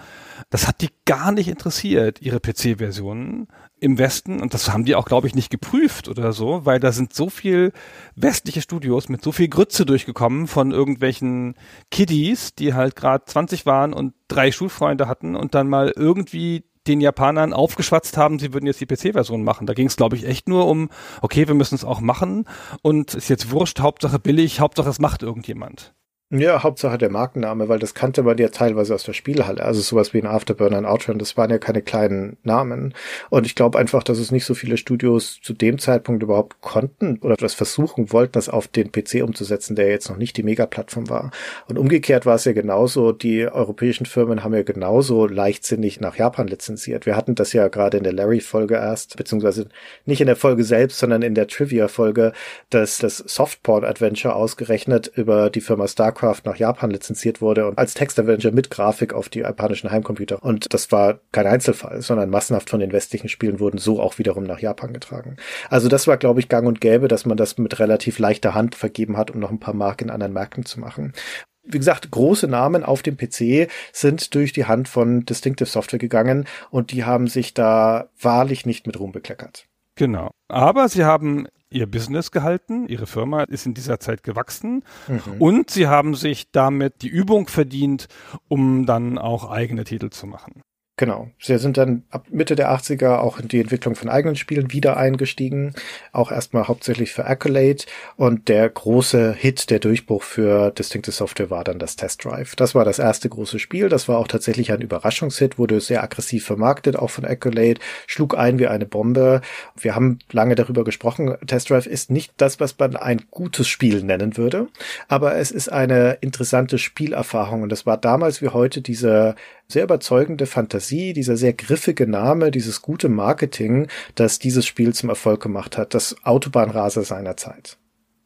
Das hat die gar nicht interessiert, ihre PC-Versionen im Westen. Und das haben die auch, glaube ich, nicht geprüft oder so, weil da sind so viel westliche Studios mit so viel Grütze durchgekommen von irgendwelchen Kiddies, die halt gerade 20 waren und drei Schulfreunde hatten und dann mal irgendwie den Japanern aufgeschwatzt haben, sie würden jetzt die PC-Version machen. Da ging es, glaube ich, echt nur um, okay, wir müssen es auch machen und ist jetzt wurscht, Hauptsache billig, Hauptsache es macht irgendjemand. Ja, Hauptsache der Markenname, weil das kannte man ja teilweise aus der Spielhalle. Also sowas wie ein Afterburner, ein Outrun, das waren ja keine kleinen Namen. Und ich glaube einfach, dass es nicht so viele Studios zu dem Zeitpunkt überhaupt konnten oder das versuchen wollten, das auf den PC umzusetzen, der jetzt noch nicht die Megaplattform war. Und umgekehrt war es ja genauso, die europäischen Firmen haben ja genauso leichtsinnig nach Japan lizenziert. Wir hatten das ja gerade in der Larry-Folge erst, beziehungsweise nicht in der Folge selbst, sondern in der Trivia-Folge, dass das Softport-Adventure ausgerechnet über die Firma StarCraft StarCraft nach Japan lizenziert wurde und als Textadventure mit Grafik auf die japanischen Heimcomputer. Und das war kein Einzelfall, sondern massenhaft von den westlichen Spielen wurden so auch wiederum nach Japan getragen. Also das war, glaube ich, gang und gäbe, dass man das mit relativ leichter Hand vergeben hat, um noch ein paar Marken in anderen Märkten zu machen wie gesagt, große Namen auf dem PC sind durch die Hand von Distinctive Software gegangen und die haben sich da wahrlich nicht mit Ruhm bekleckert. Genau. Aber sie haben ihr Business gehalten, ihre Firma ist in dieser Zeit gewachsen mhm. und sie haben sich damit die Übung verdient, um dann auch eigene Titel zu machen. Genau. Sie sind dann ab Mitte der 80er auch in die Entwicklung von eigenen Spielen wieder eingestiegen. Auch erstmal hauptsächlich für Accolade. Und der große Hit, der Durchbruch für Distinctive Software war dann das Test Drive. Das war das erste große Spiel. Das war auch tatsächlich ein Überraschungshit, wurde sehr aggressiv vermarktet, auch von Accolade, schlug ein wie eine Bombe. Wir haben lange darüber gesprochen. Test Drive ist nicht das, was man ein gutes Spiel nennen würde. Aber es ist eine interessante Spielerfahrung. Und das war damals wie heute diese sehr überzeugende Fantasie, dieser sehr griffige Name, dieses gute Marketing, das dieses Spiel zum Erfolg gemacht hat, das Autobahnraser seiner Zeit.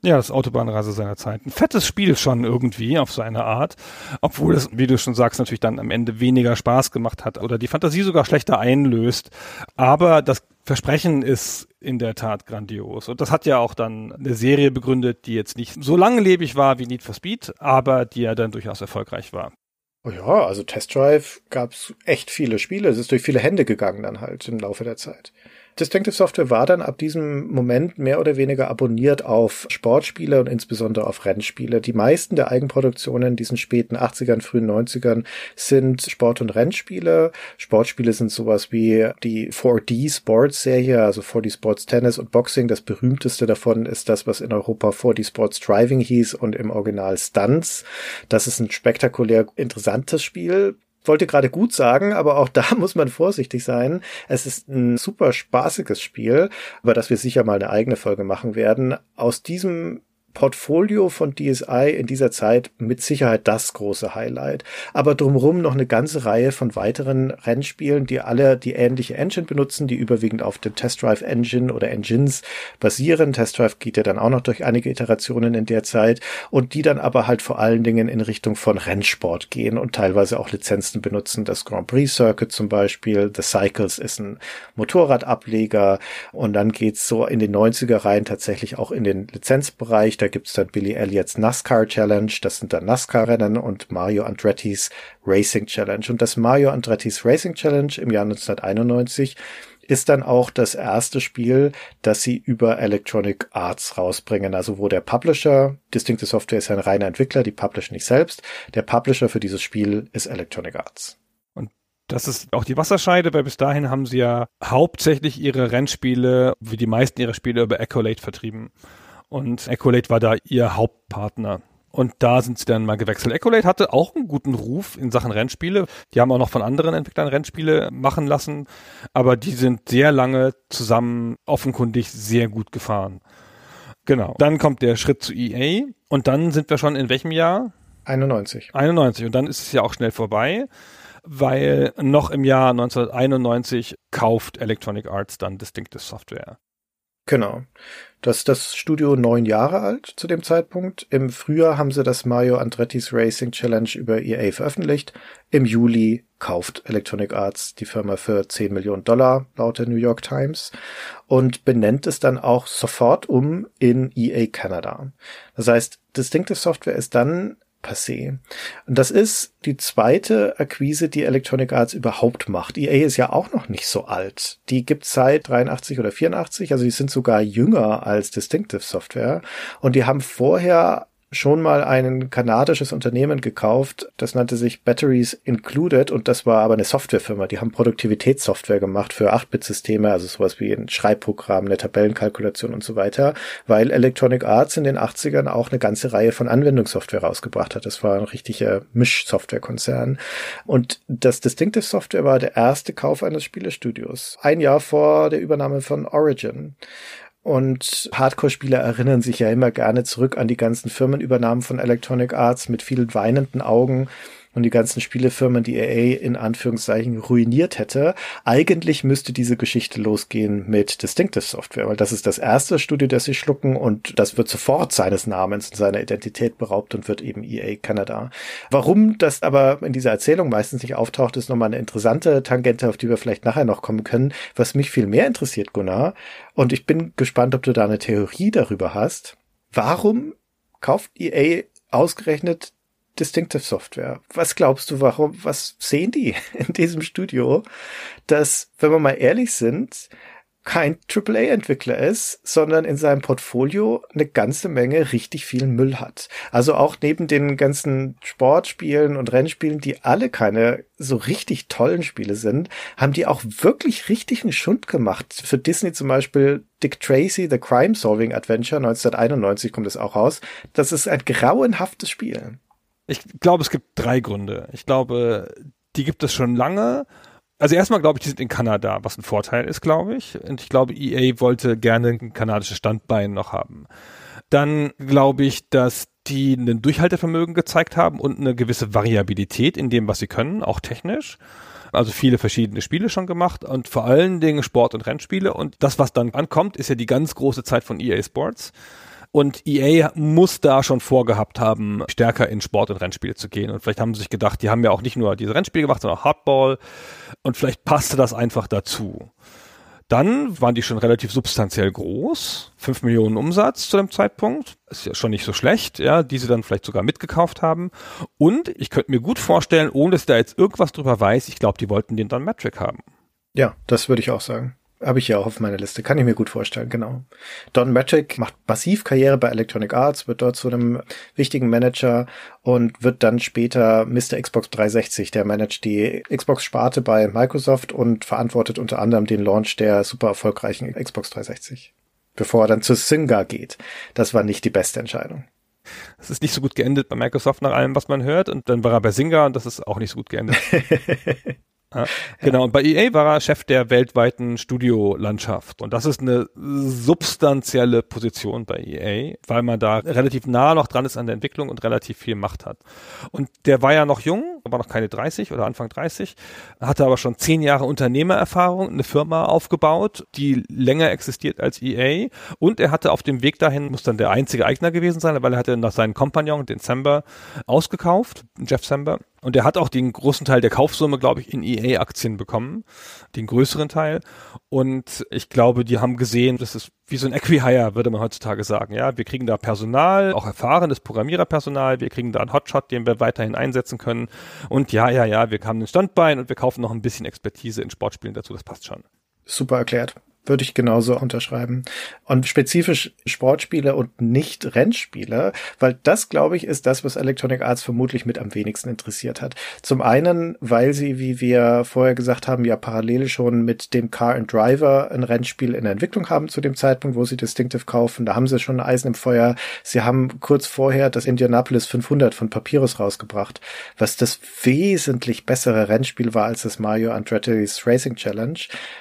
Ja, das Autobahnraser seiner Zeit. Ein fettes Spiel schon irgendwie auf seine Art, obwohl es, wie du schon sagst, natürlich dann am Ende weniger Spaß gemacht hat oder die Fantasie sogar schlechter einlöst. Aber das Versprechen ist in der Tat grandios. Und das hat ja auch dann eine Serie begründet, die jetzt nicht so langlebig war wie Need for Speed, aber die ja dann durchaus erfolgreich war. Ja, also Test Drive gab's echt viele Spiele. Es ist durch viele Hände gegangen dann halt im Laufe der Zeit. Distinctive Software war dann ab diesem Moment mehr oder weniger abonniert auf Sportspiele und insbesondere auf Rennspiele. Die meisten der Eigenproduktionen in diesen späten 80ern, frühen 90ern sind Sport- und Rennspiele. Sportspiele sind sowas wie die 4D Sports Serie, also 4D Sports Tennis und Boxing. Das berühmteste davon ist das, was in Europa 4D Sports Driving hieß und im Original Stunts. Das ist ein spektakulär interessantes Spiel wollte gerade gut sagen, aber auch da muss man vorsichtig sein. Es ist ein super spaßiges Spiel, über das wir sicher mal eine eigene Folge machen werden. Aus diesem Portfolio von DSI in dieser Zeit mit Sicherheit das große Highlight. Aber drumherum noch eine ganze Reihe von weiteren Rennspielen, die alle die ähnliche Engine benutzen, die überwiegend auf dem Test Drive Engine oder Engines basieren. Test Drive geht ja dann auch noch durch einige Iterationen in der Zeit und die dann aber halt vor allen Dingen in Richtung von Rennsport gehen und teilweise auch Lizenzen benutzen. Das Grand Prix Circuit zum Beispiel, The Cycles ist ein Motorradableger und dann geht's so in den 90er Reihen tatsächlich auch in den Lizenzbereich. Da gibt's dann Billy Elliots NASCAR Challenge, das sind dann NASCAR-Rennen und Mario Andretti's Racing Challenge. Und das Mario Andretti's Racing Challenge im Jahr 1991 ist dann auch das erste Spiel, das sie über Electronic Arts rausbringen. Also wo der Publisher, Distinctive Software ist ein reiner Entwickler, die publishen nicht selbst. Der Publisher für dieses Spiel ist Electronic Arts. Und das ist auch die Wasserscheide, weil bis dahin haben sie ja hauptsächlich ihre Rennspiele, wie die meisten ihrer Spiele, über Accolade vertrieben. Und Accolade war da ihr Hauptpartner. Und da sind sie dann mal gewechselt. Accolade hatte auch einen guten Ruf in Sachen Rennspiele. Die haben auch noch von anderen Entwicklern Rennspiele machen lassen. Aber die sind sehr lange zusammen offenkundig sehr gut gefahren. Genau. Dann kommt der Schritt zu EA. Und dann sind wir schon in welchem Jahr? 91. 91. Und dann ist es ja auch schnell vorbei, weil noch im Jahr 1991 kauft Electronic Arts dann Distinctive Software. Genau. Das das Studio neun Jahre alt zu dem Zeitpunkt. Im Frühjahr haben sie das Mario Andretti's Racing Challenge über EA veröffentlicht. Im Juli kauft Electronic Arts die Firma für 10 Millionen Dollar laut der New York Times und benennt es dann auch sofort um in EA Canada. Das heißt, Distinctive Software ist dann passé. Und das ist die zweite Akquise, die Electronic Arts überhaupt macht. EA ist ja auch noch nicht so alt. Die gibt's seit 83 oder 84, also die sind sogar jünger als Distinctive Software. Und die haben vorher schon mal ein kanadisches Unternehmen gekauft, das nannte sich Batteries Included und das war aber eine Softwarefirma. Die haben Produktivitätssoftware gemacht für 8-Bit-Systeme, also sowas wie ein Schreibprogramm, eine Tabellenkalkulation und so weiter, weil Electronic Arts in den 80ern auch eine ganze Reihe von Anwendungssoftware rausgebracht hat. Das war ein richtiger Misch-Software-Konzern. Und das Distinctive Software war der erste Kauf eines Spielestudios. Ein Jahr vor der Übernahme von Origin. Und Hardcore-Spieler erinnern sich ja immer gerne zurück an die ganzen Firmenübernahmen von Electronic Arts mit vielen weinenden Augen und die ganzen Spielefirmen, die EA in Anführungszeichen ruiniert hätte. Eigentlich müsste diese Geschichte losgehen mit Distinctive Software, weil das ist das erste Studio, das sie schlucken und das wird sofort seines Namens und seiner Identität beraubt und wird eben EA Canada. Warum das aber in dieser Erzählung meistens nicht auftaucht, ist nochmal eine interessante Tangente, auf die wir vielleicht nachher noch kommen können. Was mich viel mehr interessiert, Gunnar, und ich bin gespannt, ob du da eine Theorie darüber hast. Warum kauft EA ausgerechnet Distinctive Software. Was glaubst du, warum, was sehen die in diesem Studio, dass, wenn wir mal ehrlich sind, kein AAA-Entwickler ist, sondern in seinem Portfolio eine ganze Menge richtig viel Müll hat. Also auch neben den ganzen Sportspielen und Rennspielen, die alle keine so richtig tollen Spiele sind, haben die auch wirklich richtig einen Schund gemacht. Für Disney zum Beispiel Dick Tracy, The Crime Solving Adventure, 1991 kommt es auch raus. Das ist ein grauenhaftes Spiel. Ich glaube, es gibt drei Gründe. Ich glaube, die gibt es schon lange. Also erstmal glaube ich, die sind in Kanada, was ein Vorteil ist, glaube ich. Und ich glaube, EA wollte gerne ein kanadisches Standbein noch haben. Dann glaube ich, dass die ein Durchhaltevermögen gezeigt haben und eine gewisse Variabilität in dem, was sie können, auch technisch. Also viele verschiedene Spiele schon gemacht und vor allen Dingen Sport- und Rennspiele. Und das, was dann ankommt, ist ja die ganz große Zeit von EA Sports. Und EA muss da schon vorgehabt haben, stärker in Sport- und Rennspiele zu gehen. Und vielleicht haben sie sich gedacht, die haben ja auch nicht nur diese Rennspiele gemacht, sondern auch Hardball. Und vielleicht passte das einfach dazu. Dann waren die schon relativ substanziell groß. fünf Millionen Umsatz zu dem Zeitpunkt. Ist ja schon nicht so schlecht, ja, die sie dann vielleicht sogar mitgekauft haben. Und ich könnte mir gut vorstellen, ohne dass ich da jetzt irgendwas drüber weiß, ich glaube, die wollten den dann Metric haben. Ja, das würde ich auch sagen. Habe ich ja auch auf meiner Liste. Kann ich mir gut vorstellen, genau. Don Matrick macht massiv Karriere bei Electronic Arts, wird dort zu einem wichtigen Manager und wird dann später Mr. Xbox 360. Der managt die Xbox-Sparte bei Microsoft und verantwortet unter anderem den Launch der super erfolgreichen Xbox 360. Bevor er dann zu Synga geht. Das war nicht die beste Entscheidung. Es ist nicht so gut geendet bei Microsoft nach allem, was man hört. Und dann war er bei Singa und das ist auch nicht so gut geendet. Ja, genau, und bei EA war er Chef der weltweiten Studiolandschaft. Und das ist eine substanzielle Position bei EA, weil man da relativ nah noch dran ist an der Entwicklung und relativ viel Macht hat. Und der war ja noch jung, war noch keine 30 oder Anfang 30, hatte aber schon zehn Jahre Unternehmererfahrung, eine Firma aufgebaut, die länger existiert als EA. Und er hatte auf dem Weg dahin, muss dann der einzige Eigner gewesen sein, weil er hatte nach seinen Kompagnon, den Sember, ausgekauft, Jeff Sember. Und er hat auch den großen Teil der Kaufsumme, glaube ich, in EA-Aktien bekommen, den größeren Teil. Und ich glaube, die haben gesehen, das ist wie so ein Equihire, würde man heutzutage sagen. Ja, wir kriegen da Personal, auch erfahrenes Programmiererpersonal, wir kriegen da einen Hotshot, den wir weiterhin einsetzen können. Und ja, ja, ja, wir haben ein Standbein und wir kaufen noch ein bisschen Expertise in Sportspielen dazu, das passt schon. Super erklärt würde ich genauso unterschreiben. Und spezifisch Sportspiele und nicht Rennspiele, weil das, glaube ich, ist das, was Electronic Arts vermutlich mit am wenigsten interessiert hat. Zum einen, weil sie, wie wir vorher gesagt haben, ja parallel schon mit dem Car and Driver ein Rennspiel in der Entwicklung haben zu dem Zeitpunkt, wo sie Distinctive kaufen. Da haben sie schon Eisen im Feuer. Sie haben kurz vorher das Indianapolis 500 von Papyrus rausgebracht, was das wesentlich bessere Rennspiel war als das Mario Andretti's Racing Challenge.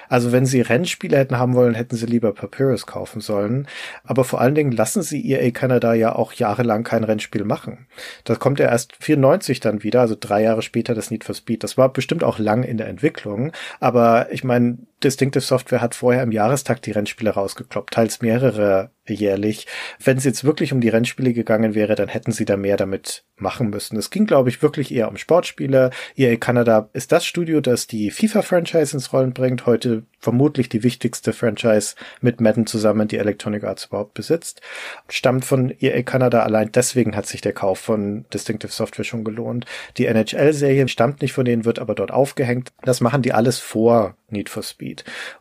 Also wenn sie Rennspiele hätten haben wollen, hätten sie lieber Papyrus kaufen sollen. Aber vor allen Dingen lassen sie EA Canada ja auch jahrelang kein Rennspiel machen. Das kommt ja erst 94 dann wieder, also drei Jahre später das Need for Speed. Das war bestimmt auch lang in der Entwicklung. Aber ich meine, Distinctive Software hat vorher im Jahrestag die Rennspiele rausgekloppt, teils mehrere jährlich. Wenn es jetzt wirklich um die Rennspiele gegangen wäre, dann hätten sie da mehr damit machen müssen. Es ging, glaube ich, wirklich eher um Sportspiele. EA Canada ist das Studio, das die FIFA-Franchise ins Rollen bringt. Heute vermutlich die wichtigste Franchise mit Madden zusammen, die Electronic Arts überhaupt besitzt. Stammt von EA Canada. Allein deswegen hat sich der Kauf von Distinctive Software schon gelohnt. Die NHL-Serie stammt nicht von denen, wird aber dort aufgehängt. Das machen die alles vor Need for Speed.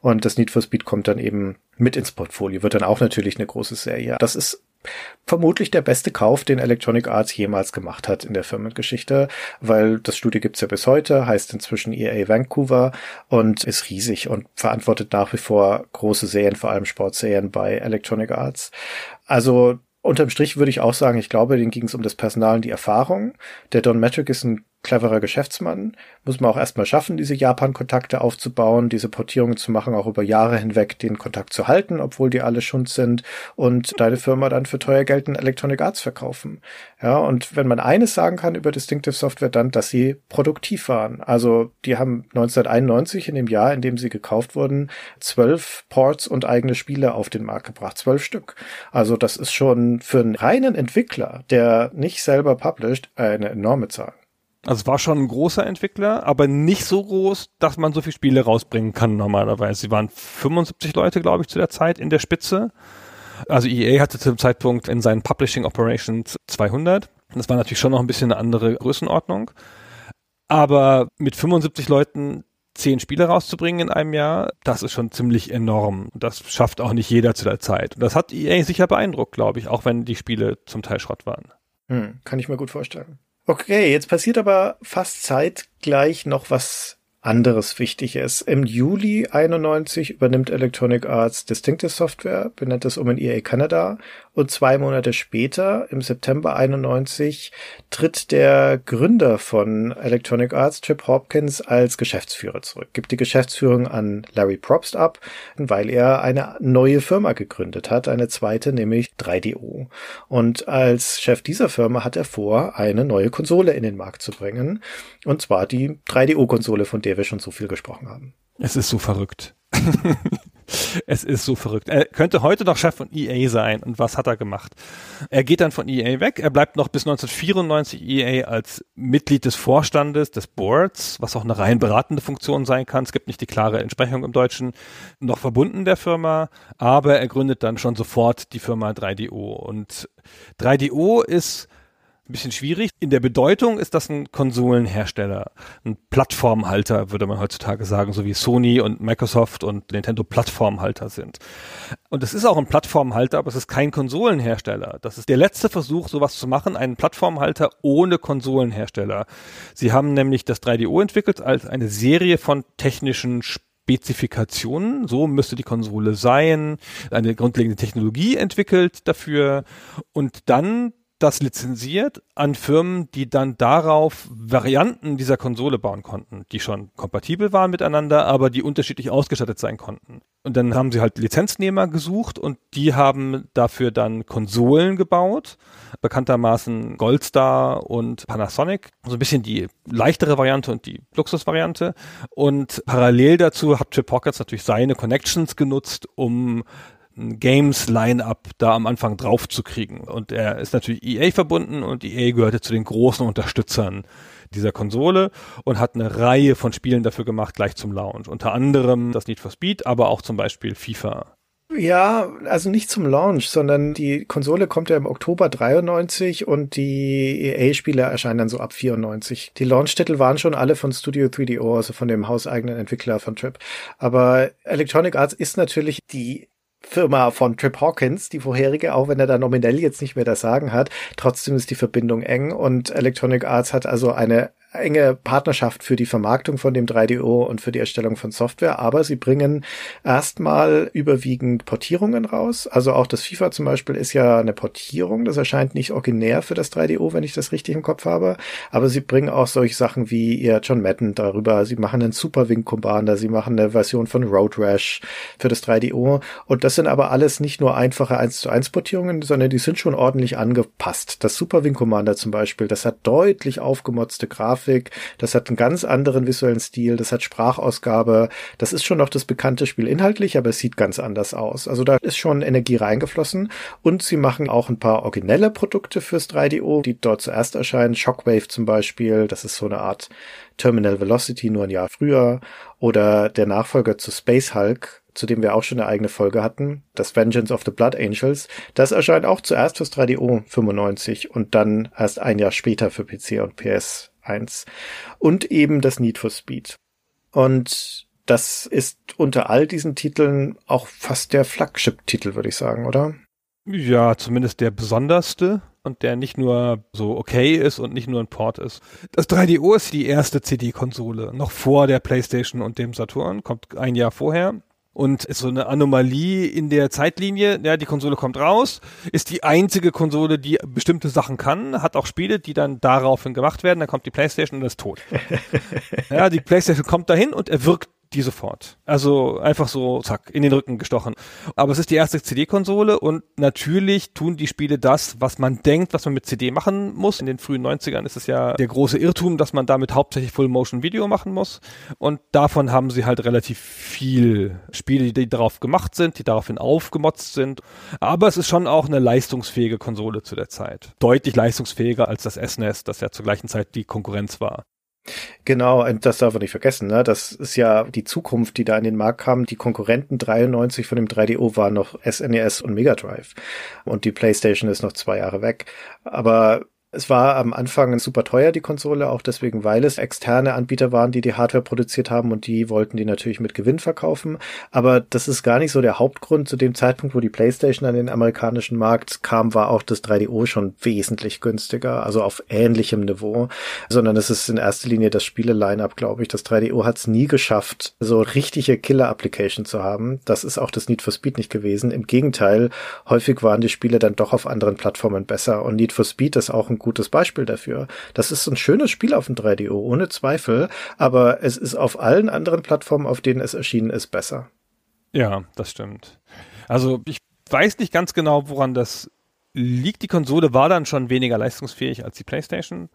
Und das Need for Speed kommt dann eben mit ins Portfolio, wird dann auch natürlich eine große Serie. Das ist vermutlich der beste Kauf, den Electronic Arts jemals gemacht hat in der Firmengeschichte, weil das Studio gibt's ja bis heute, heißt inzwischen EA Vancouver und ist riesig und verantwortet nach wie vor große Serien, vor allem Sportserien bei Electronic Arts. Also unterm Strich würde ich auch sagen, ich glaube, denen ging es um das Personal und die Erfahrung. Der Don Matrick ist ein cleverer Geschäftsmann. Muss man auch erstmal schaffen, diese Japan-Kontakte aufzubauen, diese Portierungen zu machen, auch über Jahre hinweg den Kontakt zu halten, obwohl die alle Schund sind und deine Firma dann für teuer Geld in Electronic Arts verkaufen. Ja, und wenn man eines sagen kann über Distinctive Software, dann, dass sie produktiv waren. Also, die haben 1991 in dem Jahr, in dem sie gekauft wurden, zwölf Ports und eigene Spiele auf den Markt gebracht. Zwölf Stück. Also, das ist schon für einen reinen Entwickler, der nicht selber published, eine enorme Zahl. Also es war schon ein großer Entwickler, aber nicht so groß, dass man so viele Spiele rausbringen kann normalerweise. Sie waren 75 Leute, glaube ich, zu der Zeit in der Spitze. Also EA hatte zum Zeitpunkt in seinen Publishing Operations 200. Das war natürlich schon noch ein bisschen eine andere Größenordnung. Aber mit 75 Leuten zehn Spiele rauszubringen in einem Jahr, das ist schon ziemlich enorm. Das schafft auch nicht jeder zu der Zeit. Und das hat EA sicher beeindruckt, glaube ich, auch wenn die Spiele zum Teil Schrott waren. Hm, kann ich mir gut vorstellen. Okay, jetzt passiert aber fast zeitgleich noch was anderes Wichtiges. Im Juli 91 übernimmt Electronic Arts Distinctive Software, benennt es um in EA Canada und zwei Monate später, im September 91, tritt der Gründer von Electronic Arts, Trip Hopkins, als Geschäftsführer zurück, gibt die Geschäftsführung an Larry Probst ab, weil er eine neue Firma gegründet hat, eine zweite, nämlich 3DO. Und als Chef dieser Firma hat er vor, eine neue Konsole in den Markt zu bringen, und zwar die 3DO-Konsole, von der wir schon so viel gesprochen haben. Es ist so verrückt. es ist so verrückt. Er könnte heute noch Chef von EA sein. Und was hat er gemacht? Er geht dann von EA weg. Er bleibt noch bis 1994 EA als Mitglied des Vorstandes, des Boards, was auch eine rein beratende Funktion sein kann. Es gibt nicht die klare Entsprechung im Deutschen. Noch verbunden der Firma. Aber er gründet dann schon sofort die Firma 3DO. Und 3DO ist ein bisschen schwierig. In der Bedeutung ist das ein Konsolenhersteller, ein Plattformhalter, würde man heutzutage sagen, so wie Sony und Microsoft und Nintendo Plattformhalter sind. Und es ist auch ein Plattformhalter, aber es ist kein Konsolenhersteller. Das ist der letzte Versuch, sowas zu machen, einen Plattformhalter ohne Konsolenhersteller. Sie haben nämlich das 3DO entwickelt als eine Serie von technischen Spezifikationen, so müsste die Konsole sein, eine grundlegende Technologie entwickelt dafür und dann das lizenziert an Firmen, die dann darauf Varianten dieser Konsole bauen konnten, die schon kompatibel waren miteinander, aber die unterschiedlich ausgestattet sein konnten. Und dann haben sie halt Lizenznehmer gesucht und die haben dafür dann Konsolen gebaut, bekanntermaßen Goldstar und Panasonic, so ein bisschen die leichtere Variante und die Luxusvariante. Und parallel dazu hat Chip Pockets natürlich seine Connections genutzt, um Games-Line-Up da am Anfang drauf zu kriegen. Und er ist natürlich EA verbunden und EA gehörte zu den großen Unterstützern dieser Konsole und hat eine Reihe von Spielen dafür gemacht, gleich zum Launch. Unter anderem das Need for Speed, aber auch zum Beispiel FIFA. Ja, also nicht zum Launch, sondern die Konsole kommt ja im Oktober 93 und die EA-Spiele erscheinen dann so ab 94. Die Launch-Titel waren schon alle von Studio 3DO, also von dem hauseigenen Entwickler von Trip. Aber Electronic Arts ist natürlich die Firma von Trip Hawkins, die vorherige, auch wenn er da nominell jetzt nicht mehr das Sagen hat. Trotzdem ist die Verbindung eng und Electronic Arts hat also eine enge Partnerschaft für die Vermarktung von dem 3DO und für die Erstellung von Software, aber sie bringen erstmal überwiegend Portierungen raus. Also auch das FIFA zum Beispiel ist ja eine Portierung. Das erscheint nicht originär für das 3DO, wenn ich das richtig im Kopf habe. Aber sie bringen auch solche Sachen wie ihr John Madden darüber. Sie machen einen Super Wing Commander. Sie machen eine Version von Road Rash für das 3DO. Und das sind aber alles nicht nur einfache 1 zu 1 Portierungen, sondern die sind schon ordentlich angepasst. Das Super Wing Commander zum Beispiel, das hat deutlich aufgemotzte Grafik Grafik, das hat einen ganz anderen visuellen Stil, das hat Sprachausgabe, das ist schon noch das bekannte Spiel inhaltlich, aber es sieht ganz anders aus. Also da ist schon Energie reingeflossen. Und sie machen auch ein paar originelle Produkte fürs 3DO, die dort zuerst erscheinen. Shockwave zum Beispiel, das ist so eine Art Terminal Velocity nur ein Jahr früher. Oder der Nachfolger zu Space Hulk, zu dem wir auch schon eine eigene Folge hatten, das Vengeance of the Blood Angels, das erscheint auch zuerst fürs 3DO 95 und dann erst ein Jahr später für PC und PS 1 und eben das Need for Speed. Und das ist unter all diesen Titeln auch fast der Flagship-Titel, würde ich sagen, oder? Ja, zumindest der besonderste und der nicht nur so okay ist und nicht nur ein Port ist. Das 3DO ist die erste CD-Konsole, noch vor der PlayStation und dem Saturn, kommt ein Jahr vorher und ist so eine Anomalie in der Zeitlinie. Ja, die Konsole kommt raus, ist die einzige Konsole, die bestimmte Sachen kann, hat auch Spiele, die dann daraufhin gemacht werden. Dann kommt die PlayStation und ist tot. ja, die PlayStation kommt dahin und erwirkt die sofort. Also einfach so, zack, in den Rücken gestochen. Aber es ist die erste CD-Konsole und natürlich tun die Spiele das, was man denkt, was man mit CD machen muss. In den frühen 90ern ist es ja der große Irrtum, dass man damit hauptsächlich Full-Motion-Video machen muss. Und davon haben sie halt relativ viel Spiele, die darauf gemacht sind, die daraufhin aufgemotzt sind. Aber es ist schon auch eine leistungsfähige Konsole zu der Zeit. Deutlich leistungsfähiger als das SNES, e das ja zur gleichen Zeit die Konkurrenz war. Genau, und das darf man nicht vergessen, ne? Das ist ja die Zukunft, die da in den Markt kam. Die Konkurrenten 93 von dem 3DO waren noch SNES e und Mega Drive. Und die PlayStation ist noch zwei Jahre weg. Aber es war am Anfang super teuer, die Konsole, auch deswegen, weil es externe Anbieter waren, die die Hardware produziert haben und die wollten die natürlich mit Gewinn verkaufen. Aber das ist gar nicht so der Hauptgrund. Zu dem Zeitpunkt, wo die PlayStation an den amerikanischen Markt kam, war auch das 3DO schon wesentlich günstiger, also auf ähnlichem Niveau, sondern es ist in erster Linie das Spiele-Line-Up, glaube ich. Das 3DO hat es nie geschafft, so richtige Killer-Application zu haben. Das ist auch das Need for Speed nicht gewesen. Im Gegenteil, häufig waren die Spiele dann doch auf anderen Plattformen besser und Need for Speed ist auch ein gutes Beispiel dafür. Das ist ein schönes Spiel auf dem 3DO, ohne Zweifel, aber es ist auf allen anderen Plattformen, auf denen es erschienen ist, besser. Ja, das stimmt. Also ich weiß nicht ganz genau, woran das liegt. Die Konsole war dann schon weniger leistungsfähig als die PlayStation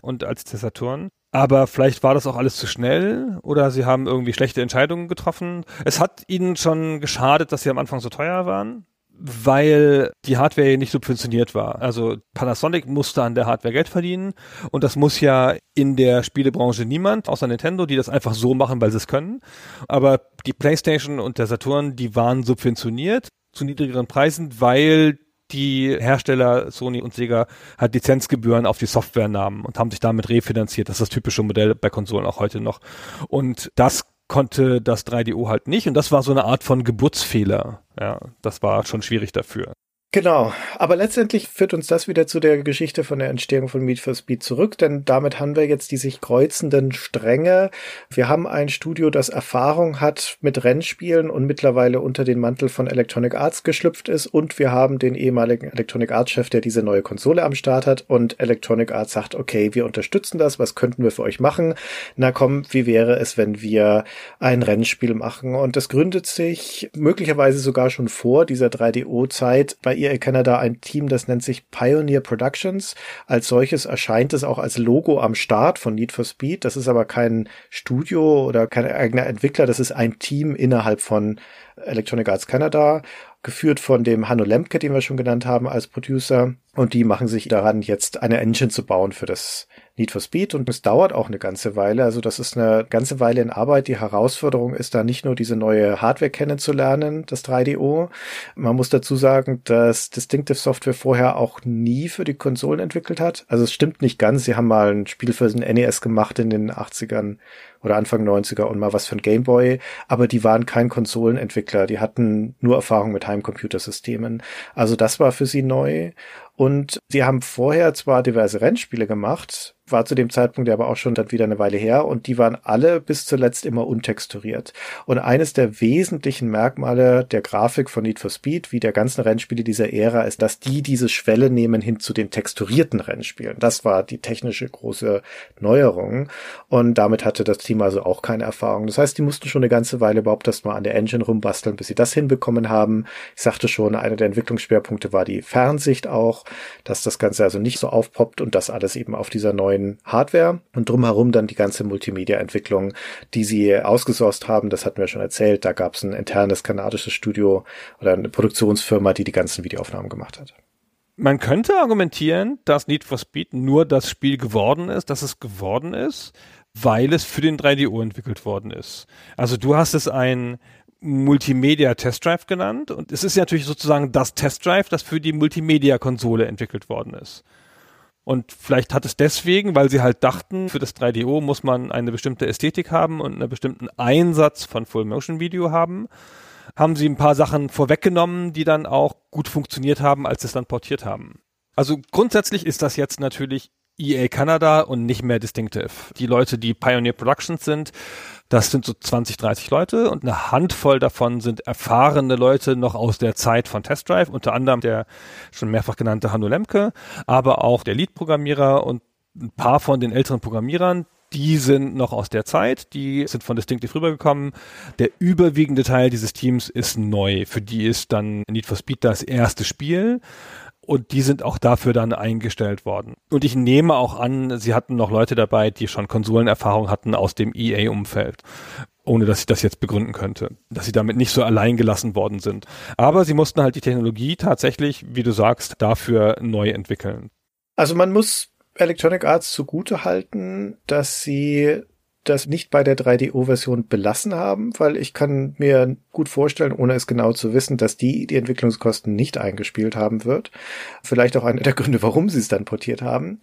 und als der Saturn. Aber vielleicht war das auch alles zu schnell oder sie haben irgendwie schlechte Entscheidungen getroffen. Es hat ihnen schon geschadet, dass sie am Anfang so teuer waren weil die Hardware nicht subventioniert war. Also Panasonic musste an der Hardware Geld verdienen und das muss ja in der Spielebranche niemand, außer Nintendo, die das einfach so machen, weil sie es können. Aber die PlayStation und der Saturn, die waren subventioniert zu niedrigeren Preisen, weil die Hersteller Sony und Sega halt Lizenzgebühren auf die Software nahmen und haben sich damit refinanziert. Das ist das typische Modell bei Konsolen auch heute noch. Und das konnte das 3DO halt nicht und das war so eine Art von Geburtsfehler. Ja, das war schon schwierig dafür. Genau, aber letztendlich führt uns das wieder zu der Geschichte von der Entstehung von Meet for Speed zurück, denn damit haben wir jetzt die sich kreuzenden Stränge. Wir haben ein Studio, das Erfahrung hat mit Rennspielen und mittlerweile unter den Mantel von Electronic Arts geschlüpft ist und wir haben den ehemaligen Electronic Arts Chef, der diese neue Konsole am Start hat und Electronic Arts sagt, okay, wir unterstützen das, was könnten wir für euch machen? Na komm, wie wäre es, wenn wir ein Rennspiel machen? Und das gründet sich möglicherweise sogar schon vor dieser 3DO-Zeit bei EA Canada ein Team, das nennt sich Pioneer Productions. Als solches erscheint es auch als Logo am Start von Need for Speed. Das ist aber kein Studio oder kein eigener Entwickler. Das ist ein Team innerhalb von Electronic Arts Canada, geführt von dem Hanno Lemke, den wir schon genannt haben als Producer. Und die machen sich daran, jetzt eine Engine zu bauen für das Need for Speed und es dauert auch eine ganze Weile. Also das ist eine ganze Weile in Arbeit. Die Herausforderung ist da nicht nur diese neue Hardware kennenzulernen, das 3DO. Man muss dazu sagen, dass Distinctive Software vorher auch nie für die Konsolen entwickelt hat. Also es stimmt nicht ganz. Sie haben mal ein Spiel für den NES gemacht in den 80ern oder Anfang 90er und mal was für ein Gameboy, aber die waren kein Konsolenentwickler, die hatten nur Erfahrung mit Heimcomputersystemen. Also das war für sie neu und sie haben vorher zwar diverse Rennspiele gemacht, war zu dem Zeitpunkt aber auch schon dann wieder eine Weile her und die waren alle bis zuletzt immer untexturiert. Und eines der wesentlichen Merkmale der Grafik von Need for Speed, wie der ganzen Rennspiele dieser Ära, ist, dass die diese Schwelle nehmen hin zu den texturierten Rennspielen. Das war die technische große Neuerung und damit hatte das Team also auch keine Erfahrung. Das heißt, die mussten schon eine ganze Weile überhaupt erst mal an der Engine rumbasteln, bis sie das hinbekommen haben. Ich sagte schon, einer der Entwicklungsschwerpunkte war die Fernsicht auch, dass das Ganze also nicht so aufpoppt und das alles eben auf dieser neuen neuen Hardware und drumherum dann die ganze Multimedia-Entwicklung, die sie ausgesourced haben. Das hatten wir schon erzählt. Da gab es ein internes kanadisches Studio oder eine Produktionsfirma, die die ganzen Videoaufnahmen gemacht hat. Man könnte argumentieren, dass Need for Speed nur das Spiel geworden ist, dass es geworden ist, weil es für den 3DO entwickelt worden ist. Also du hast es ein Multimedia Test Drive genannt und es ist ja natürlich sozusagen das Test Drive, das für die Multimedia Konsole entwickelt worden ist. Und vielleicht hat es deswegen, weil sie halt dachten, für das 3DO muss man eine bestimmte Ästhetik haben und einen bestimmten Einsatz von Full-Motion-Video haben, haben sie ein paar Sachen vorweggenommen, die dann auch gut funktioniert haben, als sie es dann portiert haben. Also grundsätzlich ist das jetzt natürlich EA Canada und nicht mehr Distinctive. Die Leute, die Pioneer Productions sind, das sind so 20, 30 Leute und eine Handvoll davon sind erfahrene Leute noch aus der Zeit von Test Drive, unter anderem der schon mehrfach genannte Hanno Lemke, aber auch der Lead-Programmierer und ein paar von den älteren Programmierern, die sind noch aus der Zeit, die sind von Distinctive rübergekommen. Der überwiegende Teil dieses Teams ist neu. Für die ist dann Need for Speed das erste Spiel und die sind auch dafür dann eingestellt worden. Und ich nehme auch an, sie hatten noch Leute dabei, die schon Konsolenerfahrung hatten aus dem EA-Umfeld ohne dass ich das jetzt begründen könnte, dass sie damit nicht so allein gelassen worden sind. Aber sie mussten halt die Technologie tatsächlich, wie du sagst, dafür neu entwickeln. Also man muss Electronic Arts zugute halten, dass sie das nicht bei der 3DO-Version belassen haben, weil ich kann mir gut vorstellen, ohne es genau zu wissen, dass die die Entwicklungskosten nicht eingespielt haben wird. Vielleicht auch einer der Gründe, warum sie es dann portiert haben.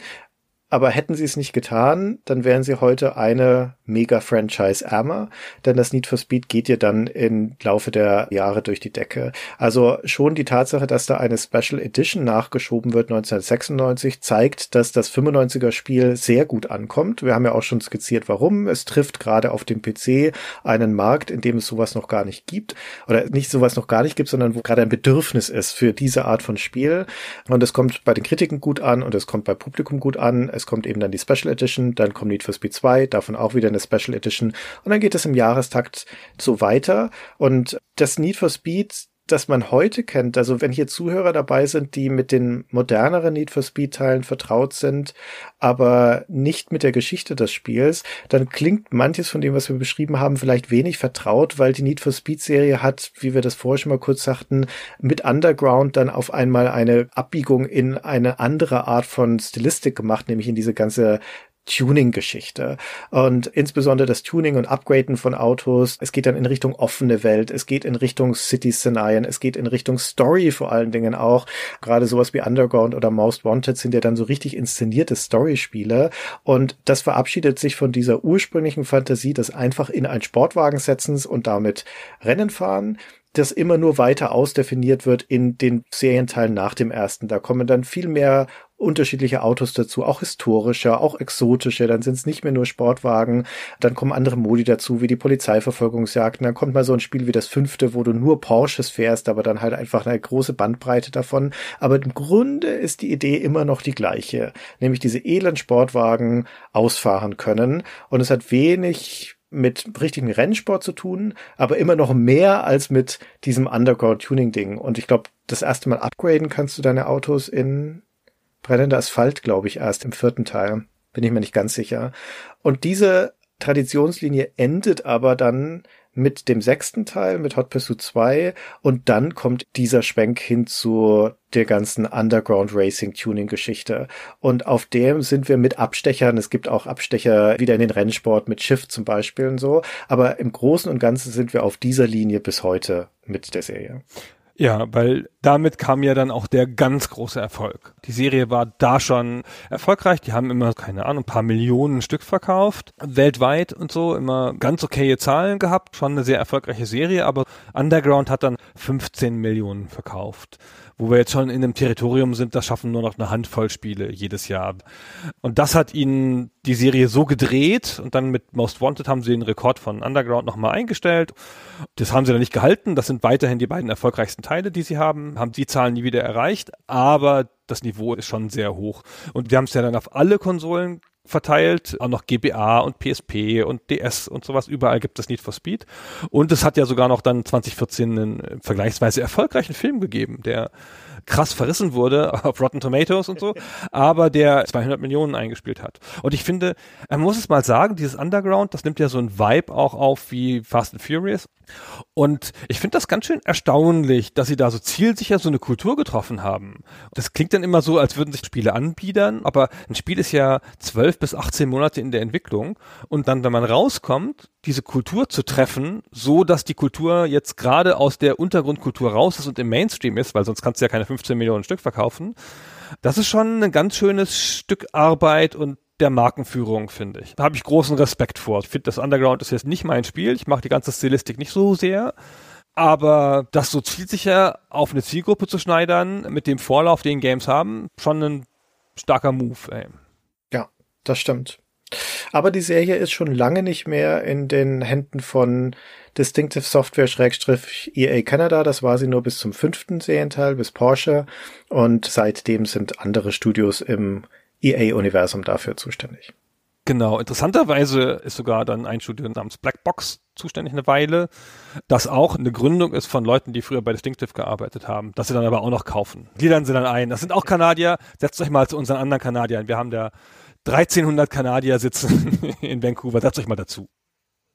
Aber hätten sie es nicht getan, dann wären sie heute eine Mega-Franchise ärmer, denn das Need for Speed geht ja dann im Laufe der Jahre durch die Decke. Also schon die Tatsache, dass da eine Special Edition nachgeschoben wird 1996, zeigt, dass das 95er Spiel sehr gut ankommt. Wir haben ja auch schon skizziert, warum. Es trifft gerade auf dem PC einen Markt, in dem es sowas noch gar nicht gibt. Oder nicht sowas noch gar nicht gibt, sondern wo gerade ein Bedürfnis ist für diese Art von Spiel. Und es kommt bei den Kritiken gut an und es kommt bei Publikum gut an kommt eben dann die Special Edition, dann kommt Need for Speed 2, davon auch wieder eine Special Edition. Und dann geht es im Jahrestakt so weiter. Und das Need for Speed das man heute kennt, also wenn hier Zuhörer dabei sind, die mit den moderneren Need for Speed Teilen vertraut sind, aber nicht mit der Geschichte des Spiels, dann klingt manches von dem, was wir beschrieben haben, vielleicht wenig vertraut, weil die Need for Speed Serie hat, wie wir das vorher schon mal kurz sagten, mit Underground dann auf einmal eine Abbiegung in eine andere Art von Stilistik gemacht, nämlich in diese ganze Tuning-Geschichte. Und insbesondere das Tuning und Upgraden von Autos. Es geht dann in Richtung offene Welt. Es geht in Richtung City-Szenarien. Es geht in Richtung Story vor allen Dingen auch. Gerade sowas wie Underground oder Most Wanted sind ja dann so richtig inszenierte Story-Spiele. Und das verabschiedet sich von dieser ursprünglichen Fantasie des einfach in ein Sportwagen setzens und damit Rennen fahren das immer nur weiter ausdefiniert wird in den Serienteilen nach dem ersten. Da kommen dann viel mehr unterschiedliche Autos dazu, auch historische, auch exotische, dann sind es nicht mehr nur Sportwagen, dann kommen andere Modi dazu, wie die Polizeiverfolgungsjagden, dann kommt mal so ein Spiel wie das fünfte, wo du nur Porsches fährst, aber dann halt einfach eine große Bandbreite davon. Aber im Grunde ist die Idee immer noch die gleiche, nämlich diese elend Sportwagen ausfahren können und es hat wenig mit richtigem Rennsport zu tun, aber immer noch mehr als mit diesem Underground-Tuning-Ding. Und ich glaube, das erste Mal upgraden kannst du deine Autos in brennender Asphalt, glaube ich, erst im vierten Teil. Bin ich mir nicht ganz sicher. Und diese Traditionslinie endet aber dann mit dem sechsten Teil, mit Hot Pursuit 2 und dann kommt dieser Schwenk hin zu der ganzen Underground Racing Tuning Geschichte und auf dem sind wir mit Abstechern, es gibt auch Abstecher wieder in den Rennsport mit Shift zum Beispiel und so, aber im Großen und Ganzen sind wir auf dieser Linie bis heute mit der Serie. Ja, weil damit kam ja dann auch der ganz große Erfolg. Die Serie war da schon erfolgreich. Die haben immer, keine Ahnung, ein paar Millionen Stück verkauft. Weltweit und so. Immer ganz okaye Zahlen gehabt. Schon eine sehr erfolgreiche Serie. Aber Underground hat dann 15 Millionen verkauft wo wir jetzt schon in einem Territorium sind, das schaffen nur noch eine Handvoll Spiele jedes Jahr. Und das hat ihnen die Serie so gedreht und dann mit Most Wanted haben sie den Rekord von Underground nochmal eingestellt. Das haben sie dann nicht gehalten. Das sind weiterhin die beiden erfolgreichsten Teile, die sie haben, haben die Zahlen nie wieder erreicht, aber das Niveau ist schon sehr hoch. Und wir haben es ja dann auf alle Konsolen verteilt, auch noch GBA und PSP und DS und sowas. Überall gibt es Need for Speed. Und es hat ja sogar noch dann 2014 einen vergleichsweise erfolgreichen Film gegeben, der krass verrissen wurde auf Rotten Tomatoes und so, aber der 200 Millionen eingespielt hat. Und ich finde, man muss es mal sagen, dieses Underground, das nimmt ja so ein Vibe auch auf wie Fast and Furious. Und ich finde das ganz schön erstaunlich, dass sie da so zielsicher so eine Kultur getroffen haben. Das klingt dann immer so, als würden sich Spiele anbiedern, aber ein Spiel ist ja zwölf bis 18 Monate in der Entwicklung und dann, wenn man rauskommt, diese Kultur zu treffen, so dass die Kultur jetzt gerade aus der Untergrundkultur raus ist und im Mainstream ist, weil sonst kannst du ja keine 15 Millionen Stück verkaufen. Das ist schon ein ganz schönes Stück Arbeit und der Markenführung, finde ich. Da habe ich großen Respekt vor. Ich finde, das Underground ist jetzt nicht mein Spiel. Ich mache die ganze Stilistik nicht so sehr. Aber das so zielsicher auf eine Zielgruppe zu schneidern, mit dem Vorlauf, den Games haben, schon ein starker Move. Ey. Ja, das stimmt. Aber die Serie ist schon lange nicht mehr in den Händen von Distinctive Software Schrägstrich EA Canada. Das war sie nur bis zum fünften Serienteil, bis Porsche. Und seitdem sind andere Studios im EA-Universum dafür zuständig. Genau, interessanterweise ist sogar dann ein Studio namens Blackbox zuständig eine Weile, das auch eine Gründung ist von Leuten, die früher bei Distinctive gearbeitet haben, dass sie dann aber auch noch kaufen. Die dann sie dann ein. Das sind auch Kanadier. Setzt euch mal zu unseren anderen Kanadiern. Wir haben da 1300 Kanadier sitzen in Vancouver. Setzt euch mal dazu.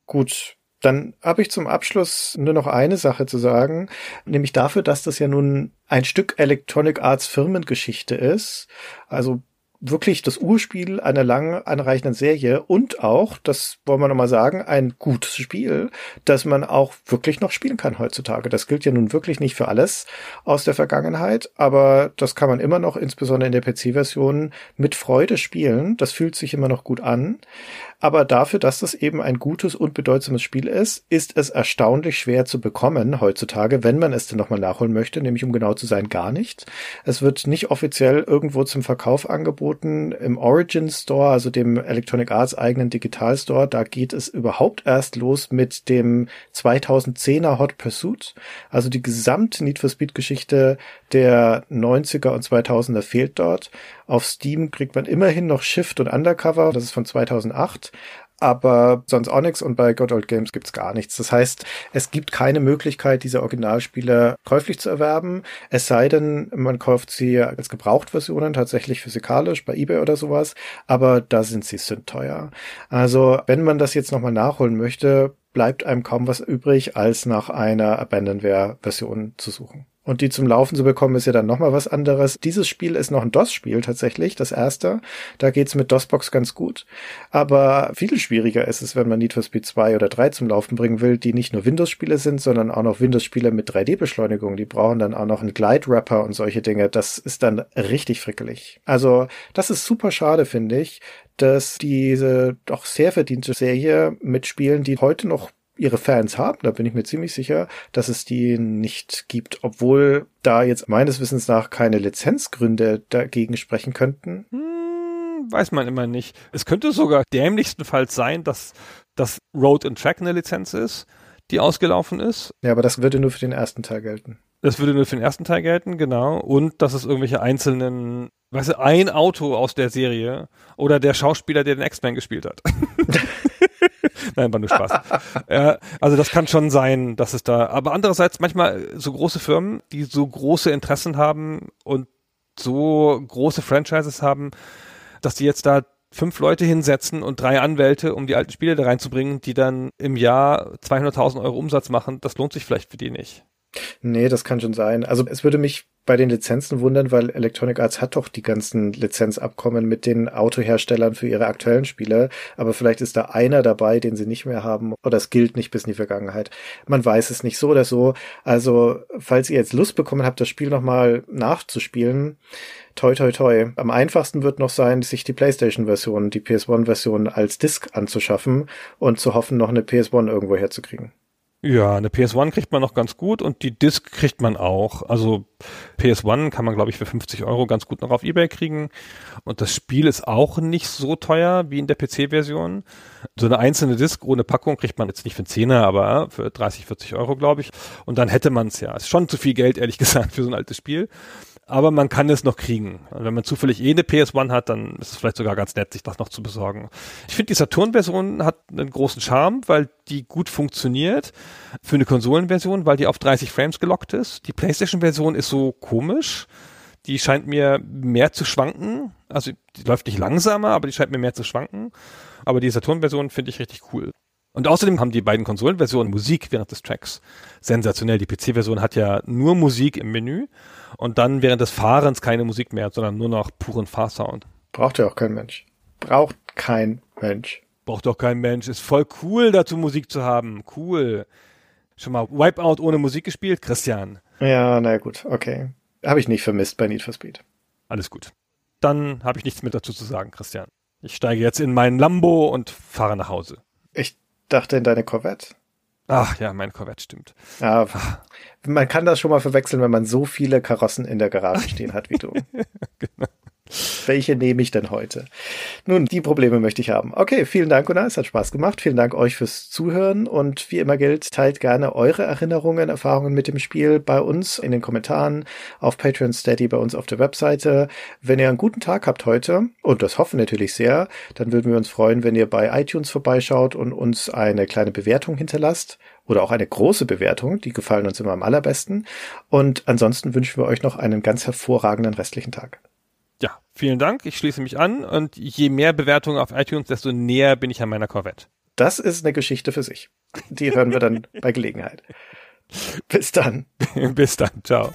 Gut, dann habe ich zum Abschluss nur noch eine Sache zu sagen, nämlich dafür, dass das ja nun ein Stück Electronic Arts Firmengeschichte ist. Also wirklich das Urspiel einer lang anreichenden Serie und auch, das wollen wir nochmal sagen, ein gutes Spiel, das man auch wirklich noch spielen kann heutzutage. Das gilt ja nun wirklich nicht für alles aus der Vergangenheit, aber das kann man immer noch, insbesondere in der PC-Version, mit Freude spielen. Das fühlt sich immer noch gut an. Aber dafür, dass das eben ein gutes und bedeutsames Spiel ist, ist es erstaunlich schwer zu bekommen heutzutage, wenn man es denn nochmal nachholen möchte, nämlich um genau zu sein, gar nicht. Es wird nicht offiziell irgendwo zum Verkauf angeboten. Im Origin Store, also dem Electronic Arts eigenen Digital Store, da geht es überhaupt erst los mit dem 2010er Hot Pursuit. Also die gesamte Need for Speed Geschichte der 90er und 2000er fehlt dort. Auf Steam kriegt man immerhin noch Shift und Undercover, das ist von 2008 aber sonst nichts und bei God Old Games gibt's gar nichts. Das heißt, es gibt keine Möglichkeit, diese Originalspiele käuflich zu erwerben, es sei denn, man kauft sie als Gebrauchtversionen tatsächlich physikalisch bei eBay oder sowas, aber da sind sie sündteuer. Also, wenn man das jetzt nochmal nachholen möchte, bleibt einem kaum was übrig, als nach einer Abandonware-Version zu suchen. Und die zum Laufen zu bekommen, ist ja dann nochmal was anderes. Dieses Spiel ist noch ein DOS-Spiel tatsächlich, das erste. Da geht's mit DOSBox ganz gut. Aber viel schwieriger ist es, wenn man Need for Speed 2 oder 3 zum Laufen bringen will, die nicht nur Windows-Spiele sind, sondern auch noch Windows-Spiele mit 3D-Beschleunigung. Die brauchen dann auch noch einen Glide-Wrapper und solche Dinge. Das ist dann richtig frickelig. Also, das ist super schade, finde ich, dass diese doch sehr verdiente Serie mit Spielen, die heute noch ihre Fans haben, da bin ich mir ziemlich sicher, dass es die nicht gibt, obwohl da jetzt meines Wissens nach keine Lizenzgründe dagegen sprechen könnten. Hm, weiß man immer nicht. Es könnte sogar dämlichstenfalls sein, dass das Road and Track eine Lizenz ist, die ausgelaufen ist. Ja, aber das würde nur für den ersten Teil gelten. Das würde nur für den ersten Teil gelten, genau. Und dass es irgendwelche einzelnen, weißt du, ein Auto aus der Serie oder der Schauspieler, der den X-Men gespielt hat. Nein, war nur Spaß. ja, also das kann schon sein, dass es da, aber andererseits manchmal so große Firmen, die so große Interessen haben und so große Franchises haben, dass die jetzt da fünf Leute hinsetzen und drei Anwälte, um die alten Spiele da reinzubringen, die dann im Jahr 200.000 Euro Umsatz machen, das lohnt sich vielleicht für die nicht. Nee, das kann schon sein. Also es würde mich bei den Lizenzen wundern, weil Electronic Arts hat doch die ganzen Lizenzabkommen mit den Autoherstellern für ihre aktuellen Spiele. Aber vielleicht ist da einer dabei, den sie nicht mehr haben oder es gilt nicht bis in die Vergangenheit. Man weiß es nicht so oder so. Also falls ihr jetzt Lust bekommen habt, das Spiel nochmal nachzuspielen, toi toi toi. Am einfachsten wird noch sein, sich die PlayStation-Version, die PS1-Version als Disc anzuschaffen und zu hoffen, noch eine PS1 irgendwo herzukriegen. Ja, eine PS1 kriegt man noch ganz gut und die Disc kriegt man auch. Also PS1 kann man, glaube ich, für 50 Euro ganz gut noch auf Ebay kriegen. Und das Spiel ist auch nicht so teuer wie in der PC-Version. So eine einzelne Disc ohne Packung kriegt man jetzt nicht für 10 aber für 30, 40 Euro, glaube ich. Und dann hätte man es ja. Ist schon zu viel Geld, ehrlich gesagt, für so ein altes Spiel aber man kann es noch kriegen. Wenn man zufällig eh eine PS1 hat, dann ist es vielleicht sogar ganz nett, sich das noch zu besorgen. Ich finde, die Saturn-Version hat einen großen Charme, weil die gut funktioniert für eine Konsolenversion, weil die auf 30 Frames gelockt ist. Die PlayStation-Version ist so komisch. Die scheint mir mehr zu schwanken. Also die läuft nicht langsamer, aber die scheint mir mehr zu schwanken. Aber die Saturn-Version finde ich richtig cool. Und außerdem haben die beiden Konsolenversionen Musik während des Tracks. Sensationell. Die PC-Version hat ja nur Musik im Menü und dann während des Fahrens keine Musik mehr, sondern nur noch puren Fahrsound. Braucht ja auch kein Mensch. Braucht kein Mensch. Braucht doch kein Mensch. Ist voll cool, dazu Musik zu haben. Cool. Schon mal Wipeout ohne Musik gespielt, Christian? Ja, na gut, okay. Habe ich nicht vermisst bei Need for Speed. Alles gut. Dann habe ich nichts mehr dazu zu sagen, Christian. Ich steige jetzt in meinen Lambo und fahre nach Hause. Ich dachte in deine Corvette. Ach ja, mein Corvette stimmt. Ja, man kann das schon mal verwechseln, wenn man so viele Karossen in der Garage stehen hat wie du. genau. Welche nehme ich denn heute? Nun, die Probleme möchte ich haben. Okay, vielen Dank, Gunnar. Es hat Spaß gemacht. Vielen Dank euch fürs Zuhören. Und wie immer gilt, teilt gerne eure Erinnerungen, Erfahrungen mit dem Spiel bei uns in den Kommentaren, auf Patreon Steady, bei uns auf der Webseite. Wenn ihr einen guten Tag habt heute, und das hoffen natürlich sehr, dann würden wir uns freuen, wenn ihr bei iTunes vorbeischaut und uns eine kleine Bewertung hinterlasst oder auch eine große Bewertung. Die gefallen uns immer am allerbesten. Und ansonsten wünschen wir euch noch einen ganz hervorragenden restlichen Tag ja, vielen Dank. Ich schließe mich an und je mehr Bewertungen auf iTunes, desto näher bin ich an meiner Corvette. Das ist eine Geschichte für sich. Die hören wir dann bei Gelegenheit. Bis dann. Bis dann. Ciao.